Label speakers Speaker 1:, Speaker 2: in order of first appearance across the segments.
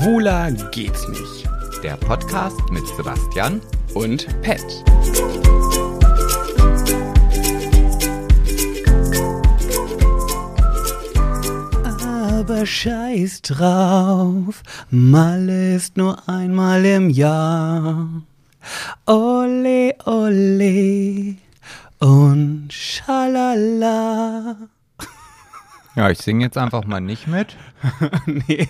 Speaker 1: Schwuler geht's nicht.
Speaker 2: Der Podcast mit Sebastian
Speaker 1: Und Pet. Aber scheiß drauf, mal ist nur einmal im Jahr. Ole, ole und schalala.
Speaker 2: Ja, ich singe jetzt einfach mal nicht mit,
Speaker 1: nee,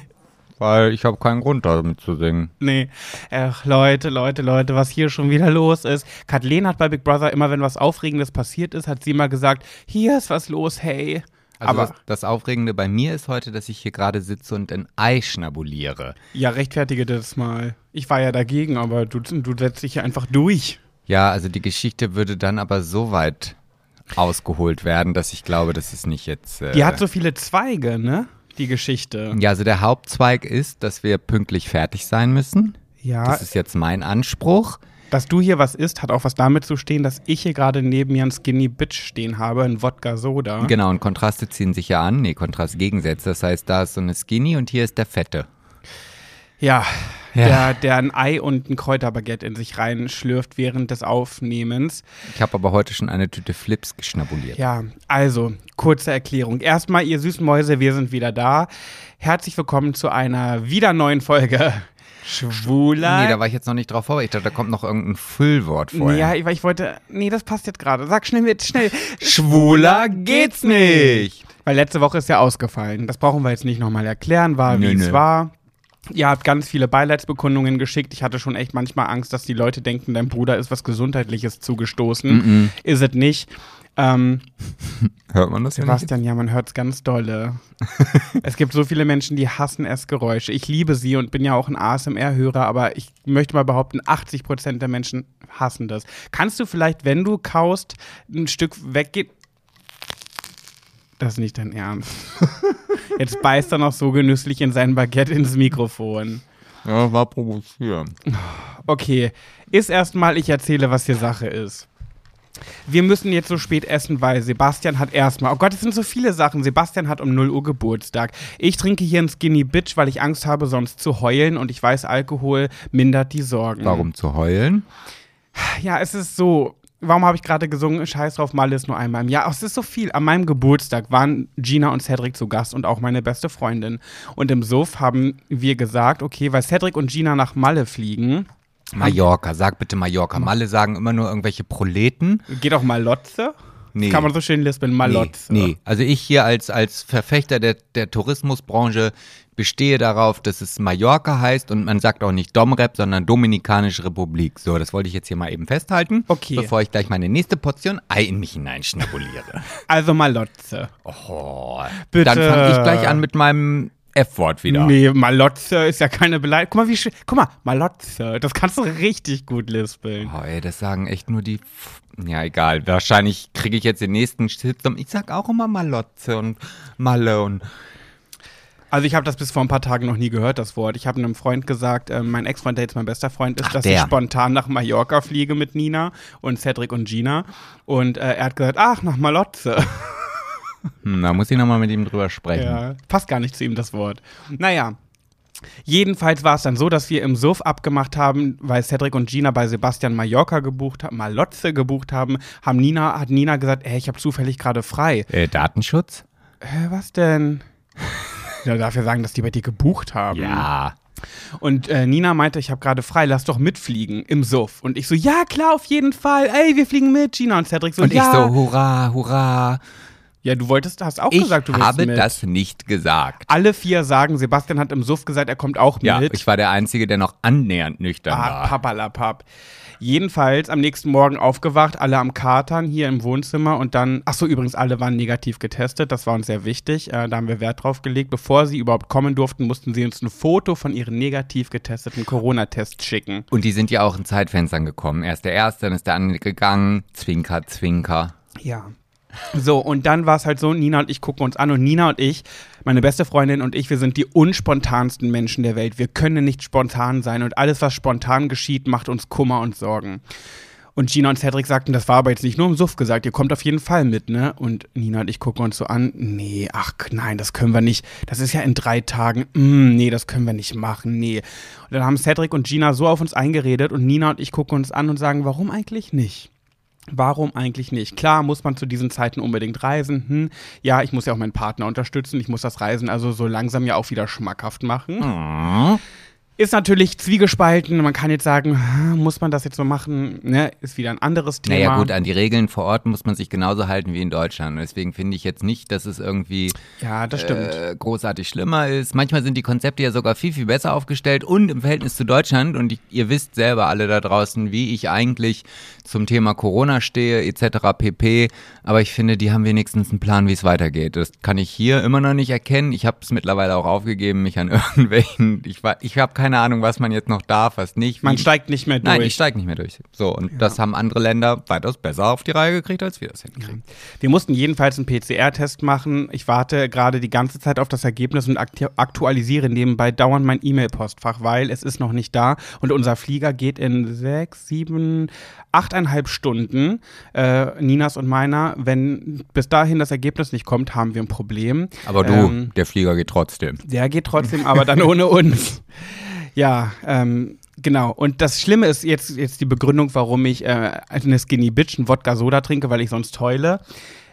Speaker 2: weil ich habe keinen Grund damit zu singen.
Speaker 1: nee. Ach, Leute, Leute, Leute, was hier schon wieder los ist. Kathleen hat bei Big Brother immer, wenn was Aufregendes passiert ist, hat sie immer gesagt, hier ist was los, hey.
Speaker 2: Also
Speaker 1: Aber
Speaker 2: das, das Aufregende bei mir ist heute, dass ich hier gerade sitze und ein Ei schnabuliere.
Speaker 1: ja, rechtfertige das mal. Ich war ja dagegen, aber du, du setzt dich ja einfach durch.
Speaker 2: Ja, also die Geschichte würde dann aber so weit ausgeholt werden, dass ich glaube, das ist nicht jetzt. Äh,
Speaker 1: Die hat so viele Zweige, ne? Die Geschichte.
Speaker 2: ja, also der Hauptzweig ist, dass wir pünktlich fertig sein müssen.
Speaker 1: Ja,
Speaker 2: Das ist jetzt mein Anspruch.
Speaker 1: dass du hier was isst, hat auch was damit zu stehen, dass ich hier gerade neben mir ein Skinny Bitch stehen habe, ein Wodka Soda.
Speaker 2: Genau, und Kontraste ziehen sich ja an. Nee, Kontrastgegensätze. Das heißt, da ist so eine Skinny und hier ist der Fette.
Speaker 1: Ja,
Speaker 2: Ja.
Speaker 1: Der, der ein Ei und ein Kräuterbaguette in sich reinschlürft während des Aufnehmens.
Speaker 2: Ich habe aber heute schon eine Tüte Flips geschnabuliert.
Speaker 1: Ja, also, kurze Erklärung. Erstmal, ihr süßen Mäuse, wir sind wieder da. Herzlich willkommen zu einer wieder neuen Folge. Schwuler.
Speaker 2: Nee, da war ich jetzt noch nicht drauf vorbereitet. Ich dachte, da kommt noch irgendein Füllwort vorher.
Speaker 1: Ja, ich, ich wollte. Nee, das passt jetzt gerade. Sag schnell mit, schnell.
Speaker 2: Schwuler geht's nicht.
Speaker 1: Weil letzte Woche ist ja ausgefallen. Das brauchen wir jetzt nicht nochmal erklären, war wie es
Speaker 2: nö.
Speaker 1: war. Ihr habt ganz viele Beileidsbekundungen geschickt. Ich hatte schon echt manchmal Angst, dass die Leute denken, dein Bruder ist was Gesundheitliches zugestoßen. Ist es nicht. Ähm,
Speaker 2: Hört man das ja nicht?
Speaker 1: Sebastian, ja, man hört es ganz dolle. es gibt so viele Menschen, die hassen Essgeräusche. Ich liebe sie und bin ja auch ein ASMR-Hörer, aber ich möchte mal behaupten, 80 Prozent der Menschen hassen das. Kannst du vielleicht, wenn du kaust, ein Stück weggehen? Das ist nicht dein Ernst. Jetzt beißt er noch so genüsslich in sein Baguette ins Mikrofon.
Speaker 2: Ja, war provozieren.
Speaker 1: Okay, ist erstmal, ich erzähle, was hier Sache ist. Wir müssen jetzt so spät essen, weil Sebastian hat erstmal, oh Gott, es sind so viele Sachen. Sebastian hat um 0 Uhr Geburtstag. Ich trinke hier ein Skinny Bitch, weil ich Angst habe, sonst zu heulen und ich weiß, Alkohol mindert die Sorgen.
Speaker 2: Warum zu heulen?
Speaker 1: Ja, es ist so. Warum habe ich gerade gesungen? Scheiß drauf, Malle ist nur einmal im Jahr. Ach, Es ist so viel. An meinem Geburtstag waren Gina und Cedric zu Gast und auch meine beste Freundin. Und im Suff haben wir gesagt, okay, weil Cedric und Gina nach Malle fliegen,
Speaker 2: Mallorca, sag bitte Mallorca. Malle sagen immer nur irgendwelche Proleten.
Speaker 1: geht auch Malotze.
Speaker 2: Nee.
Speaker 1: Kann man so schön lispeln, Malotze.
Speaker 2: Nee, nee. Also ich hier als, als Verfechter der, der Tourismusbranche bestehe darauf, dass es Mallorca heißt und man sagt auch nicht Domrep, sondern Dominikanische Republik. So, das wollte ich jetzt hier mal eben festhalten,
Speaker 1: Okay.
Speaker 2: bevor ich gleich meine nächste Portion Ei in mich hineinschnabuliere.
Speaker 1: Also Malotze.
Speaker 2: Oh,
Speaker 1: Bitte.
Speaker 2: Dann fange ich gleich an mit meinem F-Wort wieder.
Speaker 1: Nee, Malotze ist ja keine Beleidigung. Guck mal, wie schön. Guck mal, Malotze. Das kannst du richtig gut lispeln.
Speaker 2: Oh, ey, das sagen echt nur die. Ja, egal. Wahrscheinlich kriege ich jetzt den nächsten Shitstorm. Ich sag auch immer Malotze und Malle und.
Speaker 1: Also ich habe das bis vor ein paar Tagen noch nie gehört, das Wort. Ich habe einem Freund gesagt, äh, mein Ex-Freund, der jetzt mein bester Freund ist,
Speaker 2: Ach,
Speaker 1: dass
Speaker 2: der.
Speaker 1: ich spontan nach Mallorca fliege mit Nina und Cedric und Gina. Und äh, er hat gesagt, ach, nach Malotze.
Speaker 2: Hm, da muss ich nochmal mit ihm drüber sprechen.
Speaker 1: Ja, passt gar nicht zu ihm das Wort. Naja. Jedenfalls war es dann so, dass wir im Suff abgemacht haben, weil Cedric und Gina bei Sebastian Mallorca gebucht haben, Malotze gebucht haben, haben Nina, hat Nina gesagt, ey, ich habe zufällig gerade frei.
Speaker 2: Äh, Datenschutz?
Speaker 1: Hä, was denn? Ja, darf ja sagen, dass die bei dir gebucht haben.
Speaker 2: Ja.
Speaker 1: Und äh, Nina meinte, ich habe gerade frei, lass doch mitfliegen im Suff. Und ich so, ja klar, auf jeden Fall. Ey, wir fliegen mit. Gina und Cedric so,
Speaker 2: Und
Speaker 1: ja.
Speaker 2: ich so, hurra, hurra.
Speaker 1: Ja, du wolltest, hast auch
Speaker 2: Ich
Speaker 1: gesagt, du willst
Speaker 2: habe
Speaker 1: mit.
Speaker 2: das nicht gesagt.
Speaker 1: Alle vier sagen, Sebastian hat im Suff gesagt, er kommt auch
Speaker 2: Ja,
Speaker 1: mit.
Speaker 2: ich war der Einzige, der noch annähernd nüchtern
Speaker 1: Ah,
Speaker 2: war.
Speaker 1: papalapap. Jedenfalls am nächsten Morgen aufgewacht, alle am Katern hier im Wohnzimmer und dann, ach so, übrigens, alle waren negativ getestet, das war uns sehr wichtig, äh, da haben wir Wert drauf gelegt. Bevor sie überhaupt kommen durften, mussten sie uns ein Foto von ihren negativ getesteten Corona-Tests schicken.
Speaker 2: Und die sind ja auch in Zeitfenstern gekommen. Erst der erste, dann ist der andere gegangen. Zwinker, Zwinker.
Speaker 1: Ja. So, und dann war es halt so, Nina und ich gucken uns an und Nina und ich, meine beste Freundin und ich, wir sind die unspontansten Menschen der Welt. Wir können nicht spontan sein und alles, was spontan geschieht, macht uns Kummer und Sorgen. Und Gina und Cedric sagten, das war aber jetzt nicht nur im Suff gesagt, ihr kommt auf jeden Fall mit, ne? Und Nina und ich gucken uns so an, nee, ach nein, das können wir nicht. Das ist ja in drei Tagen. Mm, nee, das können wir nicht machen, nee. Und dann haben Cedric und Gina so auf uns eingeredet und Nina und ich gucken uns an und sagen, warum eigentlich nicht? Warum eigentlich nicht? Klar, muss man zu diesen Zeiten unbedingt reisen. Hm, ja, ich muss ja auch meinen Partner unterstützen. Ich muss das Reisen also so langsam ja auch wieder schmackhaft machen.
Speaker 2: Mhm.
Speaker 1: Ist natürlich zwiegespalten. Man kann jetzt sagen, muss man das jetzt so machen? Ne? Ist wieder ein anderes Thema.
Speaker 2: Naja gut, an die Regeln vor Ort muss man sich genauso halten wie in Deutschland. Und deswegen finde ich jetzt nicht, dass es irgendwie
Speaker 1: ja, das stimmt.
Speaker 2: äh, großartig schlimmer ist. Manchmal sind die Konzepte ja sogar viel, viel besser aufgestellt und im Verhältnis zu Deutschland. Und ich, ihr wisst selber alle da draußen, wie ich eigentlich zum Thema Corona stehe, etc. pp. Aber ich finde, die haben wenigstens einen Plan, wie es weitergeht. Das kann ich hier immer noch nicht erkennen. Ich habe es mittlerweile auch aufgegeben, mich an irgendwelchen, ich, war- ich habe keine Ahnung, was man jetzt noch darf, was nicht.
Speaker 1: Man
Speaker 2: wie-
Speaker 1: steigt nicht mehr durch.
Speaker 2: Nein, ich steige nicht mehr durch. So, und das haben andere Länder weitaus besser auf die Reihe gekriegt, als wir das hinkriegen.
Speaker 1: Wir mussten jedenfalls einen PCR-Test machen. Ich warte gerade die ganze Zeit auf das Ergebnis und aktu aktualisiere nebenbei dauernd mein E-Mail-Postfach, weil es ist noch nicht da und unser Flieger geht in sechs, sieben, achteinhalb Stunden, äh, Ninas und meiner. Wenn bis dahin das Ergebnis nicht kommt, haben wir ein Problem.
Speaker 2: Aber du,
Speaker 1: Ähm,
Speaker 2: der Flieger geht trotzdem.
Speaker 1: Der geht trotzdem, aber dann ohne uns. Ja, ähm, genau. Und das Schlimme ist jetzt, jetzt die Begründung, warum ich äh, eine Skinny Bitch, ein Wodka-Soda trinke, weil ich sonst heule.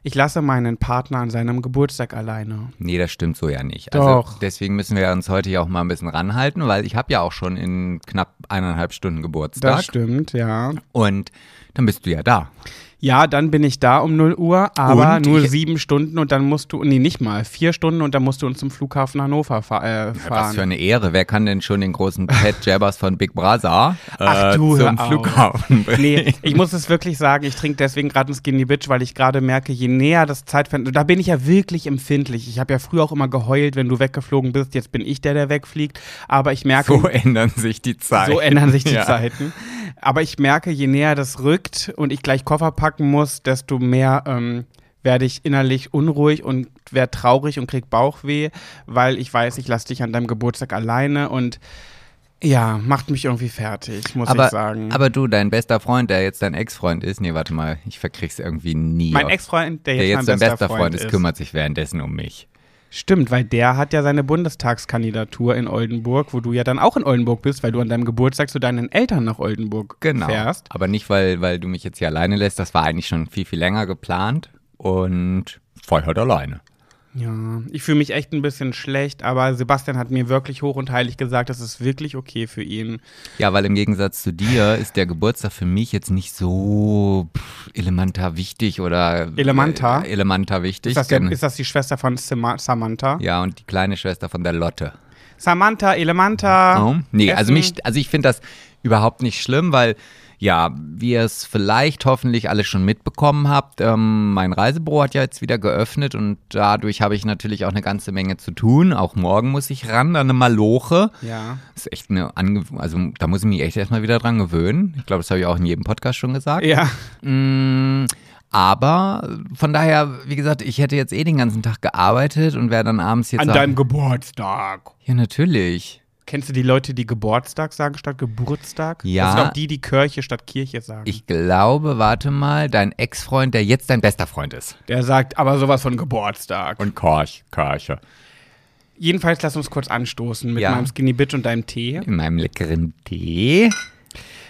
Speaker 1: Ich lasse meinen Partner an seinem Geburtstag alleine.
Speaker 2: Nee, das stimmt so ja nicht.
Speaker 1: Doch.
Speaker 2: Also deswegen müssen wir uns heute ja auch mal ein bisschen ranhalten, weil ich habe ja auch schon in knapp eineinhalb Stunden Geburtstag.
Speaker 1: Das stimmt, ja.
Speaker 2: Und dann bist du ja da.
Speaker 1: Ja, dann bin ich da um 0 Uhr, aber
Speaker 2: Und
Speaker 1: nur
Speaker 2: ich-
Speaker 1: sieben Stunden und dann musst du, nee, nicht mal, vier Stunden und dann musst du uns zum Flughafen Hannover fa äh,
Speaker 2: Was für
Speaker 1: fahren.
Speaker 2: eine Ehre. Wer kann denn schon den großen Pat Jabbers von Big Brother äh,
Speaker 1: Ach du,
Speaker 2: zum. Flughafen bringen?
Speaker 1: Nee, ich muss es wirklich sagen, ich trinke deswegen gerade einen Skinny Bitch, weil ich gerade merke, je näher das Zeitfenster, da bin ich ja wirklich empfindlich. Ich habe ja früher auch immer geheult, wenn du weggeflogen bist, jetzt bin ich der, der wegfliegt, aber ich merke,
Speaker 2: So ändern sich die Zeiten.
Speaker 1: so ändern sich die
Speaker 2: Ja.
Speaker 1: Zeiten. Aber ich merke, je näher das rückt und ich gleich Koffer packen muss, desto mehr ähm, werde ich innerlich unruhig und werde traurig und krieg Bauchweh, weil ich weiß, ich lasse dich an deinem Geburtstag alleine und ja, macht mich irgendwie fertig, muss
Speaker 2: aber,
Speaker 1: ich sagen.
Speaker 2: aber du, dein bester Freund, der jetzt dein Ex-Freund ist, nee, warte mal, ich verkrieg's irgendwie nie.
Speaker 1: mein Ex-Freund, der jetzt,
Speaker 2: der jetzt
Speaker 1: mein
Speaker 2: dein
Speaker 1: bester,
Speaker 2: bester Freund ist, kümmert sich währenddessen um mich.
Speaker 1: Stimmt, weil der hat ja seine Bundestagskandidatur in Oldenburg, wo du ja dann auch in Oldenburg bist, weil du an deinem Geburtstag zu deinen Eltern nach Oldenburg
Speaker 2: Genau.
Speaker 1: fährst.
Speaker 2: Aber nicht, weil, weil du mich jetzt hier alleine lässt. Das war eigentlich schon viel, viel länger geplant. Und fahr halt alleine.
Speaker 1: Ja, ich fühle mich echt ein bisschen schlecht, aber Sebastian hat mir wirklich hoch und heilig gesagt, das ist wirklich okay für ihn.
Speaker 2: Ja, weil im Gegensatz zu dir ist der Geburtstag für mich jetzt nicht so pff, elementar wichtig oder.
Speaker 1: Elementar?
Speaker 2: Äh, elementar wichtig.
Speaker 1: Ist das, der,
Speaker 2: Gen-
Speaker 1: ist das die Schwester von Samantha?
Speaker 2: ja, und die kleine Schwester von der Lotte.
Speaker 1: Samantha, Elementa.
Speaker 2: Oh. Nee, also
Speaker 1: Essen.
Speaker 2: mich, also ich finde das überhaupt nicht schlimm, weil ja, wie ihr es vielleicht hoffentlich alle schon mitbekommen habt, ähm, mein Reisebüro hat ja jetzt wieder geöffnet und dadurch habe ich natürlich auch eine ganze Menge zu tun. Auch morgen muss ich ran an eine Maloche.
Speaker 1: Ja.
Speaker 2: Das ist echt eine Ange also da muss ich mich echt erstmal wieder dran gewöhnen. Ich glaube, das habe ich auch in jedem Podcast schon gesagt.
Speaker 1: Ja.
Speaker 2: Mm, aber von daher, wie gesagt, ich hätte jetzt eh den ganzen Tag gearbeitet und wäre dann abends jetzt
Speaker 1: An deinem Geburtstag.
Speaker 2: Ja, natürlich.
Speaker 1: Kennst du die Leute, die Geburtstag sagen statt Geburtstag?
Speaker 2: Ja.
Speaker 1: Das sind auch die, die Kirche statt Kirche sagen.
Speaker 2: Ich glaube, warte mal, dein Ex-Freund, der jetzt dein bester Freund ist.
Speaker 1: Der sagt aber sowas von Geburtstag.
Speaker 2: Und Korch, Kirche.
Speaker 1: Jedenfalls lass uns kurz anstoßen mit
Speaker 2: Ja.
Speaker 1: meinem Skinny Bitch und deinem Tee.
Speaker 2: In meinem leckeren Tee.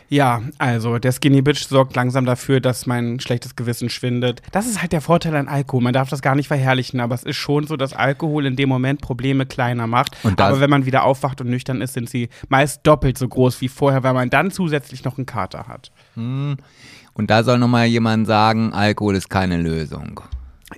Speaker 1: Ja, also der Skinny Bitch sorgt langsam dafür, dass mein schlechtes Gewissen schwindet. Das ist halt der Vorteil an Alkohol. Man darf das gar nicht verherrlichen, aber es ist schon so, dass Alkohol in dem Moment Probleme kleiner macht. Aber wenn man wieder aufwacht und nüchtern ist, sind sie meist doppelt so groß wie vorher, weil man dann zusätzlich noch einen Kater hat.
Speaker 2: Und da soll nochmal jemand sagen, Alkohol ist keine Lösung.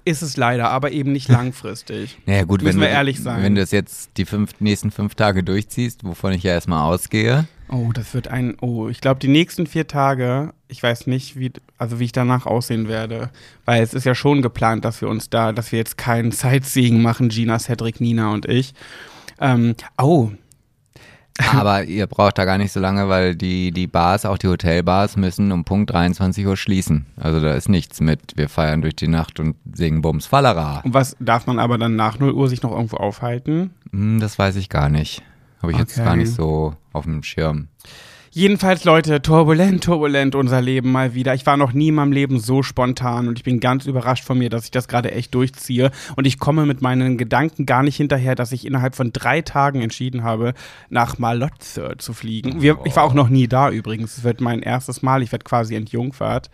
Speaker 1: Ist es leider, aber eben nicht langfristig.
Speaker 2: Naja gut,
Speaker 1: Müssen
Speaker 2: wenn
Speaker 1: wir ehrlich sein.
Speaker 2: wenn du das jetzt die fünf, nächsten fünf Tage durchziehst, wovon ich ja erstmal ausgehe.
Speaker 1: Oh, das wird ein. Oh, ich glaube, die nächsten vier Tage, ich weiß nicht, wie, also wie ich danach aussehen werde. Weil es ist ja schon geplant, dass wir uns da, dass wir jetzt keinen Sightseeing machen, Gina, Cedric, Nina und ich. Ähm, oh,
Speaker 2: Aber ihr braucht da gar nicht so lange, weil die, die Bars, auch die Hotelbars, müssen um Punkt 23 Uhr schließen. Also da ist nichts mit, wir feiern durch die Nacht und singen Bums Fallera.
Speaker 1: und was darf man aber dann nach 0 Uhr sich noch irgendwo aufhalten?
Speaker 2: Hm, das weiß ich gar nicht. Habe ich jetzt
Speaker 1: Okay.
Speaker 2: gar nicht so auf dem Schirm.
Speaker 1: Jedenfalls, Leute, turbulent, turbulent unser Leben mal wieder. Ich war noch nie in meinem Leben so spontan und ich bin ganz überrascht von mir, dass ich das gerade echt durchziehe. Und ich komme mit meinen Gedanken gar nicht hinterher, dass ich innerhalb von drei Tagen entschieden habe, nach Malotze zu fliegen. Wir, ich war auch noch nie da übrigens. Es wird mein erstes Mal. Ich werde quasi entjungfert.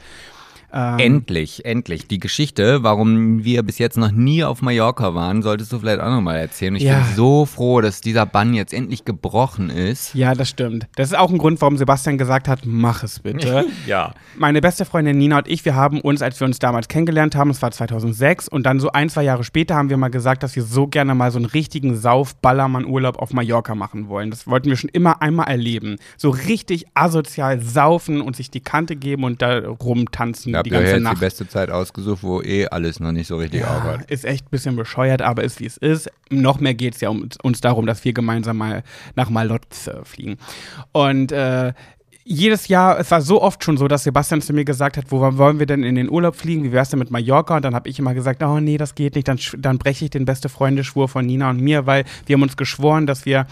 Speaker 2: Ähm, endlich, endlich. Die Geschichte, warum wir bis jetzt noch nie auf Mallorca waren, solltest du vielleicht auch nochmal erzählen. Ich ja. bin so froh, dass dieser Bann jetzt endlich gebrochen ist.
Speaker 1: Ja, das stimmt. Das ist auch ein Grund, warum Sebastian gesagt hat, mach es bitte.
Speaker 2: ja.
Speaker 1: Meine beste Freundin Nina und ich, wir haben uns, als wir uns damals kennengelernt haben, das war 2006, und dann so ein, zwei Jahre später haben wir mal gesagt, dass wir so gerne mal so einen richtigen Sauf-Ballermann-Urlaub auf Mallorca machen wollen. Das wollten wir schon immer einmal erleben. So richtig asozial saufen und sich die Kante geben und da rumtanzen.
Speaker 2: Ja, die ganze ja Nacht. die beste Zeit ausgesucht, wo eh alles noch nicht so richtig ja, arbeitet.
Speaker 1: Ist echt ein bisschen bescheuert, aber ist wie es ist. Noch mehr geht es ja um, uns darum, dass wir gemeinsam mal nach Malotze fliegen. Und äh, jedes Jahr, es war so oft schon so, dass Sebastian zu mir gesagt hat, wo wollen wir denn in den Urlaub fliegen? Wie wär's denn mit Mallorca? Und dann habe ich immer gesagt, oh nee, das geht nicht. Dann, dann breche ich den beste Freundeschwur von Nina und mir, weil wir haben uns geschworen, dass wir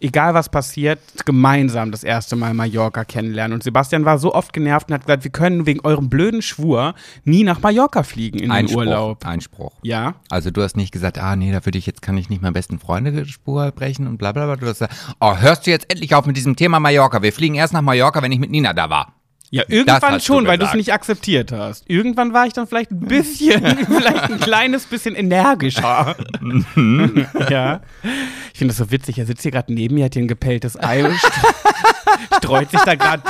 Speaker 1: egal was passiert, gemeinsam das erste Mal Mallorca kennenlernen. Und Sebastian war so oft genervt und hat gesagt, wir können wegen eurem blöden Schwur nie nach Mallorca fliegen in Einspruch, den Urlaub.
Speaker 2: Einspruch.
Speaker 1: Ja.
Speaker 2: Also du hast nicht gesagt, ah nee, da würde ich jetzt kann ich nicht meinen besten Freunde Spur brechen und bla bla bla. Du hast gesagt, oh, hörst du jetzt endlich auf mit diesem Thema Mallorca? Wir fliegen erst nach Mallorca, wenn ich mit Nina da war.
Speaker 1: Ja, irgendwann schon, weil du es nicht akzeptiert hast. Irgendwann war ich dann vielleicht ein bisschen, vielleicht ein kleines bisschen energischer. ja. Ich finde das so witzig. Er sitzt hier gerade neben mir, hat hier ein gepelltes Ei und streut sich da gerade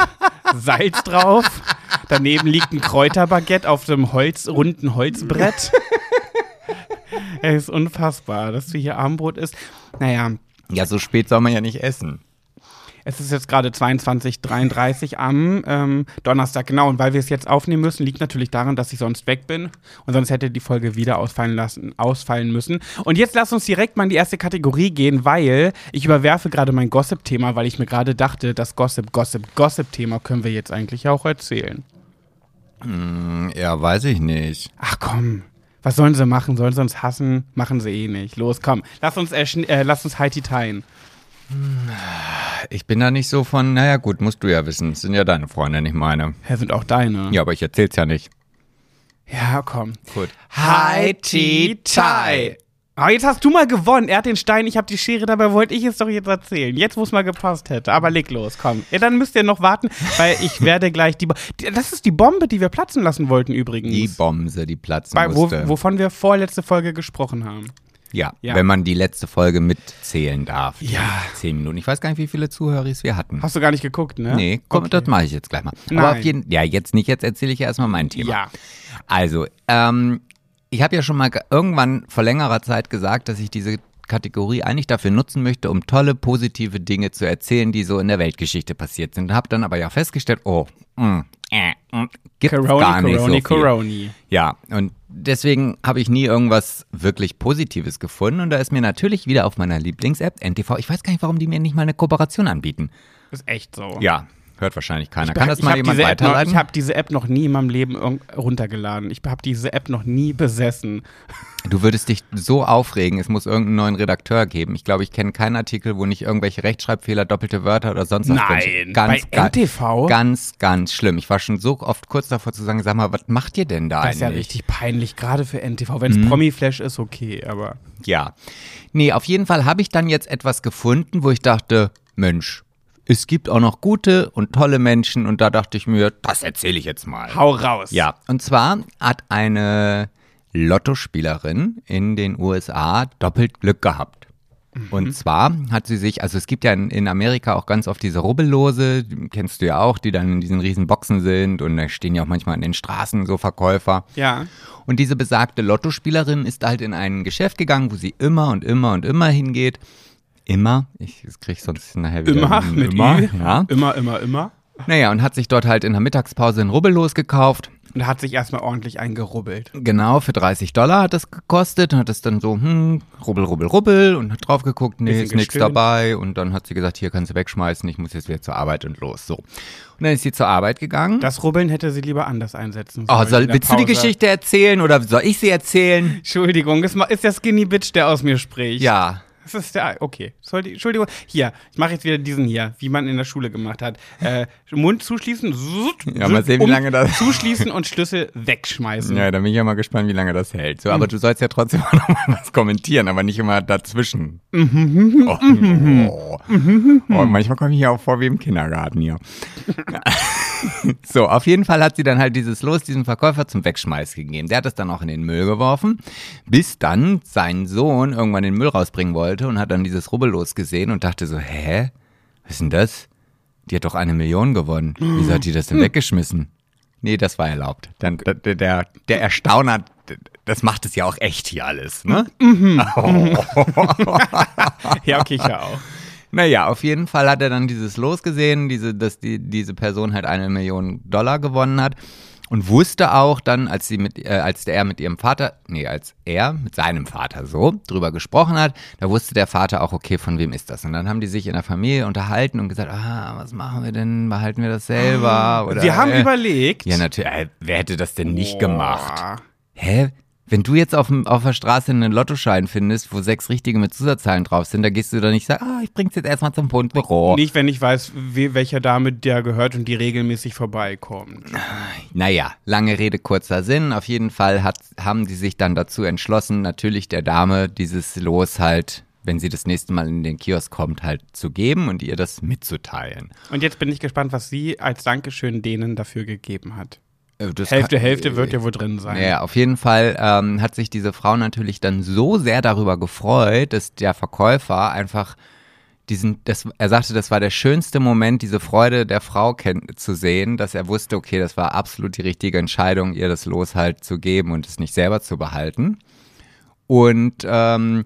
Speaker 1: Salz drauf. Daneben liegt ein Kräuterbaguette auf dem Holz, runden Holzbrett. Es ist unfassbar, dass du hier Armbrot isst. Naja.
Speaker 2: Ja, so spät soll man ja nicht essen.
Speaker 1: Es ist jetzt gerade 22.33 am ähm, Donnerstag, genau. Und weil wir es jetzt aufnehmen müssen, liegt natürlich daran, dass ich sonst weg bin. Und sonst hätte die Folge wieder ausfallen, lassen, ausfallen müssen. Und jetzt lass uns direkt mal in die erste Kategorie gehen, weil ich überwerfe gerade mein Gossip-Thema, weil ich mir gerade dachte, das Gossip, Gossip, Gossip-Thema können wir jetzt eigentlich auch erzählen.
Speaker 2: Hm, ja, weiß ich nicht.
Speaker 1: Ach komm. Was sollen sie machen? Sollen sie uns hassen? Machen sie eh nicht. Los, komm. Lass uns, äh, äh, lass uns Heidi teilen.
Speaker 2: Ich bin da nicht so von, naja gut, musst du ja wissen. Das sind ja deine Freunde, nicht meine.
Speaker 1: Ja, sind auch deine.
Speaker 2: Ja, aber ich erzähl's ja nicht.
Speaker 1: Ja, komm.
Speaker 2: Gut.
Speaker 1: Hi, Ti, Tai. Aber jetzt hast du mal gewonnen. Er hat den Stein, ich habe die Schere, dabei wollte ich es doch jetzt erzählen. Jetzt, wo es mal gepasst hätte. Aber leg los, komm. Ja, dann müsst ihr noch warten, weil ich werde gleich die, Bo Das ist die Bombe, die wir platzen lassen wollten übrigens.
Speaker 2: Die Bombe, die platzen Bei,
Speaker 1: wo, wovon wir vorletzte Folge gesprochen haben.
Speaker 2: Ja, ja, wenn man die letzte Folge mitzählen darf.
Speaker 1: Ja.
Speaker 2: Zehn Minuten. Ich weiß gar nicht, wie viele Zuhörer wir hatten.
Speaker 1: Hast du gar nicht geguckt, ne?
Speaker 2: Nee, komm, okay. das mache ich jetzt gleich mal. Nein. Aber auf jeden ja, jetzt nicht, jetzt erzähle ich ja erstmal mein Thema.
Speaker 1: Ja.
Speaker 2: Also, ähm, ich habe ja schon mal irgendwann vor längerer Zeit gesagt, dass ich diese Kategorie eigentlich dafür nutzen möchte, um tolle, positive Dinge zu erzählen, die so in der Weltgeschichte passiert sind. Habe dann aber ja festgestellt, oh, mh, mm, äh, gibt's Coroni, gar nicht Coroni, so viel. Coroni. Ja, und deswegen habe ich nie irgendwas wirklich Positives gefunden. Und da ist mir natürlich wieder auf meiner Lieblings-App NTV, ich weiß gar nicht, warum die mir nicht mal eine Kooperation anbieten.
Speaker 1: ist echt so.
Speaker 2: Ja, Hört wahrscheinlich keiner. Ich, Kann das mal jemand weiterleiten?
Speaker 1: Noch, ich habe diese App noch nie in meinem Leben runtergeladen. Ich habe diese App noch nie besessen.
Speaker 2: Du würdest dich so aufregen, es muss irgendeinen neuen Redakteur geben. Ich glaube, ich kenne keinen Artikel, wo nicht irgendwelche Rechtschreibfehler, doppelte Wörter oder sonst was
Speaker 1: Nein, ganz, bei NTV?
Speaker 2: Ganz, ganz schlimm. Ich war schon so oft kurz davor zu sagen, sag mal, was macht ihr denn da
Speaker 1: das eigentlich? Das ist ja richtig peinlich, gerade für NTV. Wenn es mhm. Promi-Flash ist, okay, aber...
Speaker 2: Ja. Nee, auf jeden Fall habe ich dann jetzt etwas gefunden, wo ich dachte, Mensch, es gibt auch noch gute und tolle Menschen und da dachte ich mir, das erzähle ich jetzt mal.
Speaker 1: Hau raus.
Speaker 2: Ja, und zwar hat eine Lottospielerin in den USA doppelt Glück gehabt. Mhm. Und zwar hat sie sich, also es gibt ja in, in, Amerika auch ganz oft diese Rubbellose, die kennst du ja auch, die dann in diesen riesen Boxen sind und da stehen ja auch manchmal an den Straßen so Verkäufer.
Speaker 1: Ja.
Speaker 2: Und diese besagte Lottospielerin ist halt in ein Geschäft gegangen, wo sie immer und immer und immer hingeht immer. Ich kriege sonst nachher wieder
Speaker 1: immer mit immer, Ü. Ja. Immer, immer, immer.
Speaker 2: Naja, und hat sich dort halt in der Mittagspause ein Rubbellos gekauft.
Speaker 1: Und hat sich erstmal ordentlich eingerubbelt.
Speaker 2: Genau, für 30 Dollar hat das gekostet und hat es dann so, hm, rubbel, rubbel, rubbel und hat drauf geguckt, nee, ist nichts dabei. Und dann hat sie gesagt, hier kannst du wegschmeißen, ich muss jetzt wieder zur Arbeit und los. So. Und dann ist sie zur Arbeit gegangen.
Speaker 1: Das Rubbeln hätte sie lieber anders einsetzen sollen.
Speaker 2: Oh, soll, willst Pause. du die Geschichte erzählen oder soll ich sie erzählen?
Speaker 1: Entschuldigung, es ist der Skinny Bitch, der aus mir spricht.
Speaker 2: Ja.
Speaker 1: Das ist der, okay. Soll die, Entschuldigung. Hier, ich mache jetzt wieder diesen hier, wie man in der Schule gemacht hat. Äh, Mund zuschließen, zut,
Speaker 2: Ja, mal sehen, wie lange das-
Speaker 1: Zuschließen und Schlüssel wegschmeißen.
Speaker 2: Ja, da bin ich ja mal gespannt, wie lange das hält. So, aber du sollst ja trotzdem auch noch mal was kommentieren, aber nicht immer dazwischen. Oh, oh. oh, manchmal komme ich ja auch vor wie im Kindergarten hier. so, auf jeden Fall hat sie dann halt dieses Los diesem Verkäufer zum Wegschmeiß gegeben. Der hat es dann auch in den Müll geworfen, bis dann sein Sohn irgendwann den Müll rausbringen wollte und hat dann dieses Rubbellos gesehen und dachte so, hä? Was ist denn das? Die hat doch eine Million gewonnen. Wieso hat die das denn weggeschmissen? Nee, das war erlaubt. Dann, der, der, der Erstauner, das macht es ja auch echt hier alles, ne?
Speaker 1: Ja, okay, ich ja auch.
Speaker 2: Naja, auf jeden Fall hat er dann dieses Los gesehen, diese, dass die, diese Person halt eine Million Dollar gewonnen hat und wusste auch dann, als sie mit, äh, als er mit ihrem Vater, nee, als er mit seinem Vater so drüber gesprochen hat, da wusste der Vater auch, okay, von wem ist das? Und dann haben die sich in der Familie unterhalten und gesagt, ah, was machen wir denn? Behalten wir das selber? Oder,
Speaker 1: Wir haben
Speaker 2: äh,
Speaker 1: überlegt.
Speaker 2: Ja, natürlich. Äh, wer hätte das denn nicht gemacht?
Speaker 1: Boah.
Speaker 2: Hä? Wenn du jetzt auf, dem- auf der Straße einen Lottoschein findest, wo sechs richtige mit Zusatzzahlen drauf sind, da gehst du doch nicht sagen, ah, ich bring's jetzt erstmal zum Fundbüro.
Speaker 1: Nicht, wenn ich weiß, we welcher Dame der gehört und die regelmäßig vorbeikommt.
Speaker 2: Naja, lange Rede, kurzer Sinn. Auf jeden Fall hat, haben die sich dann dazu entschlossen, natürlich der Dame dieses Los halt, wenn sie das nächste Mal in den Kiosk kommt, halt zu geben und ihr das mitzuteilen.
Speaker 1: Und jetzt bin ich gespannt, was sie als Dankeschön denen dafür gegeben hat.
Speaker 2: Äh, das
Speaker 1: Hälfte,
Speaker 2: kann-
Speaker 1: Hälfte wird ja wohl drin sein.
Speaker 2: Ja, auf jeden Fall ähm, hat sich diese Frau natürlich dann so sehr darüber gefreut, dass der Verkäufer einfach diesen, das, er sagte, das war der schönste Moment, diese Freude der Frau kenn, zu sehen, dass er wusste, okay, das war absolut die richtige Entscheidung, ihr das Los halt zu geben und es nicht selber zu behalten. Und ähm,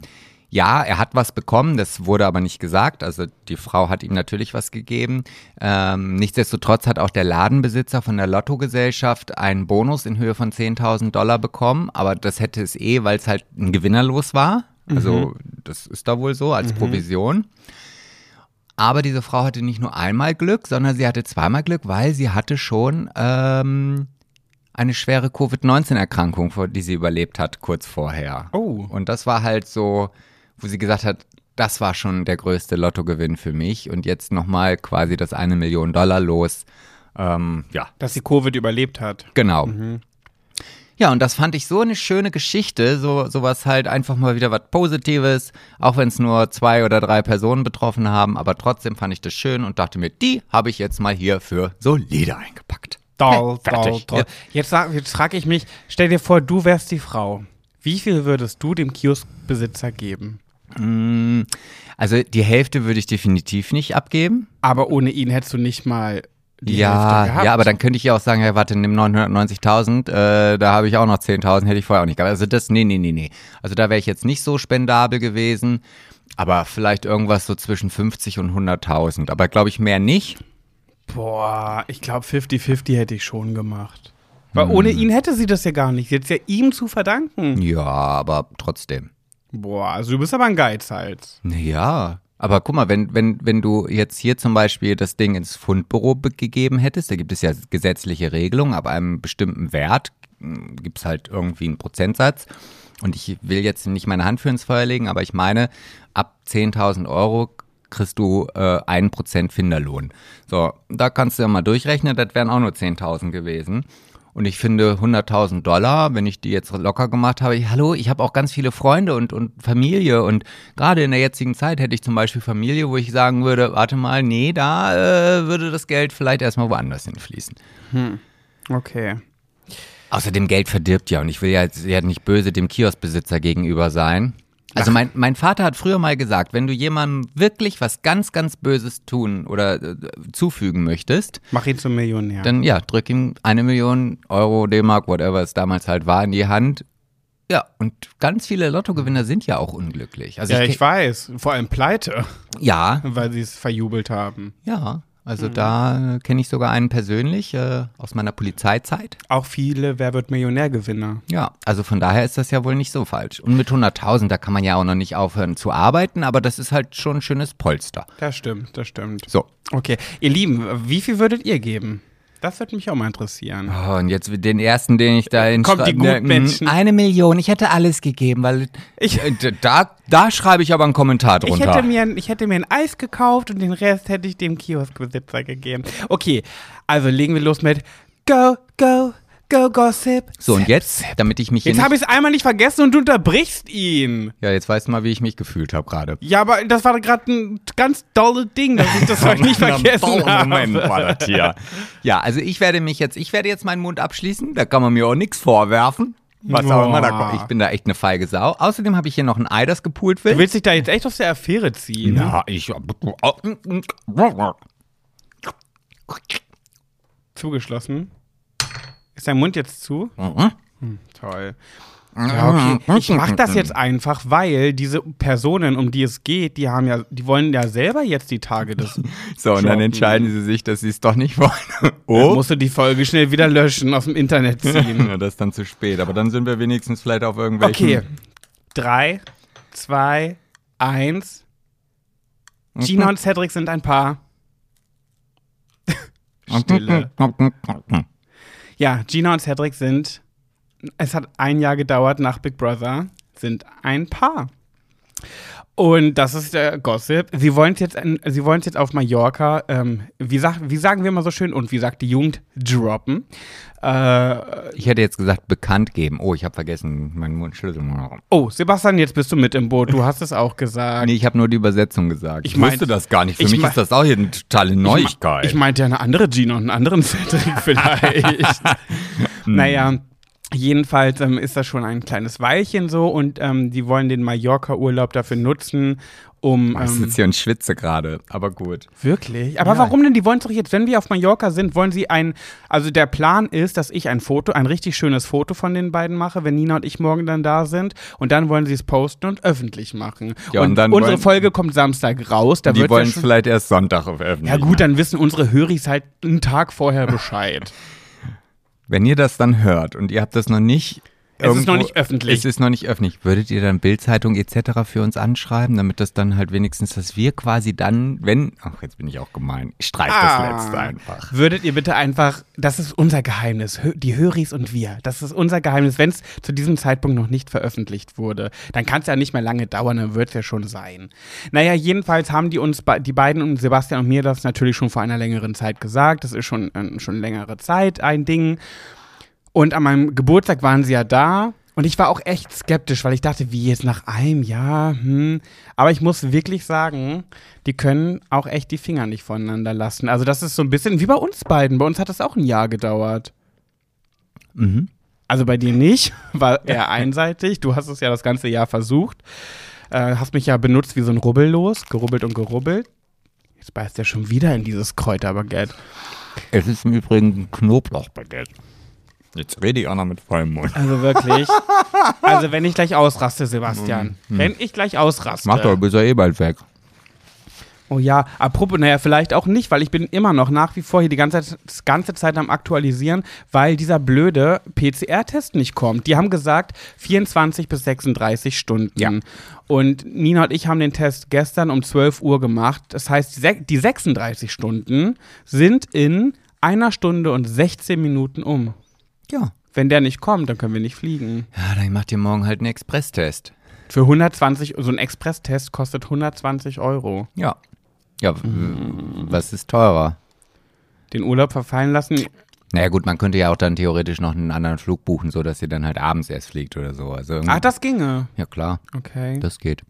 Speaker 2: ja, er hat was bekommen, das wurde aber nicht gesagt. Also die Frau hat ihm natürlich was gegeben. Ähm, nichtsdestotrotz hat auch der Ladenbesitzer von der Lottogesellschaft einen Bonus in Höhe von 10.000 Dollar bekommen. Aber das hätte es eh, weil es halt ein Gewinnerlos war. Also das ist da wohl so als Provision. Aber diese Frau hatte nicht nur einmal Glück, sondern sie hatte zweimal Glück, weil sie hatte schon ähm, eine schwere Covid-19-Erkrankung, vor- die sie überlebt hat, kurz vorher.
Speaker 1: Oh.
Speaker 2: Und das war halt so, wo sie gesagt hat, das war schon der größte Lottogewinn für mich. Und jetzt nochmal quasi das eine Million Dollar los. Ähm, ja,
Speaker 1: Dass sie Covid überlebt hat.
Speaker 2: genau. Ja, und das fand ich so eine schöne Geschichte, so sowas halt einfach mal wieder was Positives, auch wenn es nur zwei oder drei Personen betroffen haben, aber trotzdem fand ich das schön und dachte mir, die habe ich jetzt mal hier für solide eingepackt.
Speaker 1: Doll,
Speaker 2: Hey,
Speaker 1: doll, doll.
Speaker 2: Ja.
Speaker 1: Jetzt, jetzt frage ich mich, stell dir vor, du wärst die Frau. Wie viel würdest du dem Kioskbesitzer geben?
Speaker 2: Mm, Also die Hälfte würde ich definitiv nicht abgeben.
Speaker 1: Aber ohne ihn hättest du nicht mal die
Speaker 2: ja,
Speaker 1: Hälfte gehabt.
Speaker 2: ja, aber dann könnte ich ja auch sagen, hey, warte, nimm 990.000, äh, da habe ich auch noch 10.000, hätte ich vorher auch nicht gehabt. Also das, nee, nee, nee, nee. Also da wäre ich jetzt nicht so spendabel gewesen, aber vielleicht irgendwas so zwischen 50 und 100.000. Aber glaube ich mehr nicht.
Speaker 1: Boah, ich glaube 50-50 hätte ich schon gemacht. Weil
Speaker 2: Hm.
Speaker 1: ohne ihn hätte sie das ja gar nicht. Es ja ihm zu verdanken.
Speaker 2: Ja, aber trotzdem.
Speaker 1: Boah, also du bist aber ein Geizhals.
Speaker 2: Ja, aber guck mal, wenn, wenn, wenn du jetzt hier zum Beispiel das Ding ins Fundbüro be- gegeben hättest, da gibt es ja gesetzliche Regelungen, ab einem bestimmten Wert gibt es halt irgendwie einen Prozentsatz. Und ich will jetzt nicht meine Hand für ins Feuer legen, aber ich meine, ab 10.000 Euro kriegst du äh, 1% Finderlohn. So, da kannst du ja mal durchrechnen, das wären auch nur 10.000 gewesen. Und ich finde 100.000 Dollar, wenn ich die jetzt locker gemacht habe, ich, hallo, ich habe auch ganz viele Freunde und, und Familie und gerade in der jetzigen Zeit hätte ich zum Beispiel Familie, wo ich sagen würde, warte mal, nee, da äh, würde das Geld vielleicht erstmal woanders hinfließen.
Speaker 1: Okay.
Speaker 2: Außerdem Geld verdirbt ja und ich will ja, jetzt ja nicht böse dem Kioskbesitzer gegenüber sein. Also mein, mein Vater hat früher mal gesagt, wenn du jemandem wirklich was ganz, ganz Böses tun oder äh, zufügen möchtest,
Speaker 1: Mach ihn zum Millionär.
Speaker 2: dann ja, drück ihm eine Million Euro, D-Mark, whatever es damals halt war, in die Hand. Ja, und ganz viele Lottogewinner sind ja auch unglücklich. Also
Speaker 1: ja,
Speaker 2: ich,
Speaker 1: ich weiß. Vor allem pleite,
Speaker 2: ja,
Speaker 1: weil sie es verjubelt haben.
Speaker 2: ja, also da äh, kenne ich sogar einen persönlich äh, aus meiner Polizeizeit.
Speaker 1: Auch viele Wer wird Millionär-Gewinner.
Speaker 2: Ja, also von daher ist das ja wohl nicht so falsch. Und mit 100.000, da kann man ja auch noch nicht aufhören zu arbeiten, aber das ist halt schon ein schönes Polster.
Speaker 1: Das stimmt, das stimmt.
Speaker 2: So,
Speaker 1: Okay, ihr Lieben, wie viel würdet ihr geben? Das würde mich auch mal interessieren.
Speaker 2: Oh, und jetzt den ersten, den ich da in
Speaker 1: Kommt die Gutmenschen.
Speaker 2: Eine Million, ich hätte alles gegeben, weil
Speaker 1: Ich-
Speaker 2: ich, da, da schreibe ich aber einen Kommentar
Speaker 1: Ich
Speaker 2: drunter.
Speaker 1: hätte, mir, ich hätte mir ein Eis gekauft und den Rest hätte ich dem Kioskbesitzer gegeben. Okay, also legen wir los mit Go, Go, Go, Gossip.
Speaker 2: so, und jetzt, damit ich mich
Speaker 1: Jetzt habe ich es einmal nicht vergessen und du unterbrichst ihn.
Speaker 2: Ja, jetzt weißt du mal, wie ich mich gefühlt habe gerade.
Speaker 1: Ja, aber das war gerade ein ganz dolles Ding, dass ich das heute nicht vergessen habe.
Speaker 2: war das hier. Ja, also ich werde mich jetzt, ich werde jetzt meinen Mund abschließen, da kann man mir auch nichts vorwerfen. Was auch immer, da,
Speaker 1: Boah.
Speaker 2: ich bin da echt eine feige Sau. Außerdem habe ich hier noch ein Ei, das gepult
Speaker 1: Du
Speaker 2: wird.
Speaker 1: willst dich da jetzt echt aus der Affäre ziehen?
Speaker 2: Ja, ich.
Speaker 1: Zugeschlossen. Ist dein Mund jetzt zu?
Speaker 2: Mhm.
Speaker 1: Toll. Ja, okay. Ich mach das jetzt einfach, weil diese Personen, um die es geht, die haben ja, die wollen ja selber jetzt die Tage des.
Speaker 2: So, und dann entscheiden sie sich, dass sie es doch nicht wollen.
Speaker 1: Dann
Speaker 2: Oh.
Speaker 1: musst du die Folge schnell wieder löschen, aus dem Internet ziehen.
Speaker 2: Ja, das ist dann zu spät. Aber dann sind wir wenigstens vielleicht auf irgendwelchen.
Speaker 1: Okay. Drei, zwei, eins. Gina und Cedric sind ein Paar. Stille. Ja, Gina und Cedric sind, es hat ein Jahr gedauert nach Big Brother, sind ein Paar. Und das ist der Gossip. Sie wollen es jetzt, sie wollen jetzt auf Mallorca, ähm, wie, sag, wie sagen wir mal so schön und wie sagt die Jugend, droppen. Äh,
Speaker 2: Ich hätte jetzt gesagt, bekannt geben. Oh, ich habe vergessen, meinen Mundschlüssel.
Speaker 1: oh, Sebastian, jetzt bist du mit im Boot. Du hast es auch gesagt.
Speaker 2: Nee, ich habe nur die Übersetzung gesagt.
Speaker 1: Ich meinte-
Speaker 2: das gar nicht. Für
Speaker 1: ich
Speaker 2: mich ist das auch hier eine totale Neuigkeit.
Speaker 1: Ich meinte ja eine andere Gina und einen anderen Cedric vielleicht. naja, jedenfalls ähm, ist das schon ein kleines Weilchen so und ähm, die wollen den Mallorca-Urlaub dafür nutzen, um.
Speaker 2: ich
Speaker 1: Ähm,
Speaker 2: sitze hier und schwitze gerade, aber gut.
Speaker 1: Wirklich? Aber
Speaker 2: Ja.
Speaker 1: warum denn? Die wollen es doch jetzt, wenn wir auf Mallorca sind, wollen sie ein. Also der Plan ist, dass ich ein Foto, ein richtig schönes Foto von den beiden mache, wenn Nina und ich morgen dann da sind. Und dann wollen sie es posten und öffentlich machen.
Speaker 2: Ja, und dann
Speaker 1: unsere
Speaker 2: wollen-
Speaker 1: Folge kommt Samstag raus. Da
Speaker 2: Die wollen
Speaker 1: ja
Speaker 2: es
Speaker 1: schon,
Speaker 2: vielleicht erst Sonntag veröffentlichen.
Speaker 1: Ja gut, dann wissen unsere Höris halt einen Tag vorher Bescheid.
Speaker 2: Wenn ihr das dann hört und ihr habt das noch nicht.
Speaker 1: Es ist noch nicht öffentlich.
Speaker 2: Es ist noch nicht öffentlich. Würdet ihr dann Bildzeitung etc. für uns anschreiben, damit das dann halt wenigstens, dass wir quasi dann, wenn. Ach, jetzt bin ich auch gemein. Ich streich
Speaker 1: Ah.
Speaker 2: das letzte einfach.
Speaker 1: Würdet ihr bitte einfach, das ist unser Geheimnis, die Höris und wir, das ist unser Geheimnis. Wenn es zu diesem Zeitpunkt noch nicht veröffentlicht wurde, dann kann es ja nicht mehr lange dauern, dann wird es ja schon sein. Naja, jedenfalls haben die uns, die beiden und Sebastian und mir das natürlich schon vor einer längeren Zeit gesagt. Das ist schon, äh, schon längere Zeit ein Ding. Und an meinem Geburtstag waren sie ja da. Und ich war auch echt skeptisch, weil ich dachte, wie jetzt nach einem Jahr, hm. Aber ich muss wirklich sagen, die können auch echt die Finger nicht voneinander lassen. Also das ist so ein bisschen wie bei uns beiden. Bei uns hat das auch ein Jahr gedauert.
Speaker 2: Mhm.
Speaker 1: Also bei dir nicht, war eher einseitig. Du hast es ja das ganze Jahr versucht. Äh, hast mich ja benutzt wie so ein Rubbellos, gerubbelt und gerubbelt. Jetzt beißt er schon wieder in dieses Kräuterbaguette.
Speaker 2: Es ist im Übrigen ein Knoblauchbaguette. Jetzt rede ich auch noch mit vollem Mund.
Speaker 1: Also wirklich. Also wenn ich gleich ausraste, Sebastian. Wenn ich gleich ausraste.
Speaker 2: Mach doch, bist ja eh bald weg.
Speaker 1: Oh ja, apropos, naja, vielleicht auch nicht, weil ich bin immer noch nach wie vor hier die ganze Zeit, das ganze Zeit am Aktualisieren, weil dieser blöde PCR-Test nicht kommt. Die haben gesagt 24 bis 36 Stunden.
Speaker 2: Ja.
Speaker 1: Und Nina und ich haben den Test gestern um 12 Uhr gemacht. Das heißt, die 36 Stunden sind in einer Stunde und 16 Minuten um.
Speaker 2: Ja.
Speaker 1: Wenn der nicht kommt, dann können wir nicht fliegen.
Speaker 2: Ja, dann macht ihr morgen halt einen Expresstest.
Speaker 1: Für 120, so ein Express-Test kostet 120 Euro.
Speaker 2: Ja. Ja, w- was ist teurer?
Speaker 1: Den Urlaub verfallen lassen,
Speaker 2: Naja gut, man könnte ja auch dann theoretisch noch einen anderen Flug buchen, so dass ihr dann halt abends erst fliegt oder so. Also irgendwie-
Speaker 1: Ach, das ginge.
Speaker 2: ja klar,
Speaker 1: Okay.
Speaker 2: das geht.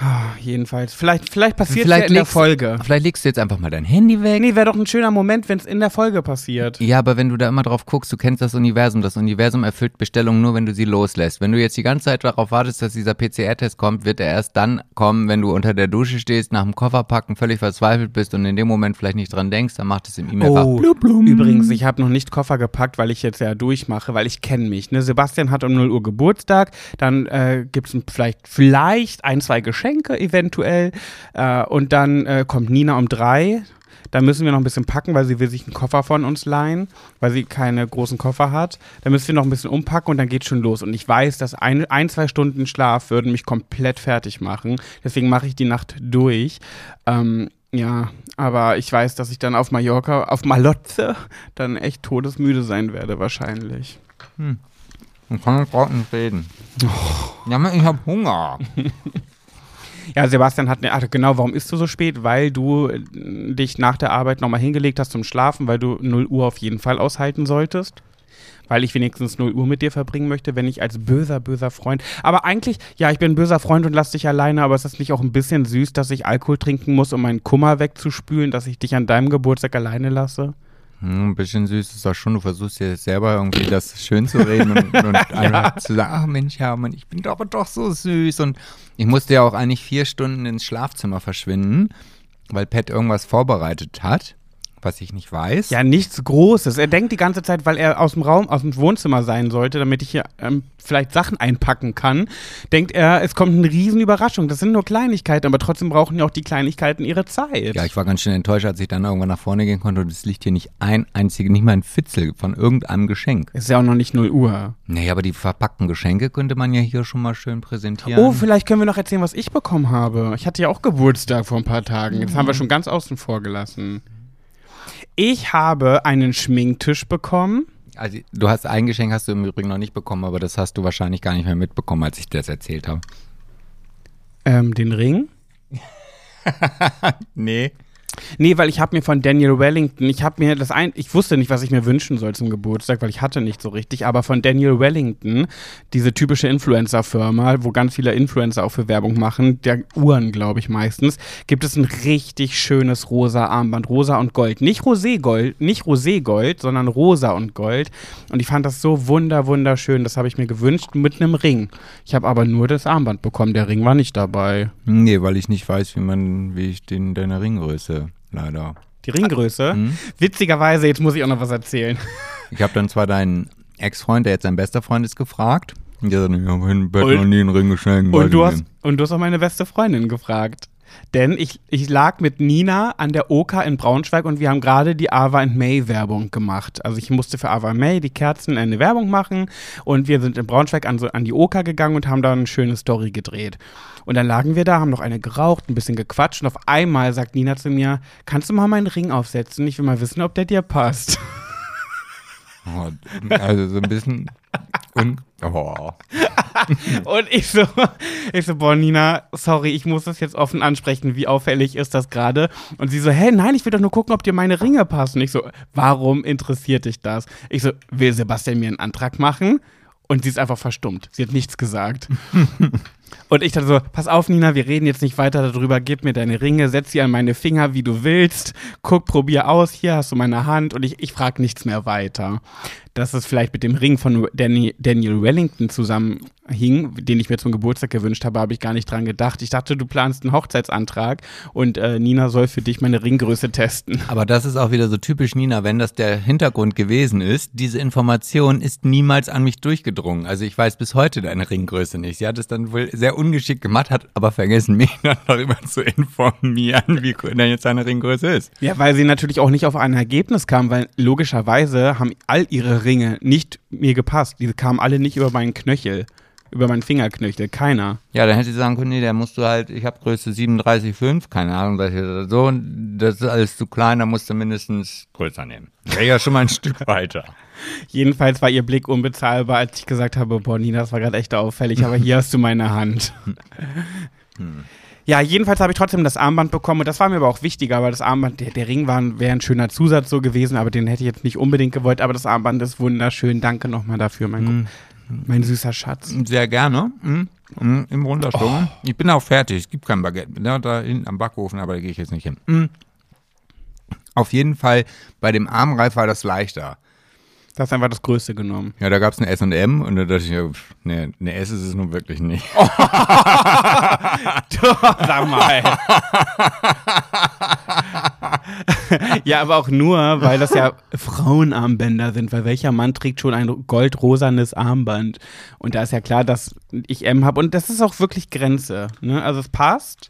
Speaker 1: Ah, jedenfalls. Vielleicht, vielleicht passiert es ja in der
Speaker 2: legst-
Speaker 1: Folge.
Speaker 2: Vielleicht legst du jetzt einfach mal dein Handy weg.
Speaker 1: Nee, wäre doch ein schöner Moment, wenn es in der Folge passiert.
Speaker 2: Ja, aber wenn du da immer drauf guckst, du kennst das Universum. Das Universum erfüllt Bestellungen nur, wenn du sie loslässt. Wenn du jetzt die ganze Zeit darauf wartest, dass dieser PCR-Test kommt, wird er erst dann kommen, wenn du unter der Dusche stehst, nach dem Koffer packen, völlig verzweifelt bist und in dem Moment vielleicht nicht dran denkst, dann macht es im E-Mail-Fach
Speaker 1: Oh,
Speaker 2: blub, blub.
Speaker 1: übrigens, ich habe noch nicht Koffer gepackt, weil ich jetzt ja durchmache, weil ich kenne mich. Ne? Sebastian hat um 0 Uhr Geburtstag, dann äh, gibt es vielleicht, vielleicht ein, zwei Geschenke eventuell äh, und dann äh, kommt Nina um drei. Da müssen wir noch ein bisschen packen, weil sie will sich einen Koffer von uns leihen, weil sie keine großen Koffer hat. Da müssen wir noch ein bisschen umpacken und dann geht's schon los. Und ich weiß, dass ein, ein zwei Stunden Schlaf würden mich komplett fertig machen. Deswegen mache ich die Nacht durch. Ähm, Ja, aber ich weiß, dass ich dann auf Mallorca, auf Malotze, dann echt todesmüde sein werde wahrscheinlich.
Speaker 2: Man kann mit Braut nicht reden. Ja, Mann, ich hab Hunger.
Speaker 1: Ja, Sebastian hat, ne, ach genau, warum isst du so spät? Weil du äh, dich nach der Arbeit nochmal hingelegt hast zum Schlafen, weil du 0 Uhr auf jeden Fall aushalten solltest. Weil ich wenigstens 0 Uhr mit dir verbringen möchte, wenn ich als böser, böser Freund. Aber eigentlich, ja, ich bin ein böser Freund und lass dich alleine, aber ist das nicht auch ein bisschen süß, dass ich Alkohol trinken muss, um meinen Kummer wegzuspülen, dass ich dich an deinem Geburtstag alleine lasse?
Speaker 2: Hm, ein bisschen süß ist das schon. Du versuchst dir selber irgendwie das schön zu reden und, und einfach zu sagen, ach Mensch, Hermann, ich bin aber doch so süß. Und ich musste ja auch eigentlich vier Stunden ins Schlafzimmer verschwinden, weil Pat irgendwas vorbereitet hat, was ich nicht weiß.
Speaker 1: Ja, nichts Großes. Er denkt die ganze Zeit, weil er aus dem Raum, aus dem Wohnzimmer sein sollte, damit ich hier ähm, vielleicht Sachen einpacken kann, denkt er, es kommt eine Riesenüberraschung. Das sind nur Kleinigkeiten, aber trotzdem brauchen ja auch die Kleinigkeiten ihre Zeit.
Speaker 2: Ja, ich war ganz schön enttäuscht, als ich dann irgendwann nach vorne gehen konnte und es liegt hier nicht ein einziger, nicht mal ein Fitzel von irgendeinem Geschenk.
Speaker 1: ist ja auch noch nicht 0 Uhr.
Speaker 2: Nee, aber die verpackten Geschenke könnte man ja hier schon mal schön präsentieren.
Speaker 1: Oh, vielleicht können wir noch erzählen, was ich bekommen habe. Ich hatte ja auch Geburtstag vor ein paar Tagen. Jetzt haben wir schon ganz außen vor gelassen. Ich habe einen Schminktisch bekommen.
Speaker 2: Also, du hast ein Geschenk hast du im Übrigen noch nicht bekommen, aber das hast du wahrscheinlich gar nicht mehr mitbekommen, als ich dir das erzählt habe.
Speaker 1: Ähm, den Ring.
Speaker 2: Nee.
Speaker 1: Nee, weil ich habe mir von Daniel Wellington, ich habe mir das ein, ich wusste nicht, was ich mir wünschen soll zum Geburtstag, weil ich hatte nicht so richtig, aber von Daniel Wellington, diese typische Influencer-Firma, wo ganz viele Influencer auch für Werbung machen, der Uhren, glaube ich meistens, gibt es ein richtig schönes rosa Armband, rosa und Gold. Nicht Roségold, nicht Roségold, sondern rosa und Gold. Und ich fand das so wunder, wunderschön, das habe ich mir gewünscht mit einem Ring. Ich habe aber nur das Armband bekommen, der Ring war nicht dabei.
Speaker 2: Nee, weil ich nicht weiß, wie man, wie ich den, deine Ringgröße leider.
Speaker 1: Die Ringgröße. Witzigerweise, jetzt muss ich auch noch was erzählen.
Speaker 2: Ich habe dann zwar deinen Ex-Freund, der jetzt dein bester Freund ist, gefragt. Und der sagt, ich habe in Bett
Speaker 1: Und-
Speaker 2: noch nie einen Ring geschenkt.
Speaker 1: Und du, hast, und du hast auch meine beste Freundin gefragt. Denn ich, ich lag mit Nina an der Oka in Braunschweig und wir haben gerade die Ava May Werbung gemacht. Also ich musste für Ava May die Kerzen eine Werbung machen und wir sind in Braunschweig an, so, an die Oka gegangen und haben da eine schöne Story gedreht. Und dann lagen wir da, haben noch eine geraucht, ein bisschen gequatscht und auf einmal sagt Nina zu mir, kannst du mal meinen Ring aufsetzen? Ich will mal wissen, ob der dir passt.
Speaker 2: Oh, also so ein bisschen. Und, oh.
Speaker 1: Und ich so, ich so, boah, Nina, sorry, ich muss das jetzt offen ansprechen. Wie auffällig ist das gerade? Und sie so, hä, nein, ich will doch nur gucken, ob dir meine Ringe passen. Ich so, warum interessiert dich das? Ich so, will Sebastian mir einen Antrag machen? Und sie ist einfach verstummt. Sie hat nichts gesagt. Und ich dann so, pass auf, Nina, wir reden jetzt nicht weiter darüber, gib mir deine Ringe, setz sie an meine Finger, wie du willst, guck, probier aus, hier hast du meine Hand und ich, ich frage nichts mehr weiter. Dass es vielleicht mit dem Ring von Danny, Daniel Wellington zusammenhing, den ich mir zum Geburtstag gewünscht habe, habe ich gar nicht dran gedacht. Ich dachte, du planst einen Hochzeitsantrag und äh, Nina soll für dich meine Ringgröße testen.
Speaker 2: Aber das ist auch wieder so typisch Nina, wenn das der Hintergrund gewesen ist. Diese Information ist niemals an mich durchgedrungen. Also ich weiß bis heute deine Ringgröße nicht. Sie hat es dann wohl sehr ungeschickt gemacht, hat aber vergessen, mich dann darüber zu informieren, wie denn jetzt deine Ringgröße ist.
Speaker 1: Ja, weil sie natürlich auch nicht auf ein Ergebnis kam, weil logischerweise haben all ihre Ringe nicht mir gepasst. Die kamen alle nicht über meinen Knöchel, über meinen Fingerknöchel, keiner.
Speaker 2: Ja, dann hätte sie sagen können, nee, der musst du halt, ich habe Größe 37,5, keine Ahnung, hier so, und das ist alles zu klein, da musst du mindestens größer nehmen. Wäre ja schon mal ein Stück weiter.
Speaker 1: Jedenfalls war ihr Blick unbezahlbar, als ich gesagt habe, boah, Nina, das war gerade echt auffällig, aber hier hast du meine Hand. Ja, jedenfalls habe ich trotzdem das Armband bekommen und das war mir aber auch wichtiger, weil das Armband, der, der Ring wäre ein schöner Zusatz so gewesen, aber den hätte ich jetzt nicht unbedingt gewollt, aber das Armband ist wunderschön. Danke nochmal dafür, mein, mein süßer Schatz.
Speaker 2: Sehr gerne. Mm, mm, Im Runterschwungen. Ich bin auch fertig. Es gibt kein Baguette. Ja, da hinten am Backofen, aber da gehe ich jetzt nicht hin. Mm. Auf jeden Fall, bei dem Armreif war das leichter.
Speaker 1: Das ist einfach das Größte genommen.
Speaker 2: Ja, da gab es eine S&M und da dachte ich, ja, eine S ist es nun wirklich nicht.
Speaker 1: Sag mal. ja, aber auch nur, weil das ja Frauenarmbänder sind, weil welcher Mann trägt schon ein goldrosanes Armband? Und da ist ja klar, dass ich M habe und das ist auch wirklich Grenze. Ne? Also es passt,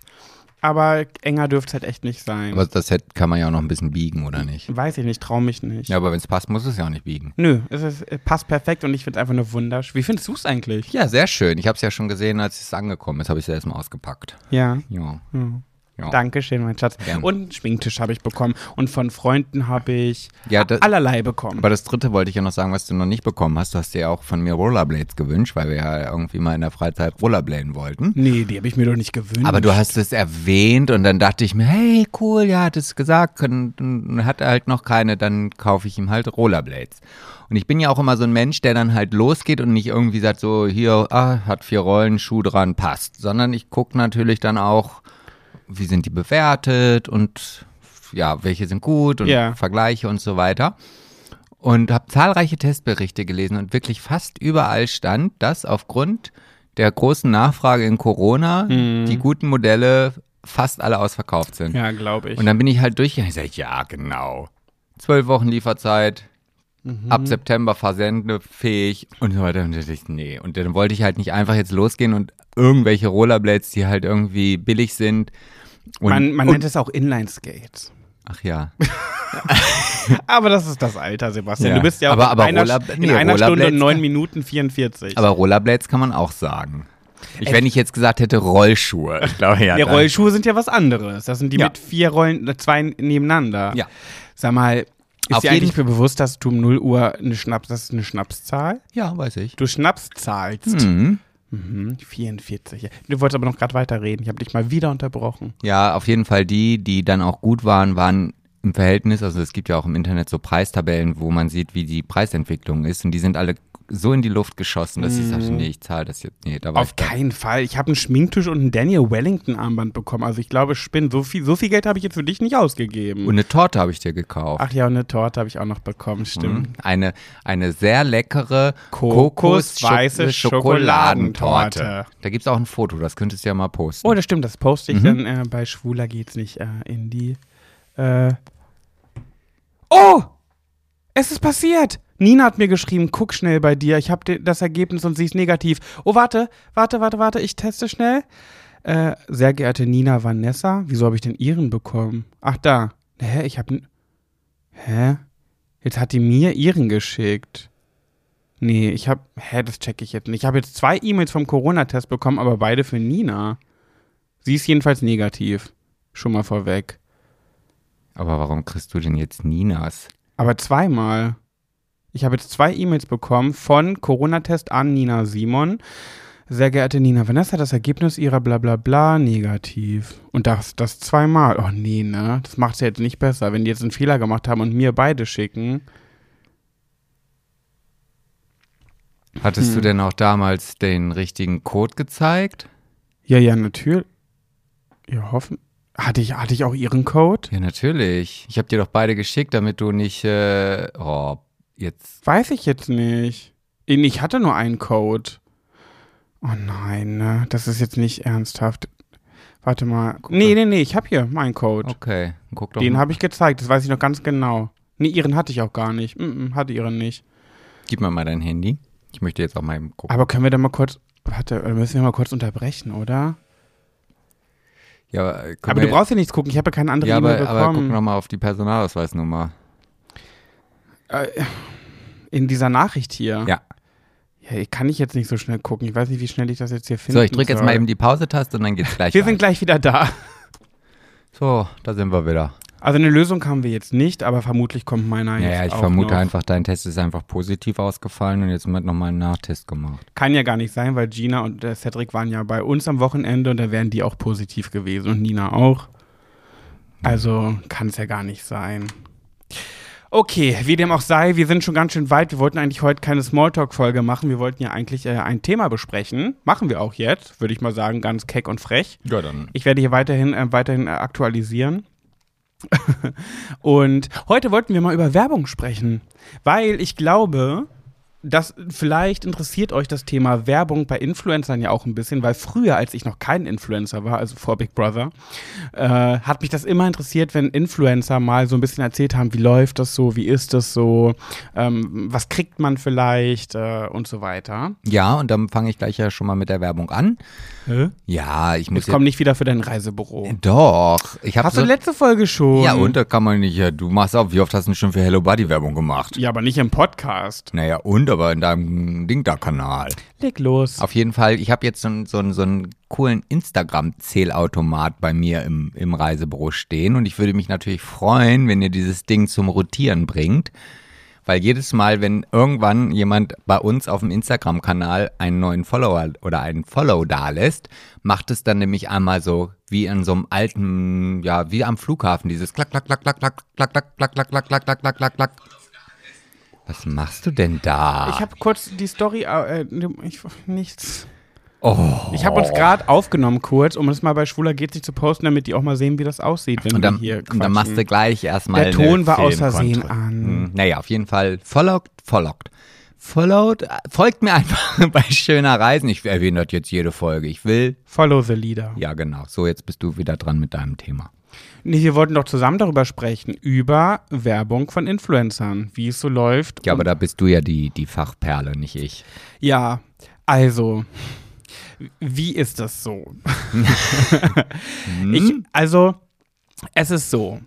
Speaker 1: aber enger dürfte es halt echt nicht sein.
Speaker 2: Aber das Set kann man ja auch noch ein bisschen biegen, oder nicht?
Speaker 1: Weiß ich nicht, trau mich nicht.
Speaker 2: Ja, aber wenn es passt, muss es ja auch nicht biegen.
Speaker 1: Nö, es ist, es passt perfekt und ich finde es einfach nur wunderschön. Wie findest du es eigentlich?
Speaker 2: Ja, sehr schön. Ich habe es ja schon gesehen, als es angekommen ist, habe ich es erstmal ausgepackt.
Speaker 1: Ja.
Speaker 2: Ja.
Speaker 1: Hm.
Speaker 2: Ja.
Speaker 1: Dankeschön, mein Schatz.
Speaker 2: Gern.
Speaker 1: Und einen Schminktisch habe ich bekommen. Und von Freunden habe ich
Speaker 2: Ja, das-
Speaker 1: allerlei bekommen.
Speaker 2: Aber das dritte wollte ich ja noch sagen, was du noch nicht bekommen hast. Du hast dir ja auch von mir Rollerblades gewünscht, weil wir ja irgendwie mal in der Freizeit Rollerbladen wollten.
Speaker 1: nee, die habe ich mir doch nicht gewünscht.
Speaker 2: Aber du hast es erwähnt und dann dachte ich mir, hey, cool, ja, hat es gesagt, und, und hat er halt noch keine, dann kaufe ich ihm halt Rollerblades. Und ich bin ja auch immer so ein Mensch, der dann halt losgeht und nicht irgendwie sagt, so hier, ah, hat vier Rollen, Schuh dran, passt. Sondern ich gucke natürlich dann auch, wie sind die bewertet und ja, welche sind gut und
Speaker 1: Ja.
Speaker 2: Vergleiche und so weiter. Und habe zahlreiche Testberichte gelesen und wirklich fast überall stand, dass aufgrund der großen Nachfrage in Corona die guten Modelle fast alle ausverkauft sind.
Speaker 1: Mhm. Ja, glaube ich.
Speaker 2: Und dann bin ich halt durchgegangen und sage, ja, genau. Zwölf Wochen Lieferzeit,
Speaker 1: Mhm.
Speaker 2: ab September versendefähig und so weiter. Und ich, nee. Und dann wollte ich halt nicht einfach jetzt losgehen und irgendwelche Rollerblades, die halt irgendwie billig sind. Und,
Speaker 1: man man
Speaker 2: und,
Speaker 1: nennt es auch Inline-Skates.
Speaker 2: Ach ja.
Speaker 1: Aber das ist das Alter, Sebastian.
Speaker 2: Ja.
Speaker 1: Du bist ja
Speaker 2: Aber-
Speaker 1: auch
Speaker 2: aber
Speaker 1: in einer,
Speaker 2: Roller-
Speaker 1: in
Speaker 2: nee,
Speaker 1: einer Stunde und neun Minuten 44.
Speaker 2: Aber Rollerblades kann man auch sagen. Ich, wenn ich jetzt gesagt hätte Rollschuhe. Ich glaube, ja. dann-
Speaker 1: Rollschuhe sind ja was anderes. Das sind die
Speaker 2: Ja.
Speaker 1: mit vier Rollen, äh, zwei nebeneinander.
Speaker 2: Ja.
Speaker 1: Sag mal, ist
Speaker 2: Auf
Speaker 1: dir eigentlich
Speaker 2: jeden-
Speaker 1: bewusst, dass du um 0 Uhr eine Schnaps, das ist eine Schnapszahl?
Speaker 2: Ja, weiß ich.
Speaker 1: Du Schnaps zahlst.
Speaker 2: Mhm.
Speaker 1: Mhm, 44. Du wolltest aber noch gerade weiterreden. Ich habe dich mal wieder unterbrochen.
Speaker 2: Ja, auf jeden Fall die, die dann auch gut waren, waren im Verhältnis, also es gibt ja auch im Internet so Preistabellen, wo man sieht, wie die Preisentwicklung ist und die sind alle so in die Luft geschossen, dass ich sagte, nee, ich zahle das jetzt, nee, da war
Speaker 1: Mhm. Auf keinen Fall. Ich habe einen Schminktisch und ein Daniel Wellington Armband bekommen. Also ich glaube, Spinn, so viel, so viel Geld habe ich jetzt für dich nicht ausgegeben.
Speaker 2: Und eine Torte habe ich dir gekauft.
Speaker 1: Ach ja, und eine Torte habe ich auch noch bekommen, stimmt.
Speaker 2: Mhm. Eine, eine sehr leckere
Speaker 1: Kokosweiße
Speaker 2: Kokos-
Speaker 1: Schokoladentorte.
Speaker 2: Da gibt es auch ein Foto, das könntest du ja mal posten.
Speaker 1: Oh, das stimmt, das poste ich
Speaker 2: Mhm.
Speaker 1: dann äh, bei Schwuler geht's nicht äh, in die. Äh oh! Es ist passiert! Nina hat mir geschrieben, guck schnell bei dir. Ich habe das Ergebnis und sie ist negativ. Oh, warte, warte, warte, warte, ich teste schnell. Äh, sehr geehrte Nina Vanessa, wieso habe ich denn ihren bekommen? Ach, da. Hä, ich habe. Hä? Jetzt hat die mir ihren geschickt. Nee, ich habe. Hä, das checke ich jetzt nicht. Ich habe jetzt zwei E-Mails vom Corona-Test bekommen, aber beide für Nina. Sie ist jedenfalls negativ. Schon mal vorweg.
Speaker 2: Aber warum kriegst du denn jetzt Ninas?
Speaker 1: Aber zweimal. Ich habe jetzt zwei E-Mails bekommen von Corona-Test an Nina Simon. Sehr geehrte Nina Vanessa, das Ergebnis ihrer bla bla bla negativ. Und das, das zweimal. Oh nee, ne? Das macht es ja jetzt nicht besser. Wenn die jetzt einen Fehler gemacht haben und mir beide schicken.
Speaker 2: Hattest
Speaker 1: Hm.
Speaker 2: du denn auch damals den richtigen Code gezeigt?
Speaker 1: Ja, ja, natürlich. Ja, hoffen. Hatte ich, hatte ich auch ihren Code?
Speaker 2: Ja, natürlich. Ich habe dir doch beide geschickt, damit du nicht, äh, oh, jetzt.
Speaker 1: Weiß ich jetzt nicht. Ich hatte nur einen Code. Oh nein, ne? Das ist jetzt nicht ernsthaft. Warte mal. Nee, nee, nee, ich habe hier meinen Code.
Speaker 2: Okay, guck doch
Speaker 1: Den habe ich gezeigt, das weiß ich noch ganz genau. Nee, ihren hatte ich auch gar nicht. Mm -mm, hatte ihren nicht.
Speaker 2: Gib mir mal dein Handy. Ich möchte jetzt auch mal gucken.
Speaker 1: Aber können wir da mal kurz. Warte, müssen wir mal kurz unterbrechen, oder?
Speaker 2: ja, äh, können
Speaker 1: Aber du brauchst ja nichts gucken, ich habe ja keine andere
Speaker 2: Ja,
Speaker 1: E-Mail
Speaker 2: aber, aber guck
Speaker 1: bekommen.
Speaker 2: noch mal auf die Personalausweisnummer.
Speaker 1: Äh, In dieser Nachricht hier.
Speaker 2: Ja.
Speaker 1: Ja, ich kann ich jetzt nicht so schnell gucken. Ich weiß nicht, wie schnell ich das jetzt hier finde.
Speaker 2: So, ich drücke jetzt mal eben die Pause-Taste und dann geht's gleich
Speaker 1: Wir
Speaker 2: weiter.
Speaker 1: sind gleich wieder da.
Speaker 2: So, da sind wir wieder.
Speaker 1: Also eine Lösung haben wir jetzt nicht, aber vermutlich kommt meiner
Speaker 2: Ja,
Speaker 1: jetzt
Speaker 2: ja, ich vermute
Speaker 1: noch.
Speaker 2: einfach, dein Test ist einfach positiv ausgefallen und jetzt wird nochmal ein Nachtest gemacht.
Speaker 1: Kann ja gar nicht sein, weil Gina und äh, Cedric waren ja bei uns am Wochenende und da wären die auch positiv gewesen und Nina auch. Also kann es ja gar nicht sein. Okay, wie dem auch sei, wir sind schon ganz schön weit. Wir wollten eigentlich heute keine Smalltalk-Folge machen. Wir wollten ja eigentlich äh, ein Thema besprechen. Machen wir auch jetzt, würde ich mal sagen, ganz keck und frech.
Speaker 2: Ja, dann.
Speaker 1: Ich werde hier weiterhin, äh, weiterhin äh, aktualisieren. und heute wollten wir mal über Werbung sprechen, weil ich glaube, dass vielleicht interessiert euch das Thema Werbung bei Influencern ja auch ein bisschen, weil früher, als ich noch kein Influencer war, also vor Big Brother, äh, hat mich das immer interessiert, wenn Influencer mal so ein bisschen erzählt haben, wie läuft das so, wie ist das so, ähm, was kriegt man vielleicht äh, und so weiter.
Speaker 2: Ja, und dann fange ich gleich ja schon mal mit der Werbung an. Ja, ich muss
Speaker 1: Jetzt komm nicht wieder für dein Reisebüro.
Speaker 2: Doch, ich habe
Speaker 1: Hast
Speaker 2: so,
Speaker 1: du letzte Folge schon?
Speaker 2: Ja, und da kann man nicht, ja, du machst auch, wie oft hast du schon für Hello Buddy Werbung gemacht?
Speaker 1: Ja, aber nicht im Podcast.
Speaker 2: Naja, und aber in deinem Ding da Kanal.
Speaker 1: Leg los.
Speaker 2: Auf jeden Fall, ich habe jetzt so, einen- so, so einen coolen Instagram-Zählautomat bei mir im, im Reisebüro stehen und ich würde mich natürlich freuen, wenn ihr dieses Ding zum Rotieren bringt. Weil jedes Mal, wenn irgendwann jemand bei uns auf dem Instagram-Kanal einen neuen Follower oder einen Follow dalässt, macht es dann nämlich einmal so wie in so einem alten, ja, wie am Flughafen, dieses klack, klack, klack, klack, klack, klack, klack, klack, klack, klack, klack, klack, klack, klack, klack. Was machst du denn da?
Speaker 1: Ich habe kurz die Story, äh, ich, nichts.
Speaker 2: oh.
Speaker 1: Ich habe uns gerade aufgenommen kurz, um es mal bei Schwuler geht sich zu posten, damit die auch mal sehen, wie das aussieht, wenn
Speaker 2: Und dann,
Speaker 1: wir hier
Speaker 2: und dann
Speaker 1: quatschen.
Speaker 2: machst du gleich erstmal.
Speaker 1: Der Ton war
Speaker 2: Filmkontrolle.
Speaker 1: an.
Speaker 2: Hm, Naja, auf jeden Fall. Followed, followed. Followed, folgt mir einfach bei schöner Reisen. Ich erwähne das jetzt jede Folge. Ich will.
Speaker 1: Follow the Leader.
Speaker 2: Ja, genau. So, jetzt bist du wieder dran mit deinem Thema.
Speaker 1: Nee, wir wollten doch zusammen darüber sprechen, über Werbung von Influencern, wie es so läuft.
Speaker 2: Ja, aber da bist du ja die, die Fachperle, nicht ich.
Speaker 1: Ja, also, wie ist das so?
Speaker 2: Hm?
Speaker 1: Ich, also, es ist so.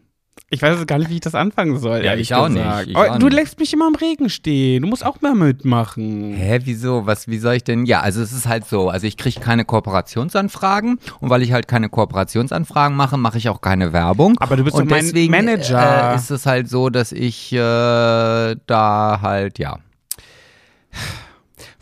Speaker 1: Ich weiß jetzt gar nicht, wie ich das anfangen soll.
Speaker 2: Ja, ich auch nicht, ich auch
Speaker 1: du
Speaker 2: nicht.
Speaker 1: lässt mich immer im Regen stehen. Du musst auch mal mitmachen.
Speaker 2: Hä, wieso? Was, wie soll ich denn? Ja, also es ist halt so. Also ich kriege keine Kooperationsanfragen und weil ich halt keine Kooperationsanfragen mache, mache ich auch keine Werbung.
Speaker 1: Aber du bist
Speaker 2: und
Speaker 1: doch mein
Speaker 2: deswegen,
Speaker 1: Manager.
Speaker 2: Äh, ist es halt so, dass ich äh, da halt, ja.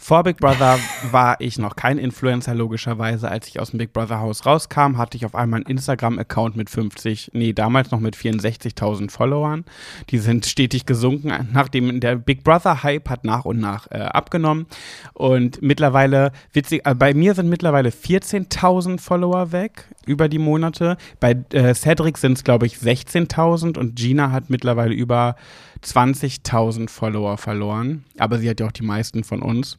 Speaker 1: Vor Big Brother war ich noch kein Influencer, logischerweise. Als ich aus dem Big Brother Haus rauskam, hatte ich auf einmal einen Instagram-Account mit 50, nee, damals noch mit 64.000 Followern. Die sind stetig gesunken, nachdem der Big Brother-Hype hat nach und nach äh, abgenommen. Und mittlerweile, witzig, äh, bei mir sind mittlerweile 14.000 Follower weg über die Monate. Bei äh, Cedric sind es, glaube ich, 16.000 und Gina hat mittlerweile über 20.000 Follower verloren. Aber sie hat ja auch die meisten von uns.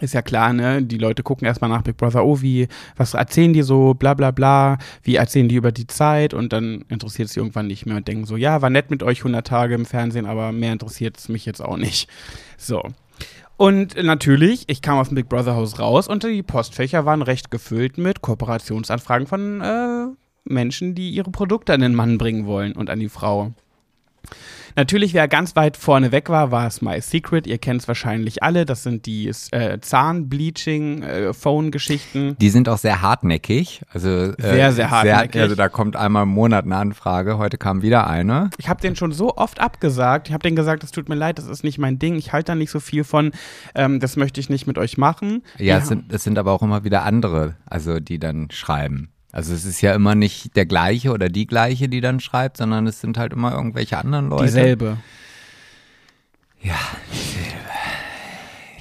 Speaker 1: Ist ja klar, ne? Die Leute gucken erstmal nach Big Brother, oh, wie, was erzählen die so, bla bla bla, wie erzählen die über die Zeit und dann interessiert es sie irgendwann nicht mehr und denken so, ja, war nett mit euch 100 Tage im Fernsehen, aber mehr interessiert es mich jetzt auch nicht. So. Und natürlich, ich kam aus dem Big Brother Haus raus und die Postfächer waren recht gefüllt mit Kooperationsanfragen von äh, Menschen, die ihre Produkte an den Mann bringen wollen und an die Frau. Natürlich, wer ganz weit vorne weg war, war My Secret. Ihr kennt es wahrscheinlich alle. Das sind die äh, Zahnbleaching-Phone-Geschichten.
Speaker 2: Die sind auch sehr hartnäckig. Also, äh,
Speaker 1: Sehr, sehr hartnäckig.
Speaker 2: also da kommt einmal im Monat eine Anfrage. Heute kam wieder eine.
Speaker 1: ich habe den schon so oft abgesagt. Ich habe denen gesagt, es tut mir leid, das ist nicht mein Ding. Ich halte da nicht so viel von. Ähm, das möchte ich nicht mit euch machen.
Speaker 2: Ja,
Speaker 1: Die
Speaker 2: es sind, es sind aber auch immer wieder andere, also die dann schreiben. Also es ist ja immer nicht der gleiche oder die gleiche, die dann schreibt, sondern es sind halt immer irgendwelche anderen Leute.
Speaker 1: Dieselbe.
Speaker 2: Ja.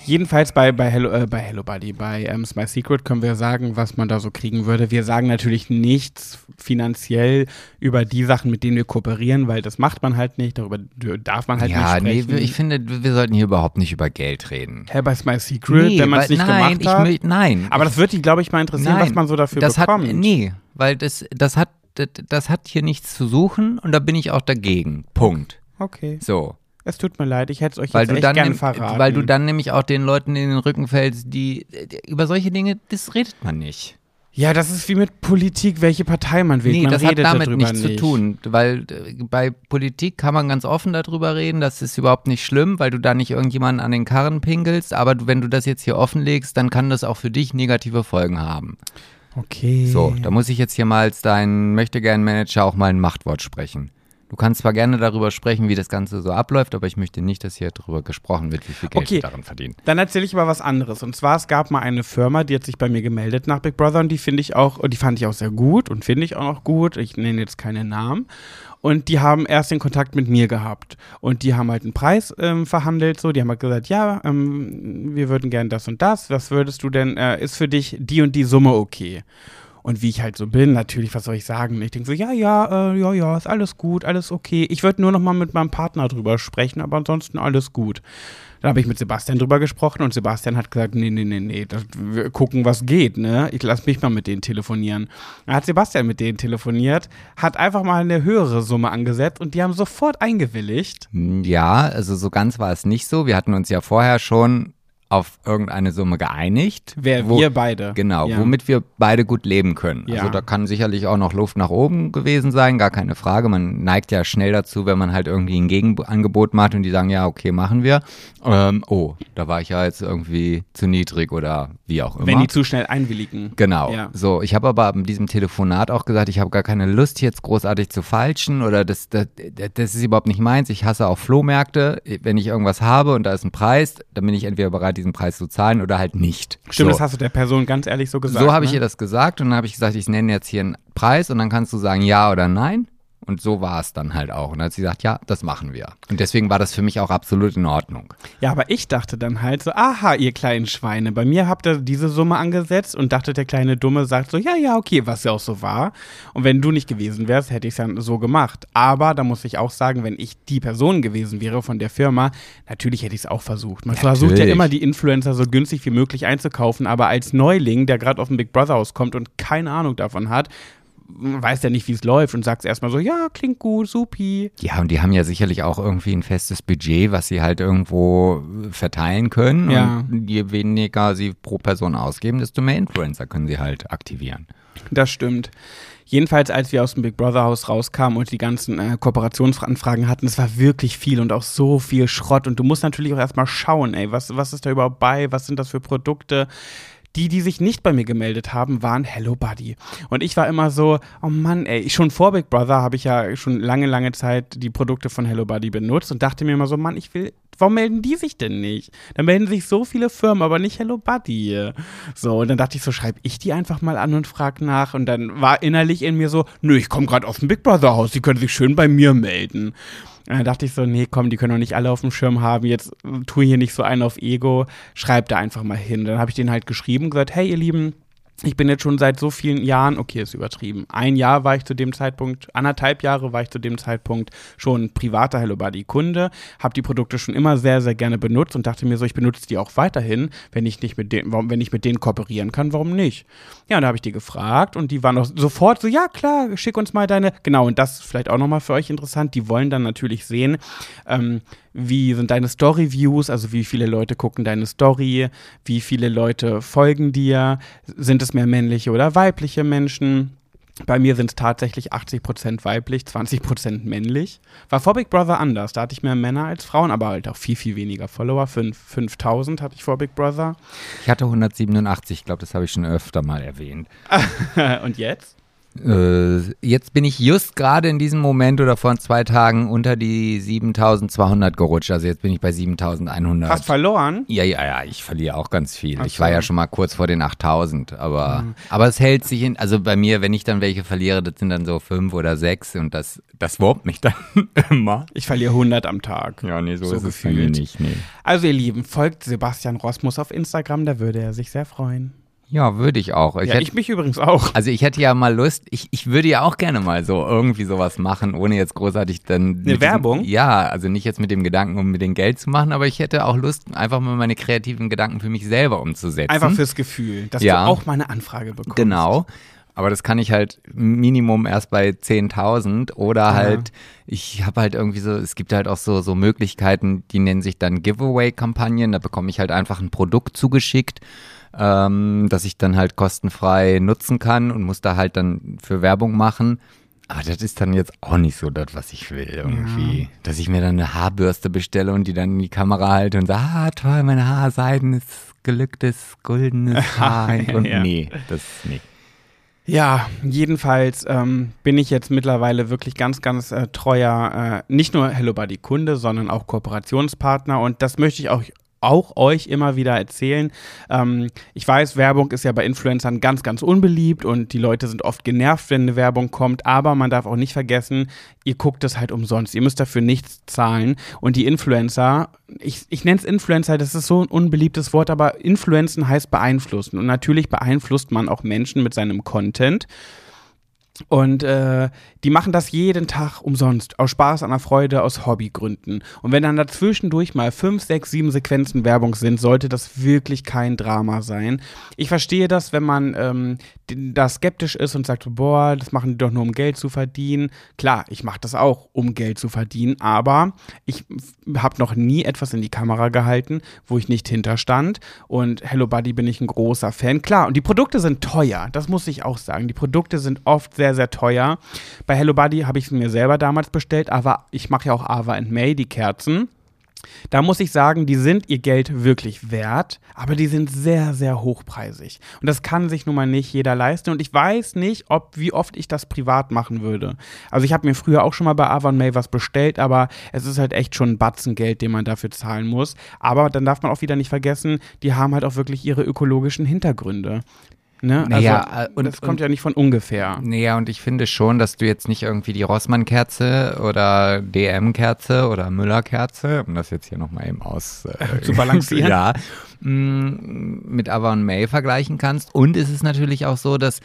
Speaker 1: Jedenfalls bei, bei, Hello, äh, bei Hello Buddy, bei ähm, My Secret können wir sagen, was man da so kriegen würde. Wir sagen natürlich nichts finanziell über die Sachen, mit denen wir kooperieren, weil das macht man halt nicht, darüber darf man halt
Speaker 2: ja,
Speaker 1: nicht
Speaker 2: nee,
Speaker 1: sprechen.
Speaker 2: ich finde, wir sollten hier überhaupt nicht über Geld reden.
Speaker 1: Hä, bei My Secret, wenn man es nicht
Speaker 2: nein,
Speaker 1: gemacht hat.
Speaker 2: ich, nein.
Speaker 1: Aber das wird die, glaube ich, mal interessieren,
Speaker 2: nein,
Speaker 1: was man so dafür
Speaker 2: das
Speaker 1: bekommt.
Speaker 2: Hat, nee, weil das, das, hat, das, das hat hier nichts zu suchen und da bin ich auch dagegen. Punkt.
Speaker 1: Okay,
Speaker 2: So.
Speaker 1: Es tut mir leid, ich hätte es euch
Speaker 2: Weil
Speaker 1: jetzt echt
Speaker 2: dann
Speaker 1: gern verraten.
Speaker 2: weil du dann nämlich auch den Leuten in den Rücken fällst, die, die über solche Dinge, das redet man nicht.
Speaker 1: ja, das ist wie mit Politik, welche Partei man wählt.
Speaker 2: Nee,
Speaker 1: man
Speaker 2: das hat damit nichts
Speaker 1: nicht.
Speaker 2: zu tun, weil äh, bei Politik kann man ganz offen darüber reden, das ist überhaupt nicht schlimm, weil du da nicht irgendjemanden an den Karren pinkelst, aber wenn du das jetzt hier offenlegst, dann kann das auch für dich negative Folgen haben.
Speaker 1: Okay.
Speaker 2: So, da muss ich jetzt hier mal als dein Möchtegern-Manager auch mal ein Machtwort sprechen. Du kannst zwar gerne darüber sprechen, wie das Ganze so abläuft, aber ich möchte nicht, dass hier darüber gesprochen wird, wie viel Geld
Speaker 1: Okay.
Speaker 2: wir daran verdienen.
Speaker 1: Dann erzähle ich aber was anderes. Und zwar, es gab mal eine Firma, die hat sich bei mir gemeldet nach Big Brother und die finde ich auch, die fand ich auch sehr gut und finde ich auch noch gut. Ich nenne jetzt keine Namen. Und die haben erst den Kontakt mit mir gehabt. Und die haben halt einen Preis ähm, verhandelt, so. Die haben halt gesagt, ja, ähm, wir würden gern das und das. Was würdest du denn, äh, ist für dich die und die Summe okay? Und wie ich halt so bin, natürlich, was soll ich sagen? Ich denke so, ja, ja, äh, ja, ja, ist alles gut, alles okay. Ich würde nur noch mal mit meinem Partner drüber sprechen, aber ansonsten alles gut. Dann habe ich mit Sebastian drüber gesprochen und Sebastian hat gesagt, nee, nee, nee, nee, das, wir gucken, was geht, ne? Ich lass mich mal mit denen telefonieren. Dann hat Sebastian mit denen telefoniert, hat einfach mal eine höhere Summe angesetzt und die haben sofort eingewilligt.
Speaker 2: Ja, also so ganz war es nicht so. Wir hatten uns ja vorher schon auf irgendeine Summe geeinigt.
Speaker 1: Wer
Speaker 2: wo-
Speaker 1: wir beide.
Speaker 2: Genau,
Speaker 1: Ja.
Speaker 2: womit wir beide gut leben können.
Speaker 1: Ja.
Speaker 2: Also da kann sicherlich auch noch Luft nach oben gewesen sein, gar keine Frage. Man neigt ja schnell dazu, wenn man halt irgendwie ein Gegenangebot macht und die sagen, ja, okay, machen wir. Ähm, oh, da war ich ja jetzt irgendwie zu niedrig oder wie auch immer.
Speaker 1: Wenn die zu schnell einwilligen.
Speaker 2: Genau.
Speaker 1: Ja.
Speaker 2: So, ich habe aber in diesem Telefonat auch gesagt, ich habe gar keine Lust jetzt großartig zu falschen oder das, das, das ist überhaupt nicht meins. Ich hasse auch Flohmärkte. Wenn ich irgendwas habe und da ist ein Preis, dann bin ich entweder bereit, diesen Preis zu zahlen oder halt nicht.
Speaker 1: Stimmt,
Speaker 2: so.
Speaker 1: das hast du der Person ganz ehrlich so gesagt.
Speaker 2: So habe ich
Speaker 1: ne?
Speaker 2: ihr das gesagt und dann habe ich gesagt, ich nenne jetzt hier einen Preis und dann kannst du sagen ja oder nein. Und so war es dann halt auch. Und dann hat sie gesagt, ja, das machen wir. Und deswegen war das für mich auch absolut in Ordnung.
Speaker 1: Ja, aber ich dachte dann halt so, aha, ihr kleinen Schweine, bei mir habt ihr diese Summe angesetzt und dachte, der kleine Dumme sagt so, ja, ja, okay, was ja auch so war. Und wenn du nicht gewesen wärst, hätte ich es ja so gemacht. Aber da muss ich auch sagen, wenn ich die Person gewesen wäre von der Firma, natürlich hätte ich es auch versucht. Man versucht ja
Speaker 2: Natürlich.
Speaker 1: immer, die Influencer so günstig wie möglich einzukaufen, aber als Neuling, der gerade auf dem Big Brother Haus kommt und keine Ahnung davon hat, weiß ja nicht, wie es läuft und sagt erstmal so, ja, klingt gut, supi.
Speaker 2: Ja, und die haben ja sicherlich auch irgendwie ein festes Budget, was sie halt irgendwo verteilen können.
Speaker 1: Ja.
Speaker 2: Und je weniger sie pro Person ausgeben, desto mehr Influencer können sie halt aktivieren.
Speaker 1: Das stimmt. Jedenfalls, als wir aus dem Big Brother Haus rauskamen und die ganzen äh, Kooperationsanfragen hatten, es war wirklich viel und auch so viel Schrott. Und du musst natürlich auch erstmal schauen, ey, was, was ist da überhaupt bei? Was sind das für Produkte? Die, die sich nicht bei mir gemeldet haben, waren Hello Buddy. Und ich war immer so, oh Mann, ey, schon vor Big Brother habe ich ja schon lange, lange Zeit die Produkte von Hello Buddy benutzt und dachte mir immer so, Mann, ich will, warum melden die sich denn nicht? Da melden sich so viele Firmen, aber nicht Hello Buddy. So, und dann dachte ich so, schreibe ich die einfach mal an und frag nach. Und dann war innerlich in mir so, nö, ich komme gerade aus dem Big Brother Haus, die können sich schön bei mir melden. Und dann dachte ich so, nee, komm, die können doch nicht alle auf dem Schirm haben. Jetzt äh, tu hier nicht so einen auf Ego, schreib da einfach mal hin. Dann habe ich denen halt geschrieben gesagt, hey, ihr Lieben, ich bin jetzt schon seit so vielen Jahren, okay, ist übertrieben. Ein Jahr war ich zu dem Zeitpunkt, anderthalb Jahre war ich zu dem Zeitpunkt schon privater Hello Buddy Kunde, habe die Produkte schon immer sehr, sehr gerne benutzt und dachte mir so, ich benutze die auch weiterhin, wenn ich nicht mit denen, warum, wenn ich mit denen kooperieren kann, warum nicht? Ja, und da habe ich die gefragt und die waren auch sofort so, ja klar, schick uns mal deine, genau, und das ist vielleicht auch nochmal für euch interessant, die wollen dann natürlich sehen, ähm, wie sind deine Story-Views, also wie viele Leute gucken deine Story, wie viele Leute folgen dir, sind es mehr männliche oder weibliche Menschen? Bei mir sind es tatsächlich 80% weiblich, 20% männlich. War vor Big Brother anders. Da hatte ich mehr Männer als Frauen, aber halt auch viel, viel weniger Follower. Fünf- 5000 hatte ich vor Big Brother.
Speaker 2: Ich hatte 187, ich glaube, das habe ich schon öfter mal erwähnt.
Speaker 1: Und jetzt?
Speaker 2: Äh, jetzt bin ich just gerade in diesem Moment oder vor zwei Tagen unter die 7200 gerutscht. Also jetzt bin ich bei 7100.
Speaker 1: Hast verloren?
Speaker 2: Ja, ja, ja, ich verliere auch ganz viel.
Speaker 1: Ach
Speaker 2: Ich war
Speaker 1: so.
Speaker 2: ja schon mal kurz vor den 8000, aber, aber es hält sich in, also bei mir, wenn ich dann welche verliere, das sind dann so fünf oder sechs und das, das wurmt mich dann immer.
Speaker 1: Ich verliere 100 am Tag.
Speaker 2: Ja, nee, so,
Speaker 1: So
Speaker 2: ist es
Speaker 1: gefühlt.
Speaker 2: bei mir nicht, nee.
Speaker 1: Also ihr Lieben, folgt Sebastian Rosmus auf Instagram, da würde er sich sehr freuen.
Speaker 2: Ja, würde ich auch. Ich
Speaker 1: ja,
Speaker 2: hätte-
Speaker 1: ich mich übrigens auch.
Speaker 2: also ich hätte ja mal Lust, ich, ich würde ja auch gerne mal so irgendwie sowas machen, ohne jetzt großartig dann. diesem-
Speaker 1: Werbung?
Speaker 2: Ja, also nicht jetzt mit dem Gedanken, um mit dem Geld zu machen, aber ich hätte auch Lust, einfach mal meine kreativen Gedanken für mich selber umzusetzen.
Speaker 1: Einfach fürs Gefühl, dass
Speaker 2: Ja.
Speaker 1: du auch mal eine Anfrage bekommst.
Speaker 2: Genau. Aber das kann ich halt Minimum erst bei 10.000 oder halt, ich habe halt irgendwie so, es gibt halt auch so, so Möglichkeiten, die nennen sich dann Giveaway-Kampagnen. Da bekomme ich halt einfach ein Produkt zugeschickt, ähm, das ich dann halt kostenfrei nutzen kann und muss da halt dann für Werbung machen. Aber das ist dann jetzt auch nicht so das, was ich will irgendwie. Dass ich mir dann eine Haarbürste bestelle und die dann in die Kamera halte und sage, ah toll, meine Haarseiden ist gelücktes, goldenes Haar. Und
Speaker 1: Ja.
Speaker 2: nee, das nicht.
Speaker 1: Ja, jedenfalls ähm, bin ich jetzt mittlerweile wirklich ganz, ganz äh, treuer, äh, nicht nur Hello Buddy Kunde, sondern auch Kooperationspartner und das möchte ich auch auch euch immer wieder erzählen. Ähm, ich weiß, Werbung ist ja bei Influencern ganz, ganz unbeliebt und die Leute sind oft genervt, wenn eine Werbung kommt, aber man darf auch nicht vergessen, ihr guckt es halt umsonst. Ihr müsst dafür nichts zahlen und die Influencer, ich, ich nenne es Influencer, das ist so ein unbeliebtes Wort, aber Influenzen heißt beeinflussen und natürlich beeinflusst man auch Menschen mit seinem Content. Und äh, die machen das jeden Tag umsonst, aus Spaß an der Freude, aus Hobbygründen. Und wenn dann dazwischendurch mal fünf, sechs, sieben Sequenzen Werbung sind, sollte das wirklich kein Drama sein. Ich verstehe das, wenn man ähm, da skeptisch ist und sagt, boah, das machen die doch nur, um Geld zu verdienen. Klar, ich mache das auch, um Geld zu verdienen, aber ich habe noch nie etwas in die Kamera gehalten, wo ich nicht hinterstand. Und Hello Buddy bin ich ein großer Fan. Klar, und die Produkte sind teuer, das muss ich auch sagen. Die Produkte sind oft sehr, sehr teuer. Bei Hello Buddy habe ich es mir selber damals bestellt, aber ich mache ja auch Ava and May, die Kerzen. Da muss ich sagen, die sind ihr Geld wirklich wert, aber die sind sehr, sehr hochpreisig. Und das kann sich nun mal nicht jeder leisten. Und ich weiß nicht, ob, wie oft ich das privat machen würde. Also ich habe mir früher auch schon mal bei Avon May was bestellt, aber es ist halt echt schon ein Batzen Geld, den man dafür zahlen muss. Aber dann darf man auch wieder nicht vergessen, die haben halt auch wirklich ihre ökologischen Hintergründe. Ne?
Speaker 2: Naja,
Speaker 1: also,
Speaker 2: äh, und-
Speaker 1: das kommt
Speaker 2: und-
Speaker 1: ja nicht von ungefähr.
Speaker 2: Naja, und ich finde schon, dass du jetzt nicht irgendwie die Rossmann-Kerze oder DM-Kerze oder Müller-Kerze, um das jetzt hier nochmal eben aus äh,
Speaker 1: Zu balancieren.
Speaker 2: ja, mh, mit Avon May vergleichen kannst. Und es ist natürlich auch so, dass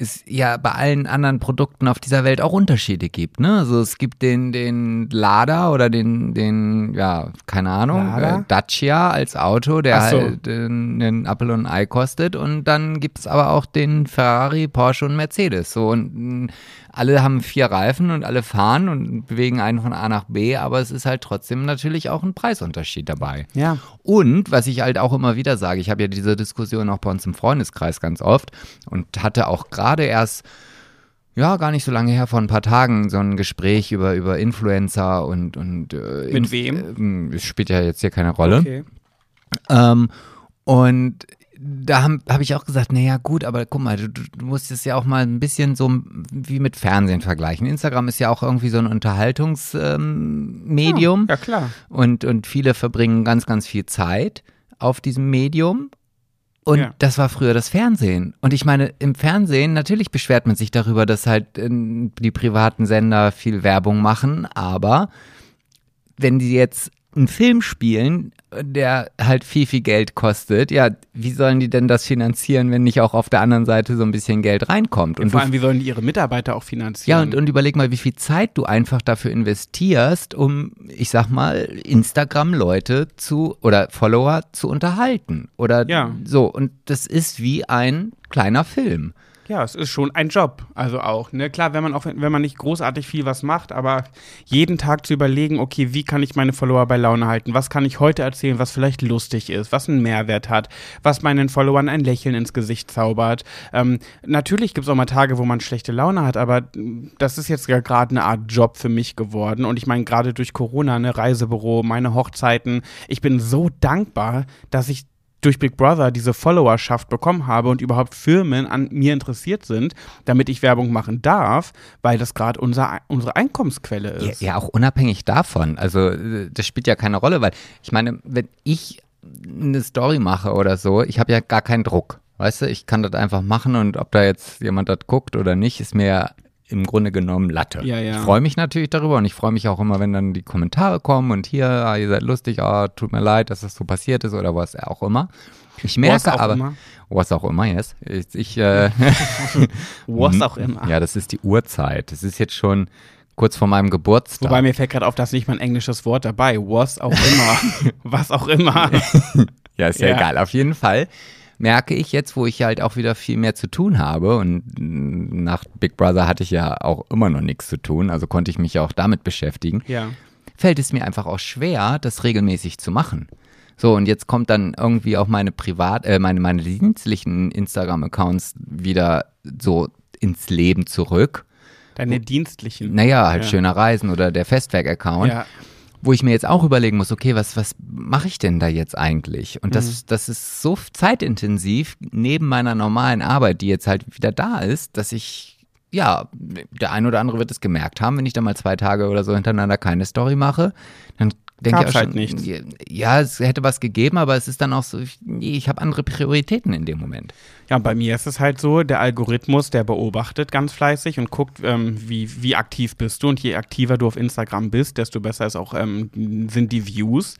Speaker 2: es ja bei allen anderen Produkten auf dieser Welt auch Unterschiede gibt. Ne? Also es gibt den, den Lada oder den, den, ja, keine Ahnung, äh, Dacia als Auto, der
Speaker 1: so.
Speaker 2: halt äh, einen Apfel und ein Ei kostet. Und dann gibt es aber auch den Ferrari, Porsche und Mercedes. So und mh, alle haben vier Reifen und alle fahren und bewegen einen von A nach B, aber es ist halt trotzdem natürlich auch ein Preisunterschied dabei.
Speaker 1: Ja.
Speaker 2: Und was ich halt auch immer wieder sage, ich habe ja diese Diskussion auch bei uns im Freundeskreis ganz oft und hatte auch gerade erst ja, gar nicht so lange her, vor ein paar Tagen, so ein Gespräch über, über Influencer und. und äh,
Speaker 1: Mit wem?
Speaker 2: Es spielt ja jetzt hier keine Rolle.
Speaker 1: Okay.
Speaker 2: Ähm, und da habe hab ich auch gesagt, naja gut, aber guck mal, du, du musst es ja auch mal ein bisschen so wie mit Fernsehen vergleichen. Instagram ist ja auch irgendwie so ein Unterhaltungsmedium ähm, Medium.
Speaker 1: Ja, klar.
Speaker 2: Und, und viele verbringen ganz, ganz viel Zeit auf diesem Medium. Und
Speaker 1: Ja.
Speaker 2: das war früher das Fernsehen. Und ich meine, im Fernsehen, natürlich beschwert man sich darüber, dass halt äh, die privaten Sender viel Werbung machen, aber wenn die jetzt einen Film spielen, der halt viel, viel Geld kostet, ja, wie sollen die denn das finanzieren, wenn nicht auch auf der anderen Seite so ein bisschen Geld reinkommt?
Speaker 1: Und vor allem, wie sollen die ihre Mitarbeiter auch finanzieren?
Speaker 2: ja, und, und überleg mal, wie viel Zeit du einfach dafür investierst, um, ich sag mal, Instagram-Leute zu oder Follower zu unterhalten. Oder
Speaker 1: Ja.
Speaker 2: so. Und das ist wie ein kleiner Film.
Speaker 1: Ja, es ist schon ein Job, also auch. Ne? Klar, wenn man auch, wenn man nicht großartig viel was macht, aber jeden Tag zu überlegen, okay, wie kann ich meine Follower bei Laune halten? Was kann ich heute erzählen, was vielleicht lustig ist, was einen Mehrwert hat, was meinen Followern ein Lächeln ins Gesicht zaubert. Ähm, natürlich gibt es auch mal Tage, wo man schlechte Laune hat, aber das ist jetzt ja gerade eine Art Job für mich geworden. Und ich meine, gerade durch Corona, eine Reisebüro, meine Hochzeiten, ich bin so dankbar, dass ich durch Big Brother diese Followerschaft bekommen habe und überhaupt Firmen an mir interessiert sind, damit ich Werbung machen darf, weil das gerade unser, unsere Einkommensquelle
Speaker 2: Ja,
Speaker 1: ist.
Speaker 2: ja, auch unabhängig davon. Also, äh, das spielt ja keine Rolle, weil ich meine, wenn ich eine Story mache oder so, ich habe ja gar keinen Druck. Weißt du, ich kann das einfach machen und ob da jetzt jemand das guckt oder nicht, ist mir ja im Grunde genommen Latte.
Speaker 1: Ja, ja.
Speaker 2: Ich freue mich natürlich darüber und ich freue mich auch immer, wenn dann die Kommentare kommen und hier, ah, ihr seid lustig, ah, tut mir leid, dass das so passiert ist oder was auch immer. Ich merke
Speaker 1: auch
Speaker 2: aber,
Speaker 1: immer.
Speaker 2: was auch immer, yes. Ich, ich äh,
Speaker 1: Was auch immer.
Speaker 2: ja, das ist die Uhrzeit. Das ist jetzt schon kurz vor meinem Geburtstag.
Speaker 1: Wobei mir fällt gerade auf, dass nicht mal ein englisches Wort dabei. Was auch immer. Was auch immer.
Speaker 2: Ja, ist ja,
Speaker 1: Ja.
Speaker 2: egal. Auf jeden Fall merke ich jetzt, wo ich halt auch wieder viel mehr zu tun habe und nach Big Brother hatte ich ja auch immer noch nichts zu tun, also konnte ich mich ja auch damit beschäftigen,
Speaker 1: Ja.
Speaker 2: fällt es mir einfach auch schwer, das regelmäßig zu machen. So, und jetzt kommt dann irgendwie auch meine privat, äh, meine, meine dienstlichen Instagram-Accounts wieder so ins Leben zurück.
Speaker 1: Deine dienstlichen.
Speaker 2: Naja, halt
Speaker 1: Ja.
Speaker 2: schöner Reisen oder der Festwerk-Account
Speaker 1: Ja.
Speaker 2: Wo ich mir jetzt auch überlegen muss, okay, was, was mache ich denn da jetzt eigentlich? Und
Speaker 1: Mhm.
Speaker 2: das, das ist so zeitintensiv neben meiner normalen Arbeit, die jetzt halt wieder da ist, dass ich, ja, der ein oder andere wird es gemerkt haben, wenn ich da mal zwei Tage oder so hintereinander keine Story mache, dann denke ich
Speaker 1: Gab's
Speaker 2: auch
Speaker 1: halt
Speaker 2: schon,
Speaker 1: nichts.
Speaker 2: ja, es hätte was gegeben, aber es ist dann auch so, ich, ich habe andere Prioritäten in dem Moment.
Speaker 1: Ja, bei mir ist es halt so, der Algorithmus, der beobachtet ganz fleißig und guckt, ähm, wie, wie aktiv bist du. Und je aktiver du auf Instagram bist, desto besser ist auch, ähm, sind die Views.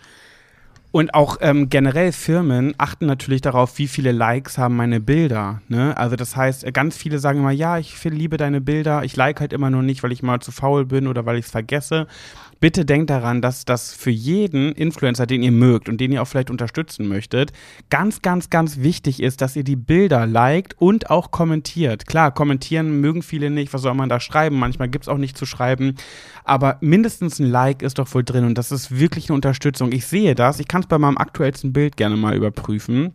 Speaker 1: Und auch ähm, generell Firmen achten natürlich darauf, wie viele Likes haben meine Bilder. Ne? Also das heißt, äh, ganz viele sagen immer, ja, ich liebe deine Bilder, ich like halt immer nur nicht, weil ich mal zu faul bin oder weil ich es vergesse bitte denkt daran, dass das für jeden Influencer, den ihr mögt und den ihr auch vielleicht unterstützen möchtet, ganz, ganz, ganz wichtig ist, dass ihr die Bilder liked und auch kommentiert. Klar, kommentieren mögen viele nicht, was soll man da schreiben? Manchmal gibt es auch nicht zu schreiben, aber mindestens ein Like ist doch wohl drin und das ist wirklich eine Unterstützung. Ich sehe das, ich kann es bei meinem aktuellsten Bild gerne mal überprüfen.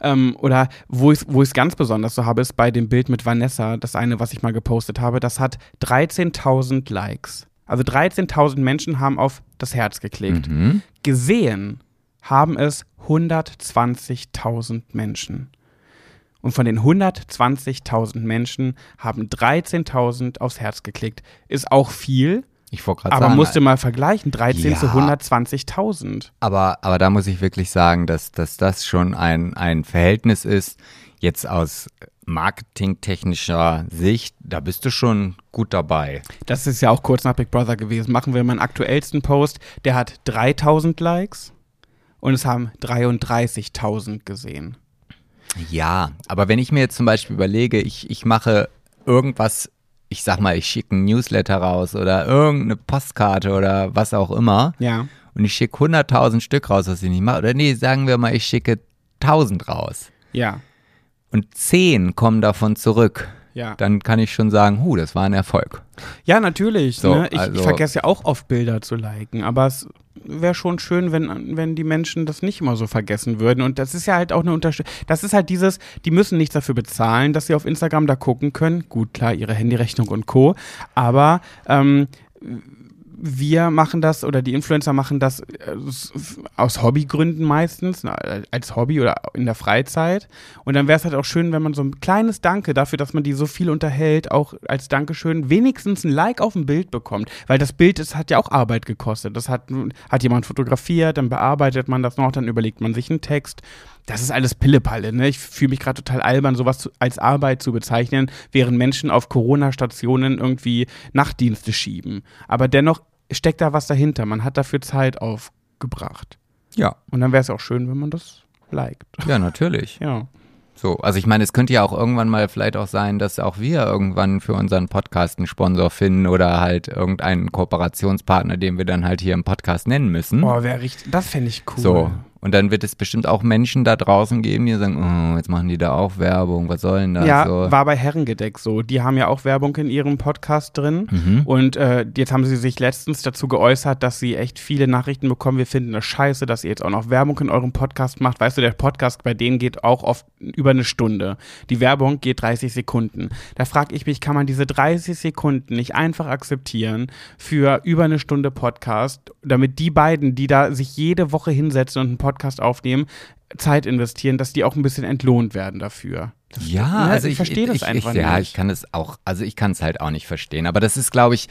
Speaker 1: Ähm, oder wo ich es ganz besonders so habe, ist bei dem Bild mit Vanessa, das eine, was ich mal gepostet habe, das hat 13.000 Likes. Also 13.000 Menschen haben auf das Herz geklickt. Mhm. Gesehen haben es 120.000 Menschen. Und von den 120.000 Menschen haben 13.000 aufs Herz geklickt. Ist auch viel.
Speaker 2: Ich aber
Speaker 1: sagen, musste mal vergleichen, 13 ja, zu 120.000.
Speaker 2: Aber, aber da muss ich wirklich sagen, dass, dass das schon ein, ein Verhältnis ist, jetzt aus marketingtechnischer Sicht, da bist du schon gut dabei.
Speaker 1: Das ist ja auch kurz nach Big Brother gewesen. Machen wir meinen aktuellsten Post. Der hat 3000 Likes und es haben 33.000 gesehen.
Speaker 2: Ja, aber wenn ich mir jetzt zum Beispiel überlege, ich, ich mache irgendwas, ich sag mal, ich schicke ein Newsletter raus oder irgendeine Postkarte oder was auch immer.
Speaker 1: Ja.
Speaker 2: Und ich schicke 100.000 Stück raus, was ich nicht mache. Oder nee, sagen wir mal, ich schicke 1000 raus.
Speaker 1: Ja
Speaker 2: und zehn kommen davon zurück,
Speaker 1: ja.
Speaker 2: dann kann ich schon sagen, hu, das war ein Erfolg.
Speaker 1: Ja, natürlich. So, ne? ich, also, ich, vergesse ja auch oft Bilder zu liken, aber es wäre schon schön, wenn, wenn die Menschen das nicht immer so vergessen würden. Und das ist ja halt auch eine Unterstützung. Das ist halt dieses, die müssen nichts dafür bezahlen, dass sie auf Instagram da gucken können. Gut, klar, ihre Handyrechnung und Co. Aber ähm, wir machen das oder die Influencer machen das äh, aus Hobbygründen meistens, als Hobby oder in der Freizeit. Und dann wäre es halt auch schön, wenn man so ein kleines Danke dafür, dass man die so viel unterhält, auch als Dankeschön wenigstens ein Like auf dem Bild bekommt. Weil das Bild, das hat ja auch Arbeit gekostet. Das hat, hat jemand fotografiert, dann bearbeitet man das noch, dann überlegt man sich einen Text. Das ist alles Pillepalle, ne? Ich fühle mich gerade total albern, sowas zu, als Arbeit zu bezeichnen, während Menschen auf Corona-Stationen irgendwie Nachtdienste schieben. Aber dennoch steckt da was dahinter. Man hat dafür Zeit aufgebracht.
Speaker 2: Ja.
Speaker 1: Und dann wäre es auch schön, wenn man das liked.
Speaker 2: Ja, natürlich.
Speaker 1: ja.
Speaker 2: So, also ich meine, es könnte ja auch irgendwann mal vielleicht auch sein, dass auch wir irgendwann für unseren Podcast einen Sponsor finden oder halt irgendeinen Kooperationspartner, den wir dann halt hier im Podcast nennen müssen.
Speaker 1: Oh, wäre richtig, das fände ich cool.
Speaker 2: So, und dann wird es bestimmt auch Menschen da draußen geben, die sagen, oh, jetzt machen die da auch Werbung, was soll denn das?
Speaker 1: Ja, so. war bei Herrengedeck so. Die haben ja auch Werbung in ihrem Podcast drin. Mhm. Und äh, jetzt haben sie sich letztens dazu geäußert, dass sie echt viele Nachrichten bekommen. Wir finden das scheiße, dass ihr jetzt auch noch Werbung in eurem Podcast macht. Weißt du, der Podcast bei denen geht auch oft über eine Stunde. Die Werbung geht 30 Sekunden. Da frage ich mich, kann man diese 30 Sekunden nicht einfach akzeptieren für über eine Stunde Podcast, damit die beiden, die da sich jede Woche hinsetzen und einen Podcast Podcast aufnehmen, Zeit investieren, dass die auch ein bisschen entlohnt werden dafür.
Speaker 2: Das ja, stimmt. also ich, ich verstehe das ich, einfach ich, nicht. Ja, ich kann es auch, also ich kann es halt auch nicht verstehen. Aber das ist, glaube ich,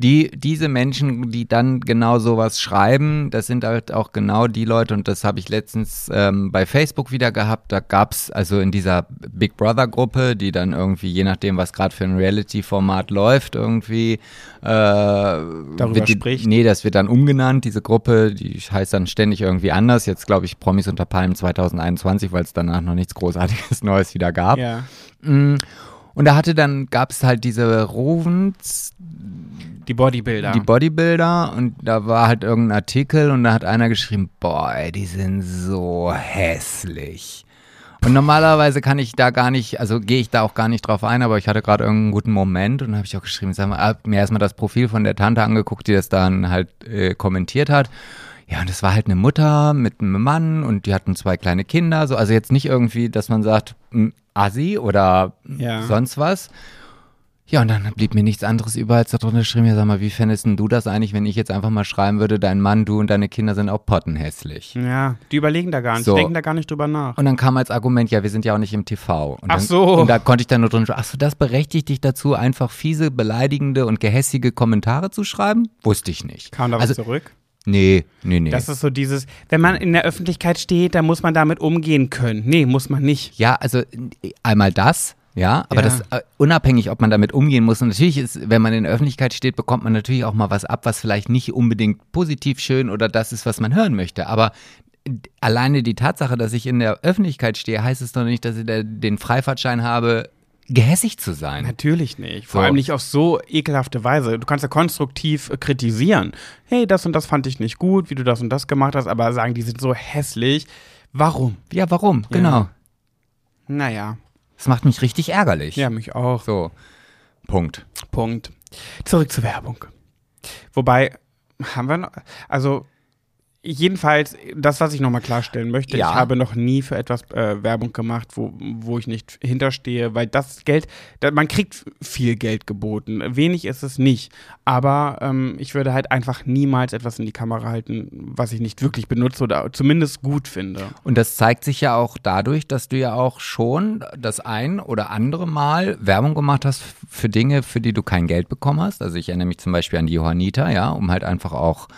Speaker 2: die, diese Menschen, die dann genau sowas schreiben, das sind halt auch genau die Leute, und das habe ich letztens ähm, bei Facebook wieder gehabt. Da gab es also in dieser Big Brother-Gruppe, die dann irgendwie, je nachdem, was gerade für ein Reality-Format läuft, irgendwie äh,
Speaker 1: darüber die, spricht.
Speaker 2: Nee, das wird dann umgenannt, diese Gruppe, die heißt dann ständig irgendwie anders. Jetzt glaube ich Promis unter Palmen 2021, weil es danach noch nichts Großartiges Neues wieder gab.
Speaker 1: Ja.
Speaker 2: Mm. Und da hatte dann, gab es halt diese Rovens,
Speaker 1: die Bodybuilder.
Speaker 2: Die Bodybuilder und da war halt irgendein Artikel und da hat einer geschrieben, boah, ey, die sind so hässlich. Und normalerweise kann ich da gar nicht, also gehe ich da auch gar nicht drauf ein, aber ich hatte gerade irgendeinen guten Moment und habe ich auch geschrieben, sag mal, hab mir erstmal das Profil von der Tante angeguckt, die das dann halt äh, kommentiert hat. Ja, und es war halt eine Mutter mit einem Mann und die hatten zwei kleine Kinder, so also jetzt nicht irgendwie, dass man sagt, Assi oder
Speaker 1: ja.
Speaker 2: sonst was. Ja, und dann blieb mir nichts anderes über, als da drunter geschrieben, ja, sag mal, wie fändest du das eigentlich, wenn ich jetzt einfach mal schreiben würde, dein Mann, du und deine Kinder sind auch pottenhässlich?
Speaker 1: Ja, die überlegen da gar nicht, so. denken da gar nicht drüber nach.
Speaker 2: Und dann kam als Argument, ja, wir sind ja auch nicht im TV. Und
Speaker 1: ach
Speaker 2: dann,
Speaker 1: so.
Speaker 2: Und da konnte ich dann nur drunter, ach so, das berechtigt dich dazu, einfach fiese, beleidigende und gehässige Kommentare zu schreiben? Wusste ich nicht.
Speaker 1: Kam da was also, zurück?
Speaker 2: Nee, nee, nee.
Speaker 1: Das ist so dieses, wenn man in der Öffentlichkeit steht, dann muss man damit umgehen können. Nee, muss man nicht.
Speaker 2: Ja, also einmal das, Ja, aber
Speaker 1: Ja.
Speaker 2: das äh, unabhängig, ob man damit umgehen muss. Und natürlich ist, wenn man in der Öffentlichkeit steht, bekommt man natürlich auch mal was ab, was vielleicht nicht unbedingt positiv schön oder das ist, was man hören möchte. Aber alleine die Tatsache, dass ich in der Öffentlichkeit stehe, heißt es doch nicht, dass ich den Freifahrtschein habe, gehässig zu sein.
Speaker 1: Natürlich nicht. Vor
Speaker 2: So.
Speaker 1: allem nicht auf so ekelhafte Weise. Du kannst ja konstruktiv äh, kritisieren. Hey, das und das fand ich nicht gut, wie du das und das gemacht hast, aber sagen, die sind so hässlich. Warum?
Speaker 2: Ja, warum? Genau.
Speaker 1: Naja,
Speaker 2: Das macht mich richtig ärgerlich.
Speaker 1: ja, mich auch.
Speaker 2: So. Punkt.
Speaker 1: Punkt. Zurück zur Werbung. Wobei, haben wir noch, also jedenfalls, das, was ich nochmal klarstellen möchte,
Speaker 2: Ja.
Speaker 1: ich habe noch nie für etwas äh, Werbung gemacht, wo, wo ich nicht hinterstehe, weil das Geld, da, man kriegt viel Geld geboten. Wenig ist es nicht. Aber ähm, ich würde halt einfach niemals etwas in die Kamera halten, was ich nicht wirklich benutze oder zumindest gut finde.
Speaker 2: Und das zeigt sich ja auch dadurch, dass du ja auch schon das ein oder andere Mal Werbung gemacht hast für Dinge, für die du kein Geld bekommen hast. Also ich erinnere mich zum Beispiel an die Johanniter, ja, um halt einfach auch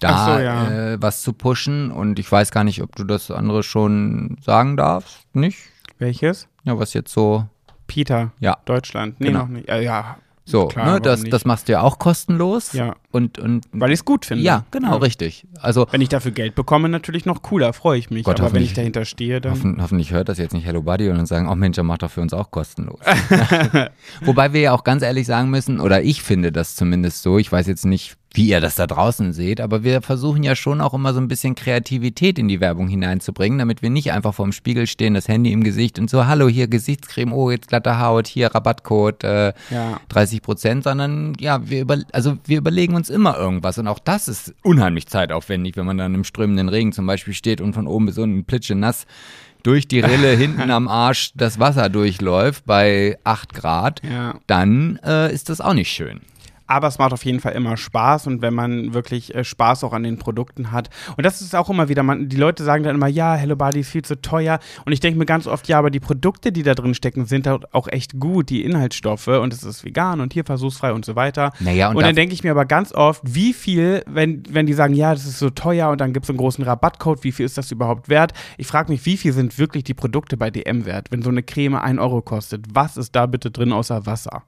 Speaker 2: da
Speaker 1: so, ja.
Speaker 2: äh, was zu pushen. Und ich weiß gar nicht, ob du das andere schon sagen darfst, nicht?
Speaker 1: Welches?
Speaker 2: Ja, was jetzt so,
Speaker 1: Peter,
Speaker 2: ja.
Speaker 1: Deutschland. Nee,
Speaker 2: Genau.
Speaker 1: noch nicht. Äh, ja,
Speaker 2: So,
Speaker 1: klar,
Speaker 2: ne, das,
Speaker 1: nicht?
Speaker 2: das machst du ja auch kostenlos.
Speaker 1: Ja.
Speaker 2: Und, und
Speaker 1: weil ich es gut finde.
Speaker 2: ja, genau,
Speaker 1: Ja.
Speaker 2: richtig. Also
Speaker 1: Wenn ich dafür Geld bekomme, natürlich noch cooler, freue ich mich.
Speaker 2: Gott,
Speaker 1: Aber wenn ich dahinter stehe, dann.
Speaker 2: Hoffen, hoffentlich hört das jetzt nicht Hello Buddy und dann sagen, oh Mensch, der macht doch für uns auch kostenlos. Wobei wir ja auch ganz ehrlich sagen müssen, oder ich finde das zumindest so, ich weiß jetzt nicht, wie ihr das da draußen seht, aber wir versuchen ja schon auch immer so ein bisschen Kreativität in die Werbung hineinzubringen, damit wir nicht einfach vorm Spiegel stehen, das Handy im Gesicht und so, hallo, hier Gesichtscreme, oh, jetzt glatte Haut, hier Rabattcode, äh,
Speaker 1: Ja.
Speaker 2: 30 Prozent, sondern ja, wir, über, also wir überlegen uns immer irgendwas und auch das ist unheimlich zeitaufwendig, wenn man dann im strömenden Regen zum Beispiel steht und von oben bis unten plitschenass durch die Rille hinten am Arsch das Wasser durchläuft bei 8 Grad,
Speaker 1: Ja.
Speaker 2: dann äh, ist das auch nicht schön.
Speaker 1: Aber es macht auf jeden Fall immer Spaß und wenn man wirklich äh, Spaß auch an den Produkten hat. Und das ist auch immer wieder, man, die Leute sagen dann immer, ja, Hello Body ist viel zu teuer. Und ich denke mir ganz oft, ja, aber die Produkte, die da drin stecken, sind halt auch echt gut, die Inhaltsstoffe und es ist vegan und hier versuchsfrei und so weiter.
Speaker 2: Naja, und
Speaker 1: und dann
Speaker 2: da-
Speaker 1: denke ich mir aber ganz oft, wie viel, wenn, wenn die sagen, ja, das ist so teuer und dann gibt es einen großen Rabattcode, wie viel ist das überhaupt wert? Ich frage mich, wie viel sind wirklich die Produkte bei DM wert, wenn so eine Creme 1 Euro kostet? Was ist da bitte drin außer Wasser?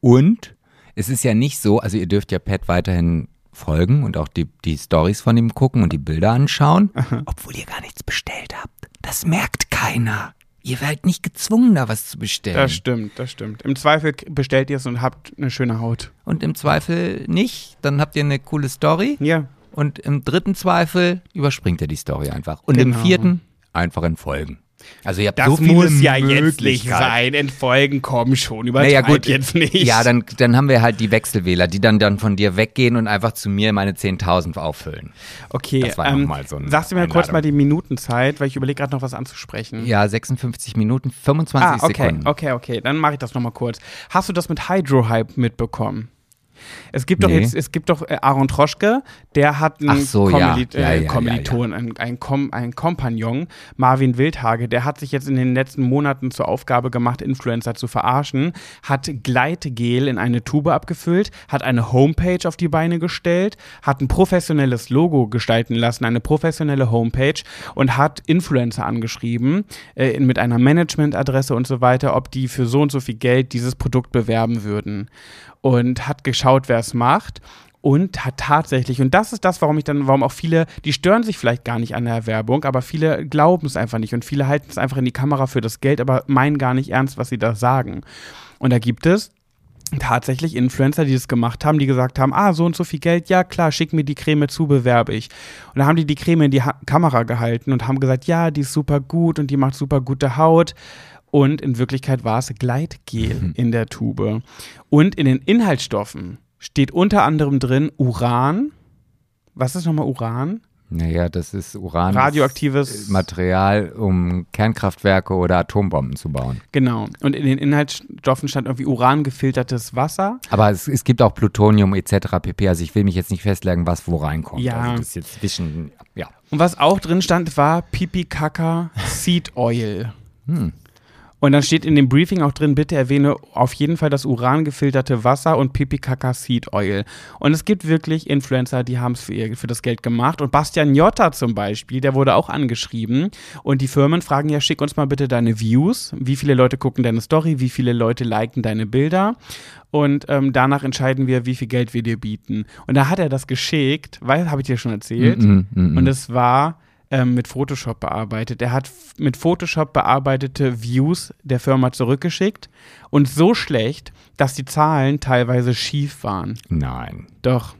Speaker 2: Und es ist ja nicht so, also ihr dürft ja Pat weiterhin folgen und auch die, die Stories von ihm gucken und die Bilder anschauen, obwohl ihr gar nichts bestellt habt. Das merkt keiner. Ihr werdet nicht gezwungen, da was zu bestellen.
Speaker 1: Das stimmt, das stimmt. Im Zweifel bestellt ihr es und habt eine schöne Haut.
Speaker 2: und im Zweifel nicht, dann habt ihr eine coole Story.
Speaker 1: Ja.
Speaker 2: Und im dritten Zweifel überspringt ihr die Story einfach. Und im
Speaker 1: Genau.
Speaker 2: vierten einfach entfolgen. Also ihr habt
Speaker 1: Das
Speaker 2: so viele
Speaker 1: muss ja jetzt nicht sein. Entfolgen kommen schon. Übertreib
Speaker 2: Naja, gut.
Speaker 1: jetzt nicht.
Speaker 2: Ja, dann, dann haben wir halt die Wechselwähler, die dann, dann von dir weggehen und einfach zu mir meine 10.000 auffüllen.
Speaker 1: Okay,
Speaker 2: Das war
Speaker 1: ähm,
Speaker 2: mal so
Speaker 1: sagst du mir kurz
Speaker 2: Einladung.
Speaker 1: mal die Minutenzeit, weil ich überlege gerade noch was anzusprechen.
Speaker 2: Ja, 56 Minuten, 25
Speaker 1: ah, okay,
Speaker 2: Sekunden.
Speaker 1: okay, okay. Dann mache ich das nochmal kurz. Hast du das mit Hydro-Hype mitbekommen? Es gibt doch
Speaker 2: Nee.
Speaker 1: jetzt, es gibt doch äh, Aaron Troschke, der hat einen
Speaker 2: so, Ja,
Speaker 1: äh,
Speaker 2: ja, ja,
Speaker 1: Kommiliton, Ein, ein, Kom ein Kompagnon, Marvin Wildhage, der hat sich jetzt in den letzten Monaten zur Aufgabe gemacht, Influencer zu verarschen, hat Gleitgel in eine Tube abgefüllt, hat eine Homepage auf die Beine gestellt, hat ein professionelles Logo gestalten lassen, eine professionelle Homepage und hat Influencer angeschrieben äh, mit einer Managementadresse und so weiter, ob die für so und so viel Geld dieses Produkt bewerben würden und hat geschaut, wer es macht und hat tatsächlich, und das ist das, warum ich dann, warum auch viele, die stören sich vielleicht gar nicht an der Werbung, aber viele glauben es einfach nicht und viele halten es einfach in die Kamera für das Geld, aber meinen gar nicht ernst, was sie da sagen. Und da gibt es tatsächlich Influencer, die das gemacht haben, die gesagt haben, ah, so und so viel Geld, ja klar, schick mir die Creme zu, bewerbe ich. Und da haben die die Creme in die ha Kamera gehalten und haben gesagt, ja, die ist super gut und die macht super gute Haut. Und in Wirklichkeit war es Gleitgel in der Tube. Und in den Inhaltsstoffen steht unter anderem drin Uran. Was ist nochmal Uran?
Speaker 2: Naja, das ist Uran.
Speaker 1: Radioaktives-
Speaker 2: Material, um Kernkraftwerke oder Atombomben zu bauen.
Speaker 1: Genau. Und in den Inhaltsstoffen stand irgendwie Uran gefiltertes Wasser.
Speaker 2: Aber es, es gibt auch Plutonium etc. pp. Also ich will mich jetzt nicht festlegen, was wo reinkommt.
Speaker 1: Ja.
Speaker 2: Also das ist jetzt zwischen, ja.
Speaker 1: Und was auch drin stand, war Pipi Kaka Seed Oil.
Speaker 2: Hm.
Speaker 1: Und dann steht in dem Briefing auch drin, bitte erwähne auf jeden Fall das urangefilterte Wasser und Pipi Kaka Seed Oil. Und es gibt wirklich Influencer, die haben es für, ihr- für das Geld gemacht. Und Bastian Jotta zum Beispiel, der wurde auch angeschrieben. Und die Firmen fragen ja, schick uns mal bitte deine Views. Wie viele Leute gucken deine Story? Wie viele Leute liken deine Bilder? Und ähm, danach entscheiden wir, wie viel Geld wir dir bieten. Und da hat er das geschickt, weil, habe ich dir schon erzählt.
Speaker 2: Mm, mm, mm.
Speaker 1: Und es war ähm, mit Photoshop bearbeitet. Er hat mit Photoshop bearbeitete Views der Firma zurückgeschickt und so schlecht, dass die Zahlen teilweise schief waren.
Speaker 2: Nein.
Speaker 1: Doch.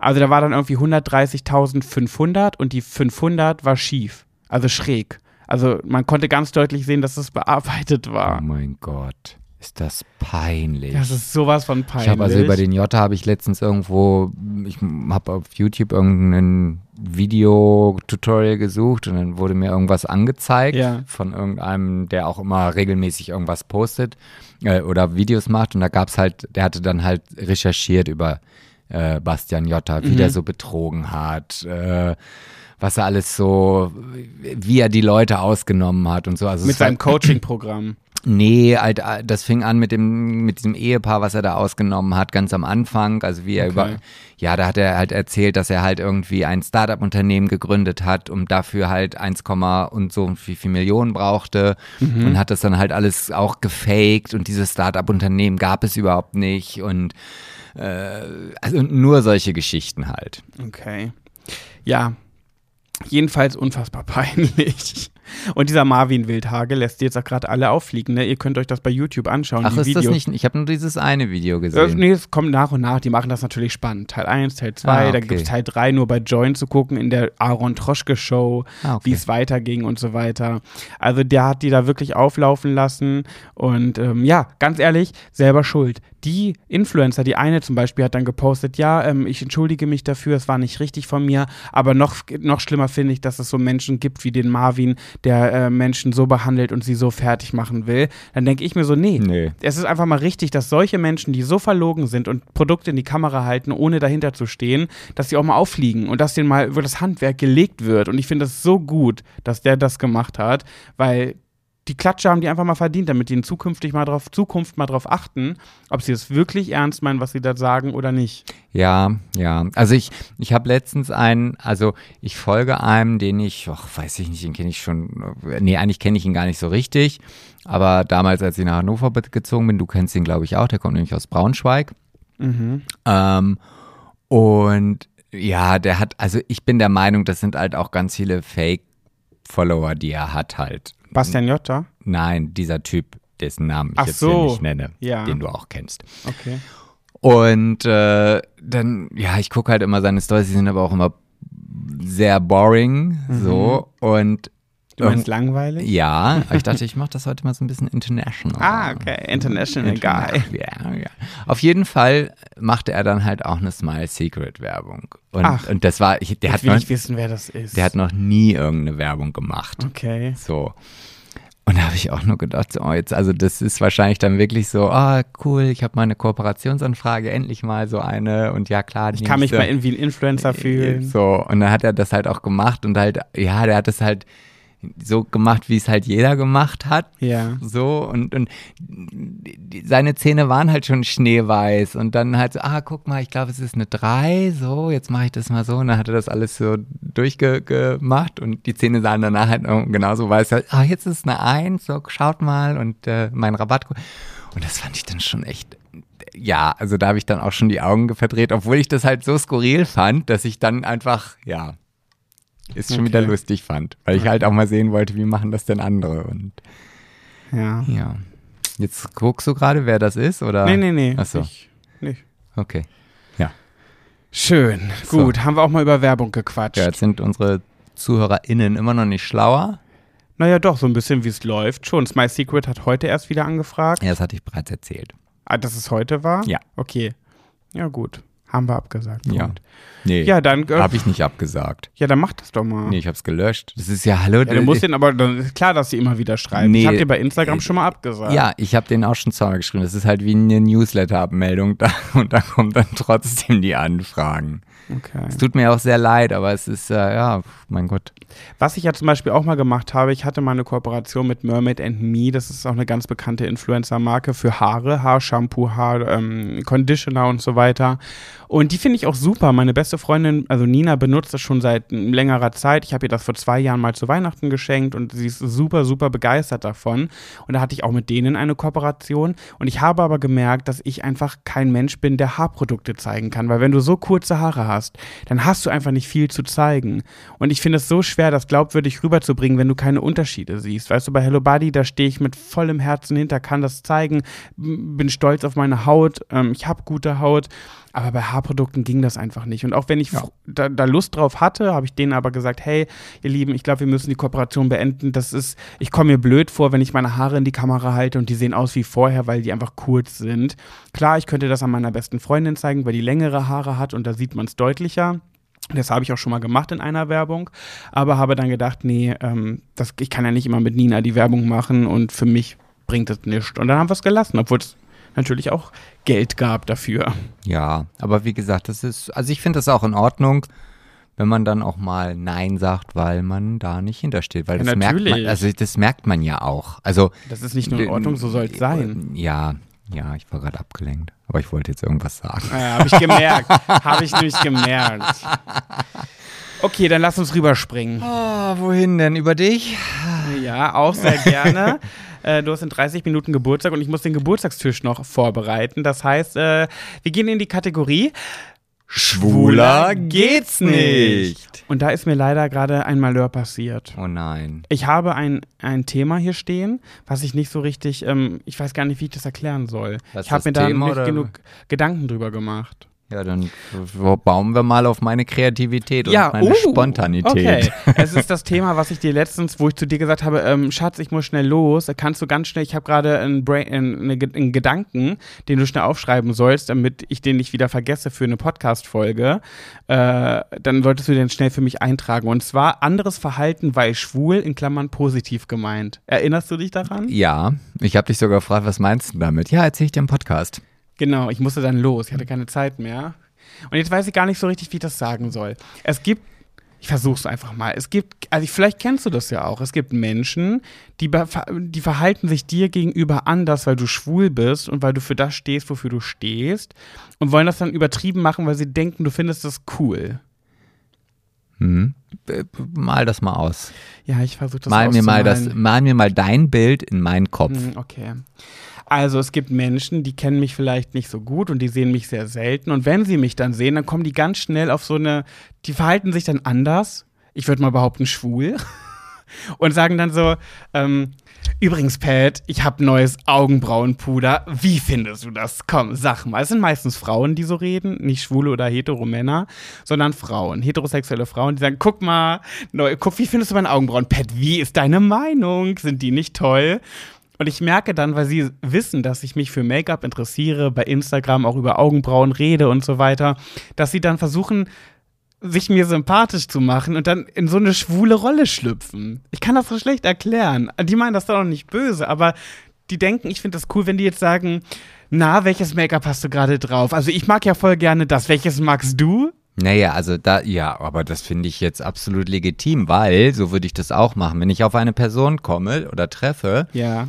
Speaker 1: Also da war dann irgendwie 130.500 und die 500 war schief, also schräg. Also man konnte ganz deutlich sehen, dass es bearbeitet
Speaker 2: Oh
Speaker 1: war.
Speaker 2: mein Gott. Ist das peinlich.
Speaker 1: Das ist sowas von peinlich.
Speaker 2: Ich habe also über den Jota habe ich letztens irgendwo, ich habe auf YouTube irgendein Video-Tutorial gesucht und dann wurde mir irgendwas angezeigt
Speaker 1: Ja.
Speaker 2: von irgendeinem, der auch immer regelmäßig irgendwas postet äh, oder Videos macht und da gab es halt, der hatte dann halt recherchiert über äh, Bastian Jotta, wie
Speaker 1: Mhm.
Speaker 2: der so betrogen hat, äh, was er alles so, wie er die Leute ausgenommen hat und so. Also
Speaker 1: mit seinem Coaching-Programm.
Speaker 2: Nee, halt, äh, das fing an mit dem, mit diesem Ehepaar, was er da ausgenommen hat, ganz am Anfang. Also wie er
Speaker 1: Okay.
Speaker 2: über, ja, da hat er halt erzählt, dass er halt irgendwie ein Startup-Unternehmen gegründet hat, um dafür halt 1, und so und wie viel Millionen brauchte und hat das dann halt alles auch gefaked und dieses Startup-Unternehmen gab es überhaupt nicht und äh, also nur solche Geschichten halt.
Speaker 1: Okay. Ja. Jedenfalls unfassbar peinlich. Und dieser Marvin Wildhage lässt jetzt auch gerade alle auffliegen. Ne? Ihr könnt euch das bei YouTube anschauen.
Speaker 2: Ach, ist
Speaker 1: Videos.
Speaker 2: das nicht? Ich habe nur dieses eine Video
Speaker 1: Äh,
Speaker 2: gesehen.
Speaker 1: nee, es kommt nach und nach. Die machen das natürlich spannend. Teil 1, Teil 2,
Speaker 2: Ah,
Speaker 1: da
Speaker 2: okay.
Speaker 1: gibt es Teil 3 nur bei Join zu gucken, in der Aaron Troschke Show,
Speaker 2: Ah, okay.
Speaker 1: wie es weiterging und so weiter. Also der hat die da wirklich auflaufen lassen. Und ähm, ja, ganz ehrlich, selber schuld. Die Influencer, die eine zum Beispiel hat dann gepostet, ja, ähm, ich entschuldige mich dafür, es war nicht richtig von mir, aber noch, noch schlimmer finde ich, dass es so Menschen gibt wie den Marvin, der äh, Menschen so behandelt und sie so fertig machen will. Dann denke ich mir so, nee,
Speaker 2: Nee.
Speaker 1: es ist einfach mal richtig, dass solche Menschen, die so verlogen sind und Produkte in die Kamera halten, ohne dahinter zu stehen, dass sie auch mal auffliegen und dass denen mal über das Handwerk gelegt wird. Und ich finde es so gut, dass der das gemacht hat, weil die Klatsche haben die einfach mal verdient, damit die in zukünftig mal drauf, Zukunft mal drauf achten, ob sie es wirklich ernst meinen, was sie da sagen oder nicht.
Speaker 2: Ja, ja. Also ich, ich habe letztens einen, also ich folge einem, den ich, ach, weiß ich nicht, den kenne ich schon, nee, eigentlich kenne ich ihn gar nicht so richtig. Aber damals, als ich nach Hannover gezogen bin, du kennst ihn, glaube ich, auch, der kommt nämlich aus Braunschweig.
Speaker 1: Mhm.
Speaker 2: Ähm, und ja, der hat, also ich bin der Meinung, das sind halt auch ganz viele Fake-Follower, die er hat halt.
Speaker 1: Bastian Jotta?
Speaker 2: Nein, dieser Typ, dessen Namen ich
Speaker 1: Ach
Speaker 2: jetzt
Speaker 1: so.
Speaker 2: hier nicht nenne,
Speaker 1: Ja.
Speaker 2: den du auch kennst.
Speaker 1: Okay.
Speaker 2: Und äh, dann, ja, ich gucke halt immer seine Stories, die sind aber auch immer sehr boring, so. Und
Speaker 1: Du meinst langweilig?
Speaker 2: ja, aber ich dachte, ich mache das heute mal so ein bisschen international.
Speaker 1: Ah, okay. International Guy.
Speaker 2: Ja, ja. Auf jeden Fall machte er dann halt auch eine Smile Secret Werbung. Und,
Speaker 1: Ach.
Speaker 2: und das war, ich, der, hat
Speaker 1: will
Speaker 2: noch,
Speaker 1: ich wissen, wer das ist.
Speaker 2: der hat noch nie irgendeine Werbung gemacht.
Speaker 1: okay.
Speaker 2: So. Und da habe ich auch nur gedacht, so, oh, jetzt, also das ist wahrscheinlich dann wirklich so, ah, cool, ich habe meine Kooperationsanfrage, endlich mal so eine und ja klar.
Speaker 1: Ich kann mich mal in, wie ein Influencer fühlen.
Speaker 2: So, und dann hat er das halt auch gemacht und halt, ja, der hat das halt so gemacht, wie es halt jeder gemacht hat.
Speaker 1: Ja.
Speaker 2: So, und, und seine Zähne waren halt schon schneeweiß und dann halt so, ah, guck mal, ich glaube, es ist eine 3, so, jetzt mache ich das mal so und dann hat er das alles so durchgemacht und die Zähne sahen danach halt genauso weiß, halt, ah, jetzt ist es eine 1, so, schaut mal und äh, mein Rabattcode. Und das fand ich dann schon echt, ja, also da habe ich dann auch schon die Augen verdreht, obwohl ich das halt so skurril fand, dass ich dann einfach, ja, ist schon
Speaker 1: Okay.
Speaker 2: wieder lustig fand, weil ich halt auch mal sehen wollte, wie machen das denn andere und
Speaker 1: Ja.
Speaker 2: ja. Jetzt guckst du gerade, wer das ist, oder?
Speaker 1: Nee, nee, nee.
Speaker 2: Ach so.
Speaker 1: Ich, nicht.
Speaker 2: Okay.
Speaker 1: Schön.
Speaker 2: So.
Speaker 1: Gut, haben wir auch mal über Werbung gequatscht.
Speaker 2: Ja, jetzt sind unsere ZuhörerInnen immer noch nicht schlauer.
Speaker 1: Naja, doch, so ein bisschen wie es läuft. Schon. Smile Secret hat heute erst wieder angefragt.
Speaker 2: Ja, das hatte ich bereits erzählt.
Speaker 1: Ah, dass es heute war?
Speaker 2: Ja.
Speaker 1: Okay. Ja, gut. Haben wir abgesagt.
Speaker 2: Ja.
Speaker 1: Punkt.
Speaker 2: Nee,
Speaker 1: Ja, dann, äh,
Speaker 2: habe ich nicht abgesagt.
Speaker 1: Ja, dann mach das doch mal.
Speaker 2: Nee, ich hab's gelöscht. Das ist ja, hallo.
Speaker 1: Ja, du musst den aber, dann ist klar, dass sie immer wieder schreiben.
Speaker 2: Nee.
Speaker 1: Ich hab dir bei Instagram schon mal abgesagt.
Speaker 2: ja, ich habe den auch schon zweimal geschrieben. Das ist halt wie eine Newsletter-Abmeldung da und da kommen dann trotzdem die Anfragen.
Speaker 1: Okay.
Speaker 2: Es tut mir auch sehr leid, aber es ist, äh, ja, mein Gott.
Speaker 1: Was ich ja zum Beispiel auch mal gemacht habe, ich hatte mal eine Kooperation mit Mermaid and Me, das ist auch eine ganz bekannte Influencer-Marke für Haare, Haarshampoo, Haar, ähm, Conditioner und so weiter. Und die finde ich auch super. Meine beste Freundin, also Nina, benutzt das schon seit längerer Zeit. Ich habe ihr das vor zwei Jahren mal zu Weihnachten geschenkt und sie ist super, super begeistert davon. Und da hatte ich auch mit denen eine Kooperation. Und ich habe aber gemerkt, dass ich einfach kein Mensch bin, der Haarprodukte zeigen kann. Weil wenn du so kurze Haare hast, dann hast du einfach nicht viel zu zeigen. Und ich finde es so schwer, das glaubwürdig rüberzubringen, wenn du keine Unterschiede siehst. Weißt du, bei Hello Body, da stehe ich mit vollem Herzen hinter, kann das zeigen, bin stolz auf meine Haut, ähm, ich habe gute Haut. Aber bei Haarprodukten ging das einfach nicht. Und auch wenn ich fr- da, da Lust drauf hatte, habe ich denen aber gesagt, hey, ihr Lieben, ich glaube, wir müssen die Kooperation beenden. Das ist, ich komme mir blöd vor, wenn ich meine Haare in die Kamera halte und die sehen aus wie vorher, weil die einfach kurz sind. Klar, ich könnte das an meiner besten Freundin zeigen, weil die längere Haare hat und da sieht man es deutlicher. Das habe ich auch schon mal gemacht in einer Werbung, aber habe dann gedacht, nee, ähm, das, ich kann ja nicht immer mit Nina die Werbung machen und für mich bringt das nichts. Und dann haben wir es gelassen, obwohl es natürlich auch Geld gab dafür.
Speaker 2: Ja, aber wie gesagt, das ist, also ich finde das auch in Ordnung, wenn man dann auch mal Nein sagt, weil man da nicht hintersteht. Weil
Speaker 1: Ja,
Speaker 2: das merkt man,
Speaker 1: natürlich.
Speaker 2: also das merkt man ja auch. Also
Speaker 1: Das ist nicht nur in Ordnung, so soll es sein.
Speaker 2: Ja, ja, ich war gerade abgelenkt. Aber ich wollte jetzt irgendwas sagen.
Speaker 1: Ja, habe ich gemerkt. habe ich nämlich gemerkt. Okay, dann lass uns rüberspringen.
Speaker 2: Oh, wohin denn? Über dich?
Speaker 1: Ja, auch sehr gerne. Äh, du hast in 30 Minuten Geburtstag und ich muss den Geburtstagstisch noch vorbereiten. Das heißt, äh, wir gehen in die Kategorie
Speaker 2: Schwuler geht's nicht.
Speaker 1: Und da ist mir leider gerade ein Malheur passiert.
Speaker 2: Oh nein.
Speaker 1: Ich habe ein, ein Thema hier stehen, was ich nicht so richtig, ähm, ich weiß gar nicht, wie ich das erklären soll.
Speaker 2: Was
Speaker 1: ich habe mir
Speaker 2: das
Speaker 1: da
Speaker 2: Thema,
Speaker 1: nicht
Speaker 2: oder?
Speaker 1: genug Gedanken drüber gemacht.
Speaker 2: Ja, dann bauen wir mal auf meine Kreativität und
Speaker 1: ja,
Speaker 2: meine
Speaker 1: uh,
Speaker 2: Spontanität.
Speaker 1: Okay, es ist das Thema, was ich dir letztens, wo ich zu dir gesagt habe, ähm, Schatz, ich muss schnell los. Kannst du ganz schnell, ich habe gerade einen, einen, einen Gedanken, den du schnell aufschreiben sollst, damit ich den nicht wieder vergesse für eine Podcast-Folge. Äh, dann solltest du den schnell für mich eintragen. Und zwar anderes Verhalten, weil schwul, in Klammern positiv gemeint. Erinnerst du dich daran?
Speaker 2: Ja, ich habe dich sogar gefragt, was meinst du damit? Ja, erzähl ich dir im Podcast.
Speaker 1: Genau, ich musste dann los. Ich hatte keine Zeit mehr. Und jetzt weiß ich gar nicht so richtig, wie ich das sagen soll. Es gibt, ich versuch's einfach mal. Es gibt, also ich- vielleicht kennst du das ja auch. Es gibt Menschen, die, die verhalten sich dir gegenüber anders, weil du schwul bist und weil du für das stehst, wofür du stehst. Und wollen das dann übertrieben machen, weil sie denken, du findest das cool.
Speaker 2: Hm? Äh, Mal das mal aus.
Speaker 1: Ja, ich versuche das
Speaker 2: Mal mir mal das, mal mir mal dein Bild in meinen Kopf.
Speaker 1: Hm, Okay. Also es gibt Menschen, die kennen mich vielleicht nicht so gut und die sehen mich sehr selten. Und wenn sie mich dann sehen, dann kommen die ganz schnell auf so eine, die verhalten sich dann anders. Ich würde mal behaupten, schwul. Und sagen dann so, ähm, übrigens, Pat, ich habe neues Augenbrauenpuder. Wie findest du das? Komm, sag mal. Es sind meistens Frauen, die so reden, nicht schwule oder hetero Männer, sondern Frauen, heterosexuelle Frauen, die sagen, guck mal, neu, guck, wie findest du meine Augenbrauen? Pat, wie ist deine Meinung? Sind die nicht toll? Und ich merke dann, weil sie wissen, dass ich mich für Make-up interessiere, bei Instagram auch über Augenbrauen rede und so weiter, dass sie dann versuchen, sich mir sympathisch zu machen und dann in so eine schwule Rolle schlüpfen. Ich kann das so schlecht erklären. Die meinen das doch nicht böse, aber die denken, ich finde das cool, wenn die jetzt sagen, na, welches Make-up hast du gerade drauf? Also ich mag ja voll gerne das. Welches magst du?
Speaker 2: Naja, also da, ja, aber das finde ich jetzt absolut legitim, weil so würde ich das auch machen. Wenn ich auf eine Person komme oder treffe,
Speaker 1: Ja.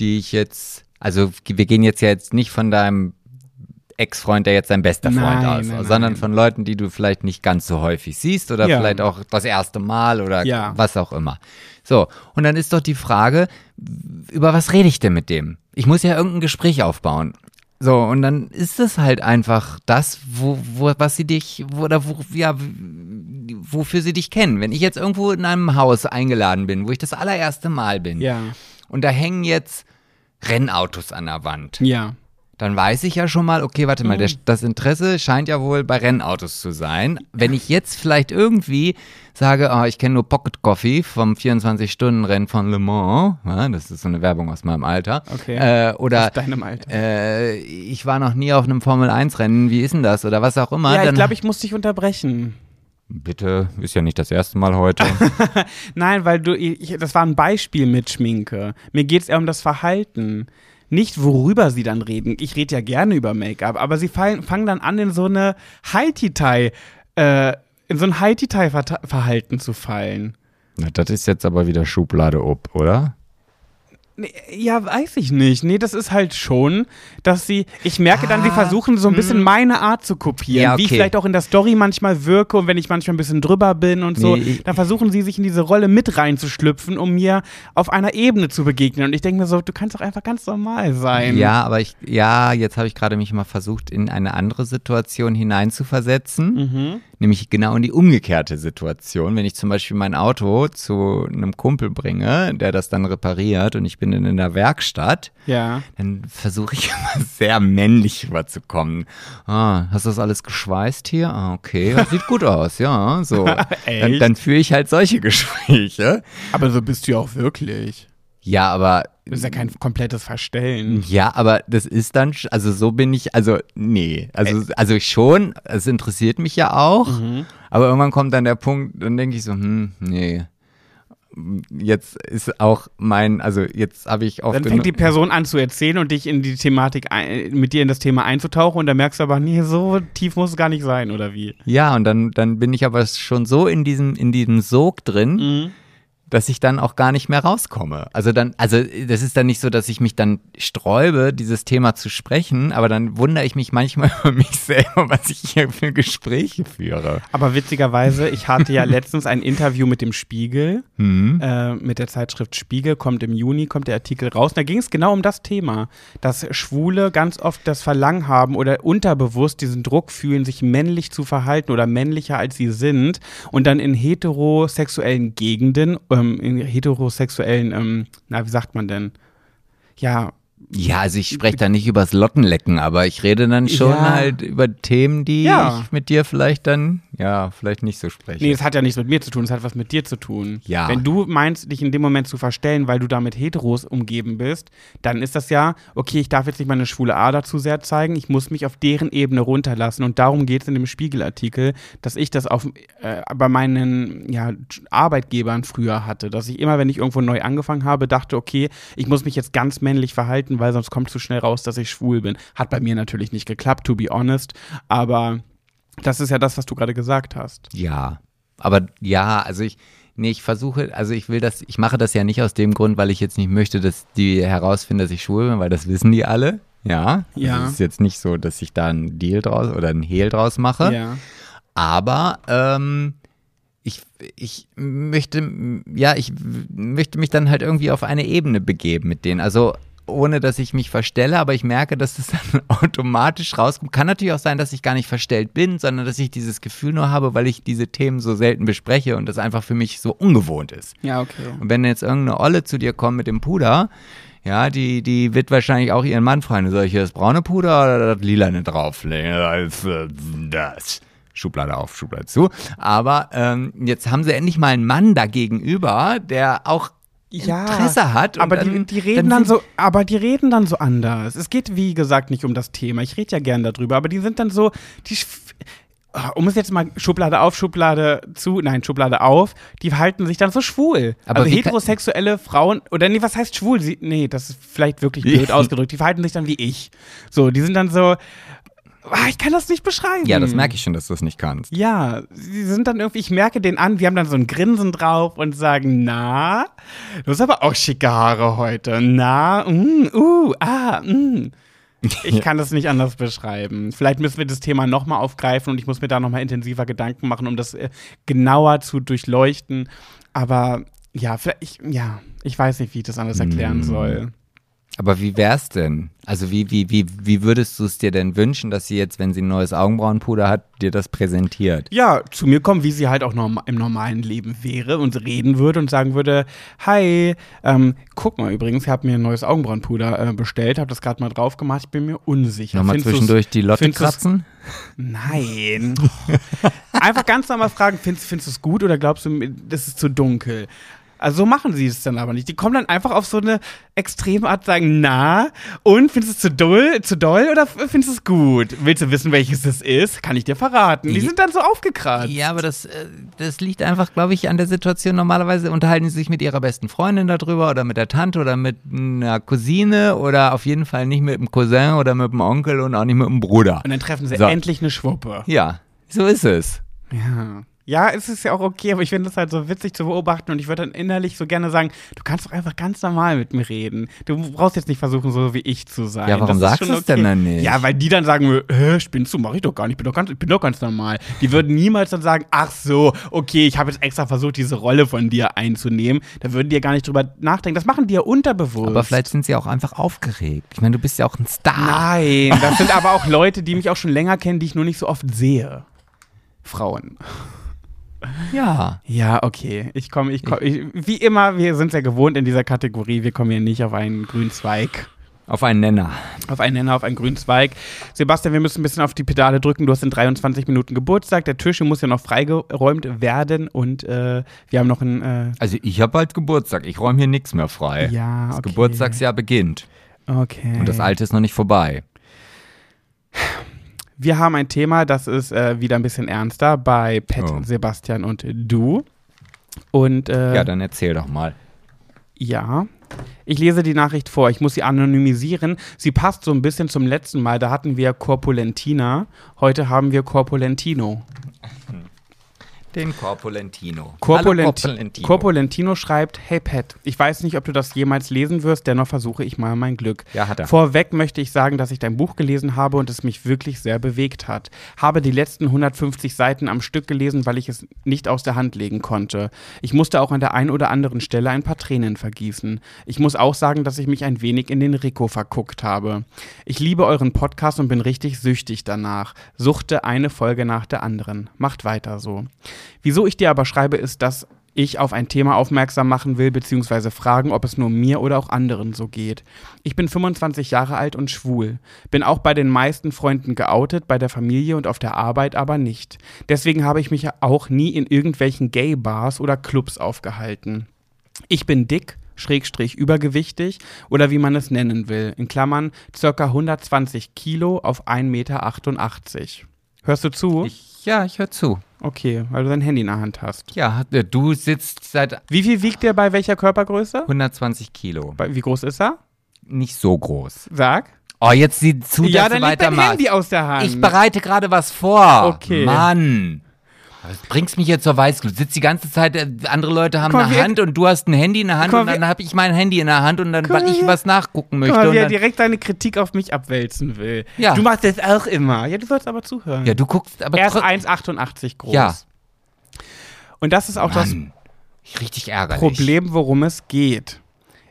Speaker 2: die ich jetzt, also wir gehen jetzt ja jetzt nicht von deinem Ex-Freund, der jetzt dein bester Freund
Speaker 1: Nein,
Speaker 2: aus,
Speaker 1: nein,
Speaker 2: sondern
Speaker 1: nein.
Speaker 2: von Leuten, die du vielleicht nicht ganz so häufig siehst oder
Speaker 1: Ja.
Speaker 2: vielleicht auch das erste Mal oder
Speaker 1: Ja.
Speaker 2: was auch immer. So, und dann ist doch die Frage, über was rede ich denn mit dem? Ich muss ja irgendein Gespräch aufbauen. So, und dann ist es halt einfach das, wo, wo, was sie dich, wo, oder wo, ja, wofür sie dich kennen. Wenn ich jetzt irgendwo in einem Haus eingeladen bin, wo ich das allererste Mal bin,
Speaker 1: Ja.
Speaker 2: und da hängen jetzt Rennautos an der Wand,
Speaker 1: Ja.
Speaker 2: Dann weiß ich ja schon mal, okay, warte mal, der, das Interesse scheint ja wohl bei Rennautos zu sein. Wenn ich jetzt vielleicht irgendwie sage, oh, ich kenne nur Pocket Coffee vom 24-Stunden-Rennen von Le Mans, ja, das ist so eine Werbung aus meinem Alter,
Speaker 1: Okay.
Speaker 2: äh, oder
Speaker 1: Aus deinem Alter.
Speaker 2: äh, ich war noch nie auf einem Formel-1-Rennen, wie ist denn das? Oder was auch immer.
Speaker 1: ja, ich glaube, ich muss dich unterbrechen.
Speaker 2: Bitte, ist ja nicht das erste Mal heute.
Speaker 1: Nein, weil du, ich, das war ein Beispiel mit Schminke. Mir geht es eher um das Verhalten. Nicht, worüber sie dann reden. Ich rede ja gerne über Make-up, aber sie fallen, fangen dann an, in so eine Haiti-Tai, äh, in so ein Haiti-Tai-Verhalten zu fallen.
Speaker 2: Na, das ist jetzt aber wieder Schublade ob, oder?
Speaker 1: Nee, Ja, weiß ich nicht. Nee, das ist halt schon, dass sie, ich merke dann, sie
Speaker 2: Ah,
Speaker 1: versuchen so ein bisschen meine Art zu kopieren,
Speaker 2: Ja,
Speaker 1: wie ich
Speaker 2: okay.
Speaker 1: vielleicht auch in der Story manchmal wirke und wenn ich manchmal ein bisschen drüber bin und so,
Speaker 2: Nee,
Speaker 1: dann versuchen sie sich in diese Rolle mit reinzuschlüpfen, um mir auf einer Ebene zu begegnen. Und ich denke mir so, du kannst doch einfach ganz normal sein.
Speaker 2: Ja, aber ich, ja, jetzt habe ich gerade mich mal versucht, in eine andere Situation hineinzuversetzen.
Speaker 1: Mhm.
Speaker 2: Nämlich genau in die umgekehrte Situation. Wenn ich zum Beispiel mein Auto zu einem Kumpel bringe, der das dann repariert und ich bin dann in der Werkstatt,
Speaker 1: Ja.
Speaker 2: dann versuche ich immer sehr männlich rüberzukommen. Ah, hast du das alles geschweißt hier? Ah, okay, das sieht gut aus, ja, so. Dann, dann führe ich halt solche Gespräche.
Speaker 1: Aber so bist du ja auch wirklich.
Speaker 2: Ja, aber
Speaker 1: Das ist ja kein komplettes Verstellen.
Speaker 2: Ja, aber das ist dann, also so bin ich, also nee, also, also schon, es interessiert mich ja auch, aber irgendwann kommt dann der Punkt, dann denke ich so, hm, nee. Jetzt ist auch mein, also jetzt habe ich oft
Speaker 1: Dann fängt die Person an zu erzählen und dich in die Thematik, ein, mit dir in das Thema einzutauchen und dann merkst du aber, nee, so tief muss es gar nicht sein, oder wie?
Speaker 2: ja, und dann, dann bin ich aber schon so in diesem, in diesem Sog drin,
Speaker 1: Mhm.
Speaker 2: Dass ich dann auch gar nicht mehr rauskomme. Also dann, also das ist dann nicht so, dass ich mich dann sträube, dieses Thema zu sprechen, aber dann wundere ich mich manchmal über mich selber, was ich hier für Gespräche führe.
Speaker 1: Aber witzigerweise, ich hatte ja letztens ein Interview mit dem Spiegel,
Speaker 2: Mhm.
Speaker 1: äh, mit der Zeitschrift Spiegel, kommt im Juni, kommt der Artikel raus. Und da ging es genau um das Thema, dass Schwule ganz oft das Verlangen haben oder unterbewusst diesen Druck fühlen, sich männlich zu verhalten oder männlicher als sie sind und dann in heterosexuellen Gegenden, ähm, in heterosexuellen, ähm, na, wie sagt man denn? Ja,
Speaker 2: Ja, also ich spreche da nicht übers Lottenlecken, aber ich rede dann schon
Speaker 1: Ja.
Speaker 2: halt über Themen, die
Speaker 1: Ja.
Speaker 2: ich mit dir vielleicht dann, ja, vielleicht nicht so spreche.
Speaker 1: Nee, es hat ja nichts mit mir zu tun, es hat was mit dir zu tun.
Speaker 2: Ja.
Speaker 1: Wenn du meinst, dich in dem Moment zu verstellen, weil du da mit Heteros umgeben bist, dann ist das ja, okay, ich darf jetzt nicht meine schwule Ader zu sehr zeigen, ich muss mich auf deren Ebene runterlassen. Und darum geht es in dem Spiegelartikel, dass ich das auf, äh, bei meinen ja, Arbeitgebern früher hatte, dass ich immer, wenn ich irgendwo neu angefangen habe, dachte, okay, ich muss mich jetzt ganz männlich verhalten, weil sonst kommt zu schnell raus, dass ich schwul bin. Hat bei mir natürlich nicht geklappt, to be honest, aber das ist ja das, was du gerade gesagt hast.
Speaker 2: Ja, aber ja, also ich, nee, ich versuche, also ich will das, ich mache das ja nicht aus dem Grund, weil ich jetzt nicht möchte, dass die herausfinden, dass ich schwul bin, weil das wissen die alle. Ja.
Speaker 1: Ja.
Speaker 2: Also es ist jetzt nicht so, dass ich da einen Deal draus oder einen Hehl draus mache.
Speaker 1: Ja.
Speaker 2: Aber ähm, ich, ich möchte, ja, ich möchte mich dann halt irgendwie auf eine Ebene begeben mit denen. Also ohne dass ich mich verstelle, aber ich merke, dass das dann automatisch rauskommt. Kann natürlich auch sein, dass ich gar nicht verstellt bin, sondern dass ich dieses Gefühl nur habe, weil ich diese Themen so selten bespreche und das einfach für mich so ungewohnt ist.
Speaker 1: Ja, okay.
Speaker 2: Und wenn jetzt irgendeine Olle zu dir kommt mit dem Puder, ja, die, die wird wahrscheinlich auch ihren Mann fragen, soll ich hier das braune Puder oder das lilane drauflegen? Äh, das. Schublade auf, Schublade zu. Aber ähm, jetzt haben sie endlich mal einen Mann da gegenüber, der auch
Speaker 1: Ja,
Speaker 2: Interesse hat.
Speaker 1: Aber
Speaker 2: dann,
Speaker 1: die, die reden dann,
Speaker 2: sind-
Speaker 1: so, aber die reden dann so anders. Es geht, wie gesagt, nicht um das Thema. Ich rede ja gern darüber, aber die sind dann so, die, Ah, um es jetzt mal Schublade auf, Schublade zu, nein, Schublade auf, die verhalten sich dann so schwul.
Speaker 2: Aber
Speaker 1: also heterosexuelle Frauen, oder nee, was heißt schwul? Sie, nee, das ist vielleicht wirklich blöd ausgedrückt. Die verhalten sich dann wie ich. So, die sind dann so, ich kann das nicht beschreiben.
Speaker 2: Ja, das merke ich schon, dass du es nicht kannst.
Speaker 1: Ja, sie sind dann irgendwie, ich merke den an, wir haben dann so ein Grinsen drauf und sagen, na, du hast aber auch schicke Haare heute. Na, mm, uh, ah, mm. Ich kann das nicht anders beschreiben. Vielleicht müssen wir das Thema nochmal aufgreifen und ich muss mir da nochmal intensiver Gedanken machen, um das äh, genauer zu durchleuchten. Aber ja, vielleicht, ich, ja, ich weiß nicht, wie ich das anders erklären
Speaker 2: Mm.
Speaker 1: soll.
Speaker 2: Aber wie wär's denn? Also wie, wie, wie, wie würdest du es dir denn wünschen, dass sie jetzt, wenn sie ein neues Augenbrauenpuder hat, dir das präsentiert?
Speaker 1: Ja, zu mir kommen, wie sie halt auch norm im normalen Leben wäre und reden würde und sagen würde, hi, ähm, guck mal übrigens, ich habe mir ein neues Augenbrauenpuder äh, bestellt, habe das gerade mal drauf gemacht, ich bin mir unsicher.
Speaker 2: Nochmal
Speaker 1: Findest
Speaker 2: zwischendurch die Lotte kratzen?
Speaker 1: Nein. Einfach ganz normal fragen, findest, findest du es gut oder glaubst du, das ist zu dunkel? Also so machen sie es dann aber nicht. Die kommen dann einfach auf so eine extreme Art, sagen, na, und findest du es zu doll, zu doll oder findest du es gut? Willst du wissen, welches es ist? Kann ich dir verraten. Die sind dann so aufgekratzt.
Speaker 2: Ja, aber das, äh, das liegt einfach, glaube ich, an der Situation. Normalerweise unterhalten sie sich mit ihrer besten Freundin darüber oder mit der Tante oder mit einer Cousine oder auf jeden Fall nicht mit dem Cousin oder mit dem Onkel und auch nicht mit dem Bruder.
Speaker 1: Und dann treffen sie
Speaker 2: So.
Speaker 1: endlich eine Schwuppe.
Speaker 2: Ja, so ist es.
Speaker 1: Ja. Ja, es ist ja auch okay, aber ich finde das halt so witzig zu beobachten und ich würde dann innerlich so gerne sagen, du kannst doch einfach ganz normal mit mir reden. Du brauchst jetzt nicht versuchen, so wie ich zu sein.
Speaker 2: Ja, warum sagst
Speaker 1: schon
Speaker 2: du's denn dann nicht?
Speaker 1: Ja, weil die dann sagen, hä, spinnst du, mach ich doch gar nicht, ich bin doch ganz, ich bin doch ganz normal. Die würden niemals dann sagen, ach so, okay, ich habe jetzt extra versucht, diese Rolle von dir einzunehmen. Da würden die ja gar nicht drüber nachdenken. Das machen die ja unterbewusst.
Speaker 2: Aber vielleicht sind sie auch einfach aufgeregt. Ich meine, du bist ja auch ein Star.
Speaker 1: Nein, das sind aber auch Leute, die mich auch schon länger kennen, die ich nur nicht so oft sehe. Frauen.
Speaker 2: Ja.
Speaker 1: Ja, okay. Ich komme, ich komme, wie immer, wir sind es ja gewohnt in dieser Kategorie, wir kommen hier nicht auf einen grünen Zweig.
Speaker 2: Auf einen Nenner.
Speaker 1: Auf einen Nenner, auf einen grünen Zweig. Sebastian, wir müssen ein bisschen auf die Pedale drücken. Du hast in 23 Minuten Geburtstag. Der Tisch muss ja noch freigeräumt werden und äh, wir haben noch ein. Äh,
Speaker 2: Also ich habe bald Geburtstag. Ich räume hier nichts mehr frei.
Speaker 1: ja,
Speaker 2: Das
Speaker 1: okay.
Speaker 2: Geburtstagsjahr beginnt.
Speaker 1: Okay.
Speaker 2: Und das alte ist noch nicht vorbei.
Speaker 1: Wir haben ein Thema, das ist äh, wieder ein bisschen ernster bei Pet,
Speaker 2: Oh.
Speaker 1: Sebastian und du. Und äh,
Speaker 2: Ja, dann erzähl doch mal.
Speaker 1: Ja. Ich lese die Nachricht vor. Ich muss sie anonymisieren. Sie passt so ein bisschen zum letzten Mal. Da hatten wir Corpulentina. Heute haben wir Corpulentino.
Speaker 2: Den Corpulentino.
Speaker 1: Corpulent
Speaker 2: Corpulentino.
Speaker 1: Corpulentino schreibt: Hey Pat, ich weiß nicht, ob du das jemals lesen wirst, dennoch versuche ich mal mein Glück.
Speaker 2: Ja, hat er.
Speaker 1: Vorweg möchte ich sagen, dass ich dein Buch gelesen habe und es mich wirklich sehr bewegt hat. Habe die letzten 150 Seiten am Stück gelesen, weil ich es nicht aus der Hand legen konnte. Ich musste auch an der einen oder anderen Stelle ein paar Tränen vergießen. Ich muss auch sagen, dass ich mich ein wenig in den Rico verguckt habe. Ich liebe euren Podcast und bin richtig süchtig danach. Suchte eine Folge nach der anderen. Macht weiter so. Wieso ich dir aber schreibe, ist, dass ich auf ein Thema aufmerksam machen will, beziehungsweise fragen, ob es nur mir oder auch anderen so geht. Ich bin 25 Jahre alt und schwul. Bin auch bei den meisten Freunden geoutet, bei der Familie und auf der Arbeit aber nicht. Deswegen habe ich mich auch nie in irgendwelchen Gay-Bars oder Clubs aufgehalten. Ich bin dick, schrägstrich übergewichtig oder wie man es nennen will. In Klammern circa 120 Kilo auf 1,88 Meter. Hörst du zu?
Speaker 2: Ich, ja, ich höre zu.
Speaker 1: Okay, weil du dein Handy in der Hand hast.
Speaker 2: Ja, äh, du sitzt seit
Speaker 1: Wie viel wiegt der bei welcher Körpergröße?
Speaker 2: 120 Kilo.
Speaker 1: Bei, wie groß ist er?
Speaker 2: Nicht so groß.
Speaker 1: Sag.
Speaker 2: Oh, jetzt sieh zu,
Speaker 1: ja,
Speaker 2: dass
Speaker 1: dann
Speaker 2: du weitermachst.
Speaker 1: Handy aus der Hand.
Speaker 2: Ich bereite gerade was vor.
Speaker 1: Okay.
Speaker 2: Mann. Das bringst mich jetzt zur Weißglut. Du sitzt die ganze Zeit, äh, andere Leute haben
Speaker 1: mal,
Speaker 2: eine Hand und du hast ein Handy in der Hand
Speaker 1: Guck
Speaker 2: und dann habe ich mein Handy in der Hand und dann,
Speaker 1: Guck
Speaker 2: weil ich was nachgucken möchte.
Speaker 1: Wie
Speaker 2: und dann,
Speaker 1: direkt deine Kritik auf mich abwälzen will.
Speaker 2: Ja.
Speaker 1: Du machst das auch immer. Ja, du sollst aber zuhören.
Speaker 2: ja, du guckst aber
Speaker 1: er ist
Speaker 2: trotz-
Speaker 1: 1,88 groß.
Speaker 2: Ja.
Speaker 1: Und das ist auch das
Speaker 2: Mann, richtig ärgerlich.
Speaker 1: Problem, worum es geht.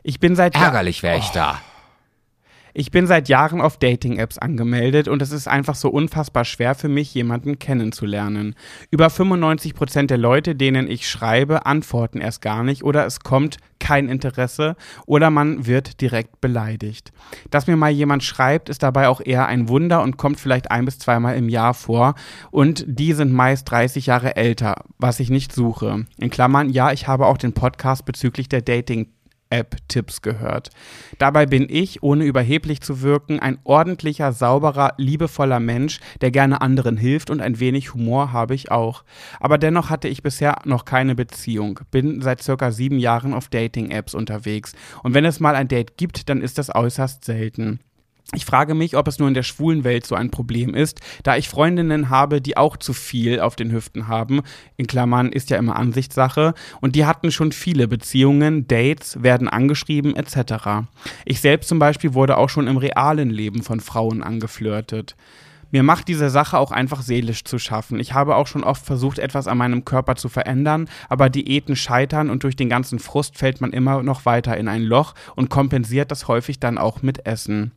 Speaker 1: Ich bin seit
Speaker 2: Ärgerlich wäre ich da.
Speaker 1: Ich bin seit Jahren auf Dating-Apps angemeldet und es ist einfach so unfassbar schwer für mich, jemanden kennenzulernen. Über 95 Prozent der Leute, denen ich schreibe, antworten erst gar nicht oder es kommt kein Interesse oder man wird direkt beleidigt. Dass mir mal jemand schreibt, ist dabei auch eher ein Wunder und kommt vielleicht ein bis zweimal im Jahr vor und die sind meist 30 Jahre älter, was ich nicht suche. In Klammern, ja, ich habe auch den Podcast bezüglich der Dating App-Tipps gehört. Dabei bin ich, ohne überheblich zu wirken, ein ordentlicher, sauberer, liebevoller Mensch, der gerne anderen hilft und ein wenig Humor habe ich auch. Aber dennoch hatte ich bisher noch keine Beziehung, bin seit circa sieben Jahren auf Dating-Apps unterwegs. Und wenn es mal ein Date gibt, dann ist das äußerst selten. Ich frage mich, ob es nur in der schwulen Welt so ein Problem ist, da ich Freundinnen habe, die auch zu viel auf den Hüften haben. In Klammern ist ja immer Ansichtssache. Und die hatten schon viele Beziehungen, Dates, werden angeschrieben etc. Ich selbst zum Beispiel wurde auch schon im realen Leben von Frauen angeflirtet. Mir macht diese Sache auch einfach seelisch zu schaffen. Ich habe auch schon oft versucht, etwas an meinem Körper zu verändern, aber Diäten scheitern und durch den ganzen Frust fällt man immer noch weiter in ein Loch und kompensiert das häufig dann auch mit Essen.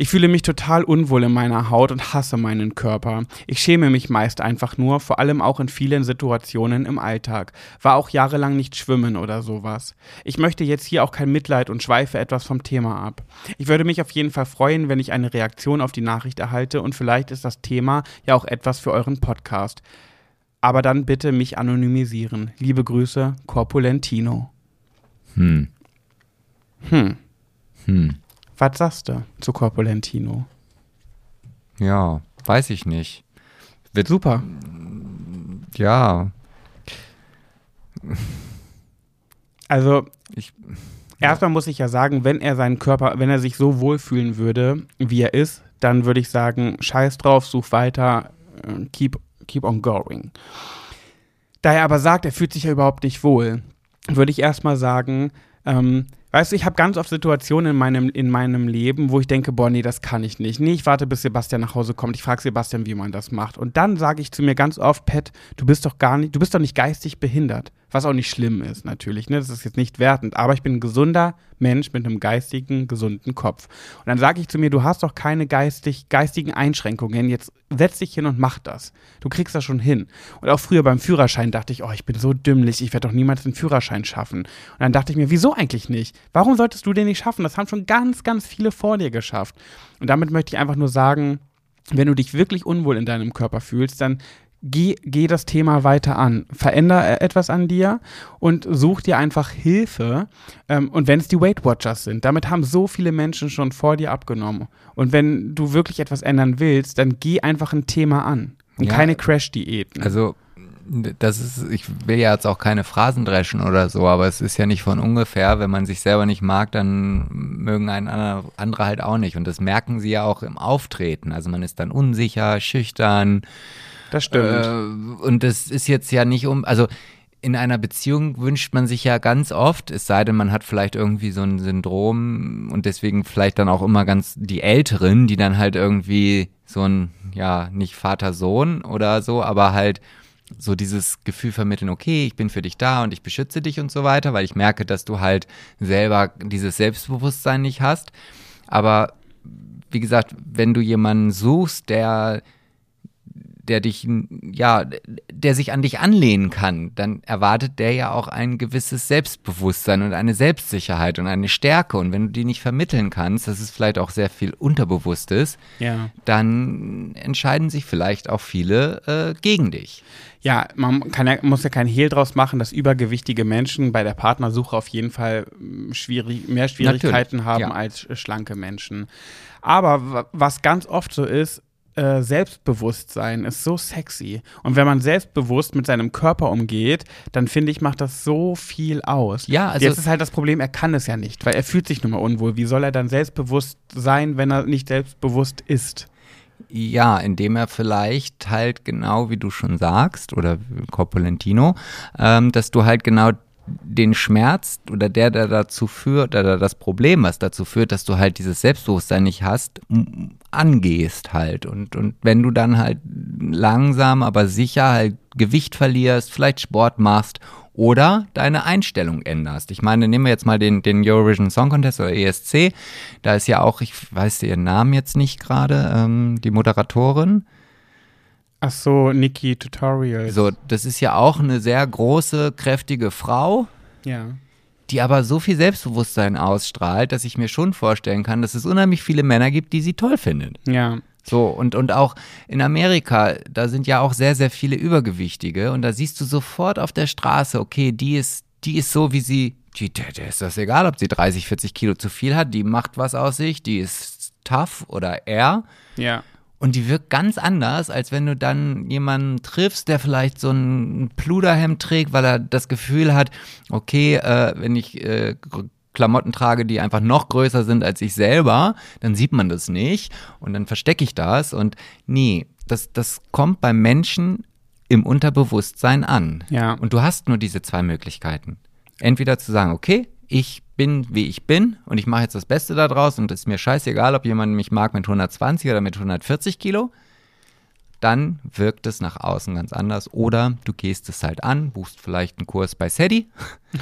Speaker 1: Ich fühle mich total unwohl in meiner Haut und hasse meinen Körper. Ich schäme mich meist einfach nur, vor allem auch in vielen Situationen im Alltag. War auch jahrelang nicht schwimmen oder sowas. Ich möchte jetzt hier auch kein Mitleid und schweife etwas vom Thema ab. Ich würde mich auf jeden Fall freuen, wenn ich eine Reaktion auf die Nachricht erhalte und vielleicht ist das Thema ja auch etwas für euren Podcast. Aber dann bitte mich anonymisieren. Liebe Grüße, Corpulentino.
Speaker 2: Hm.
Speaker 1: Hm.
Speaker 2: Hm.
Speaker 1: Was sagst du zu Corpulentino?
Speaker 2: Ja, weiß ich nicht. Wird
Speaker 1: Super.
Speaker 2: Ja.
Speaker 1: Also,
Speaker 2: Ich,
Speaker 1: erstmal muss ich ja sagen, wenn er seinen Körper, wenn er sich so wohlfühlen würde, wie er ist, dann würde ich sagen, scheiß drauf, such weiter, äh, keep, keep on going. Da er aber sagt, er fühlt sich ja überhaupt nicht wohl, würde ich erstmal sagen, ähm, weißt du, ich habe ganz oft Situationen in meinem, in meinem Leben, wo ich denke, boah, nee, das kann ich nicht. Nee, ich warte, bis Sebastian nach Hause kommt. Ich frage Sebastian, wie man das macht. Und dann sage ich zu mir ganz oft, Pat, du bist doch gar nicht, du bist doch nicht geistig behindert. Was auch nicht schlimm ist, natürlich. Ne? Das ist jetzt nicht wertend. Aber ich bin ein gesunder Mensch mit einem geistigen, gesunden Kopf. Und dann sage ich zu mir, du hast doch keine geistig, geistigen Einschränkungen. Jetzt setz dich hin und mach das. Du kriegst das schon hin. Und auch früher beim Führerschein dachte ich, oh, ich bin so dümmlich, ich werde doch niemals den Führerschein schaffen. Und dann dachte ich mir, wieso eigentlich nicht? Warum solltest du den nicht schaffen? Das haben schon ganz, ganz viele vor dir geschafft. Und damit möchte ich einfach nur sagen, wenn du dich wirklich unwohl in deinem Körper fühlst, dann geh, geh das Thema weiter an. Veränder etwas an dir und such dir einfach Hilfe. Ähm, und wenn es die Weight Watchers sind, damit haben so viele Menschen schon vor dir abgenommen. Und wenn du wirklich etwas ändern willst, dann geh einfach ein Thema an. Und
Speaker 2: Ja.
Speaker 1: keine Crash-Diäten.
Speaker 2: also, das ist, ich will ja jetzt auch keine Phrasen dreschen oder so, aber es ist ja nicht von ungefähr, wenn man sich selber nicht mag, dann mögen einen andere, andere halt auch nicht. Und das merken sie ja auch im Auftreten. Also man ist dann unsicher, schüchtern,
Speaker 1: das stimmt.
Speaker 2: Äh, und das ist jetzt ja nicht um, also in einer Beziehung wünscht man sich ja ganz oft, es sei denn, man hat vielleicht irgendwie so ein Syndrom und deswegen vielleicht dann auch immer ganz die Älteren, die dann halt irgendwie so ein, ja, nicht Vater-Sohn oder so, aber halt so dieses Gefühl vermitteln, okay, ich bin für dich da und ich beschütze dich und so weiter, weil ich merke, dass du halt selber dieses Selbstbewusstsein nicht hast. Aber wie gesagt, wenn du jemanden suchst, der der dich, ja, der sich an dich anlehnen kann, dann erwartet der ja auch ein gewisses Selbstbewusstsein und eine Selbstsicherheit und eine Stärke. Und wenn du die nicht vermitteln kannst, das ist vielleicht auch sehr viel Unterbewusstes,
Speaker 1: ja.
Speaker 2: dann entscheiden sich vielleicht auch viele äh, gegen dich.
Speaker 1: Ja, man kann muss ja kein Hehl draus machen, dass übergewichtige Menschen bei der Partnersuche auf jeden Fall mm, schwierig, mehr Schwierigkeiten
Speaker 2: Natürlich,
Speaker 1: haben
Speaker 2: ja.
Speaker 1: als schlanke Menschen. Aber wa- was ganz oft so ist, äh, Selbstbewusstsein ist so sexy. Und wenn man selbstbewusst mit seinem Körper umgeht, dann finde ich, macht das so viel aus.
Speaker 2: Ja, also-
Speaker 1: Jetzt ist halt das Problem, er kann es ja nicht, weil er fühlt sich nun mal unwohl. Wie soll er dann selbstbewusst sein, wenn er nicht selbstbewusst ist?
Speaker 2: Ja, indem er vielleicht halt genau wie du schon sagst, oder Corpulentino, ähm, dass du halt genau den Schmerz oder der, der dazu führt, oder das Problem, was dazu führt, dass du halt dieses Selbstbewusstsein nicht hast, angehst halt. Und, und wenn du dann halt langsam, aber sicher halt Gewicht verlierst, vielleicht Sport machst oder deine Einstellung änderst. Ich meine, nehmen wir jetzt mal den, den Eurovision Song Contest oder ESC. Da ist ja auch, ich weiß ihren Namen jetzt nicht gerade, ähm, die Moderatorin.
Speaker 1: Ach so, Niki Tutorials.
Speaker 2: So, das ist ja auch eine sehr große, kräftige Frau,
Speaker 1: Ja.
Speaker 2: die aber so viel Selbstbewusstsein ausstrahlt, dass ich mir schon vorstellen kann, dass es unheimlich viele Männer gibt, die sie toll finden.
Speaker 1: Ja.
Speaker 2: So, und, und auch in Amerika, da sind ja auch sehr, sehr viele Übergewichtige und da siehst du sofort auf der Straße, okay, die ist, die ist so, wie sie, die, der, der ist das egal, ob sie 30, 40 Kilo zu viel hat, die macht was aus sich, die ist tough oder er.
Speaker 1: Ja.
Speaker 2: Und die wirkt ganz anders, als wenn du dann jemanden triffst, der vielleicht so ein Pluderhemd trägt, weil er das Gefühl hat, okay, äh, wenn ich äh, Klamotten trage, die einfach noch größer sind als ich selber, dann sieht man das nicht und dann verstecke ich das. Und nee, das, das kommt beim Menschen im Unterbewusstsein an.
Speaker 1: Ja.
Speaker 2: Und du hast nur diese zwei Möglichkeiten. Entweder zu sagen, okay, ich bin, wie ich bin und ich mache jetzt das Beste daraus und es ist mir scheißegal, ob jemand mich mag mit 120 oder mit 140 Kilo, dann wirkt es nach außen ganz anders. Oder du gehst es halt an, buchst vielleicht einen Kurs bei SETI.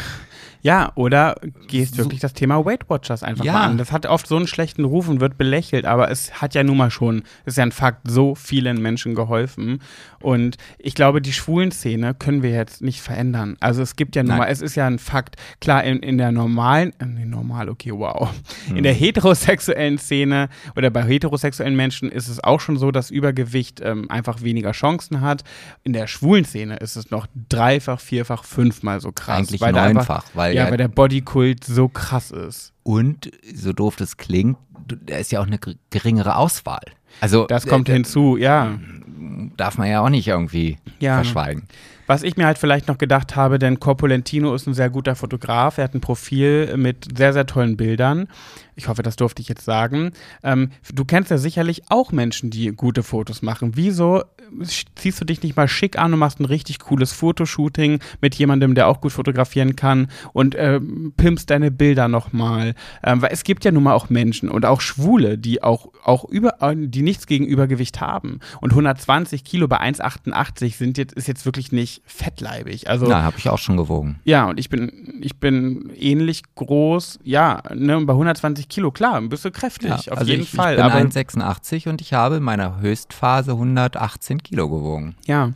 Speaker 1: Ja, oder gehst so, wirklich das Thema Weight Watchers einfach ja. mal an. Das hat oft so einen schlechten Ruf und wird belächelt, aber es hat ja nun mal schon, ist ja ein Fakt, so vielen Menschen geholfen. Und ich glaube, die schwulen Szene können wir jetzt nicht verändern. Also es gibt ja nun mal, es ist ja ein Fakt, klar, in, in der normalen, äh, nee, normal, okay, wow. Hm. In der heterosexuellen Szene oder bei heterosexuellen Menschen ist es auch schon so, dass Übergewicht ähm, einfach weniger Chancen hat. In der schwulen Szene ist es noch dreifach, vierfach, fünfmal so krass.
Speaker 2: Eigentlich neunfach, einfach, weil
Speaker 1: ja, weil der Bodykult so krass ist.
Speaker 2: Und, so doof das klingt, da ist ja auch eine geringere Auswahl. Also,
Speaker 1: das kommt äh, hinzu, ja.
Speaker 2: Darf man ja auch nicht irgendwie ja. verschweigen.
Speaker 1: Was ich mir halt vielleicht noch gedacht habe, denn Corpulentino ist ein sehr guter Fotograf. Er hat ein Profil mit sehr, sehr tollen Bildern. Ich hoffe, das durfte ich jetzt sagen. Ähm, du kennst ja sicherlich auch Menschen, die gute Fotos machen. Wieso ziehst du dich nicht mal schick an und machst ein richtig cooles Fotoshooting mit jemandem, der auch gut fotografieren kann und äh, pimpst deine Bilder nochmal? Ähm, weil es gibt ja nun mal auch Menschen und auch Schwule, die auch, auch über, die nichts gegen Übergewicht haben. Und 120 Kilo bei 1,88 sind jetzt, ist jetzt wirklich nicht fettleibig. Also,
Speaker 2: Na, habe ich auch schon gewogen.
Speaker 1: Ja, und ich bin, ich bin ähnlich groß, ja, ne, bei 120 Kilo, klar, ein bisschen kräftig, ja, auf
Speaker 2: also
Speaker 1: jeden
Speaker 2: ich,
Speaker 1: Fall.
Speaker 2: Ich bin 1,86 und ich habe in meiner Höchstphase 118 Kilo gewogen.
Speaker 1: Ja,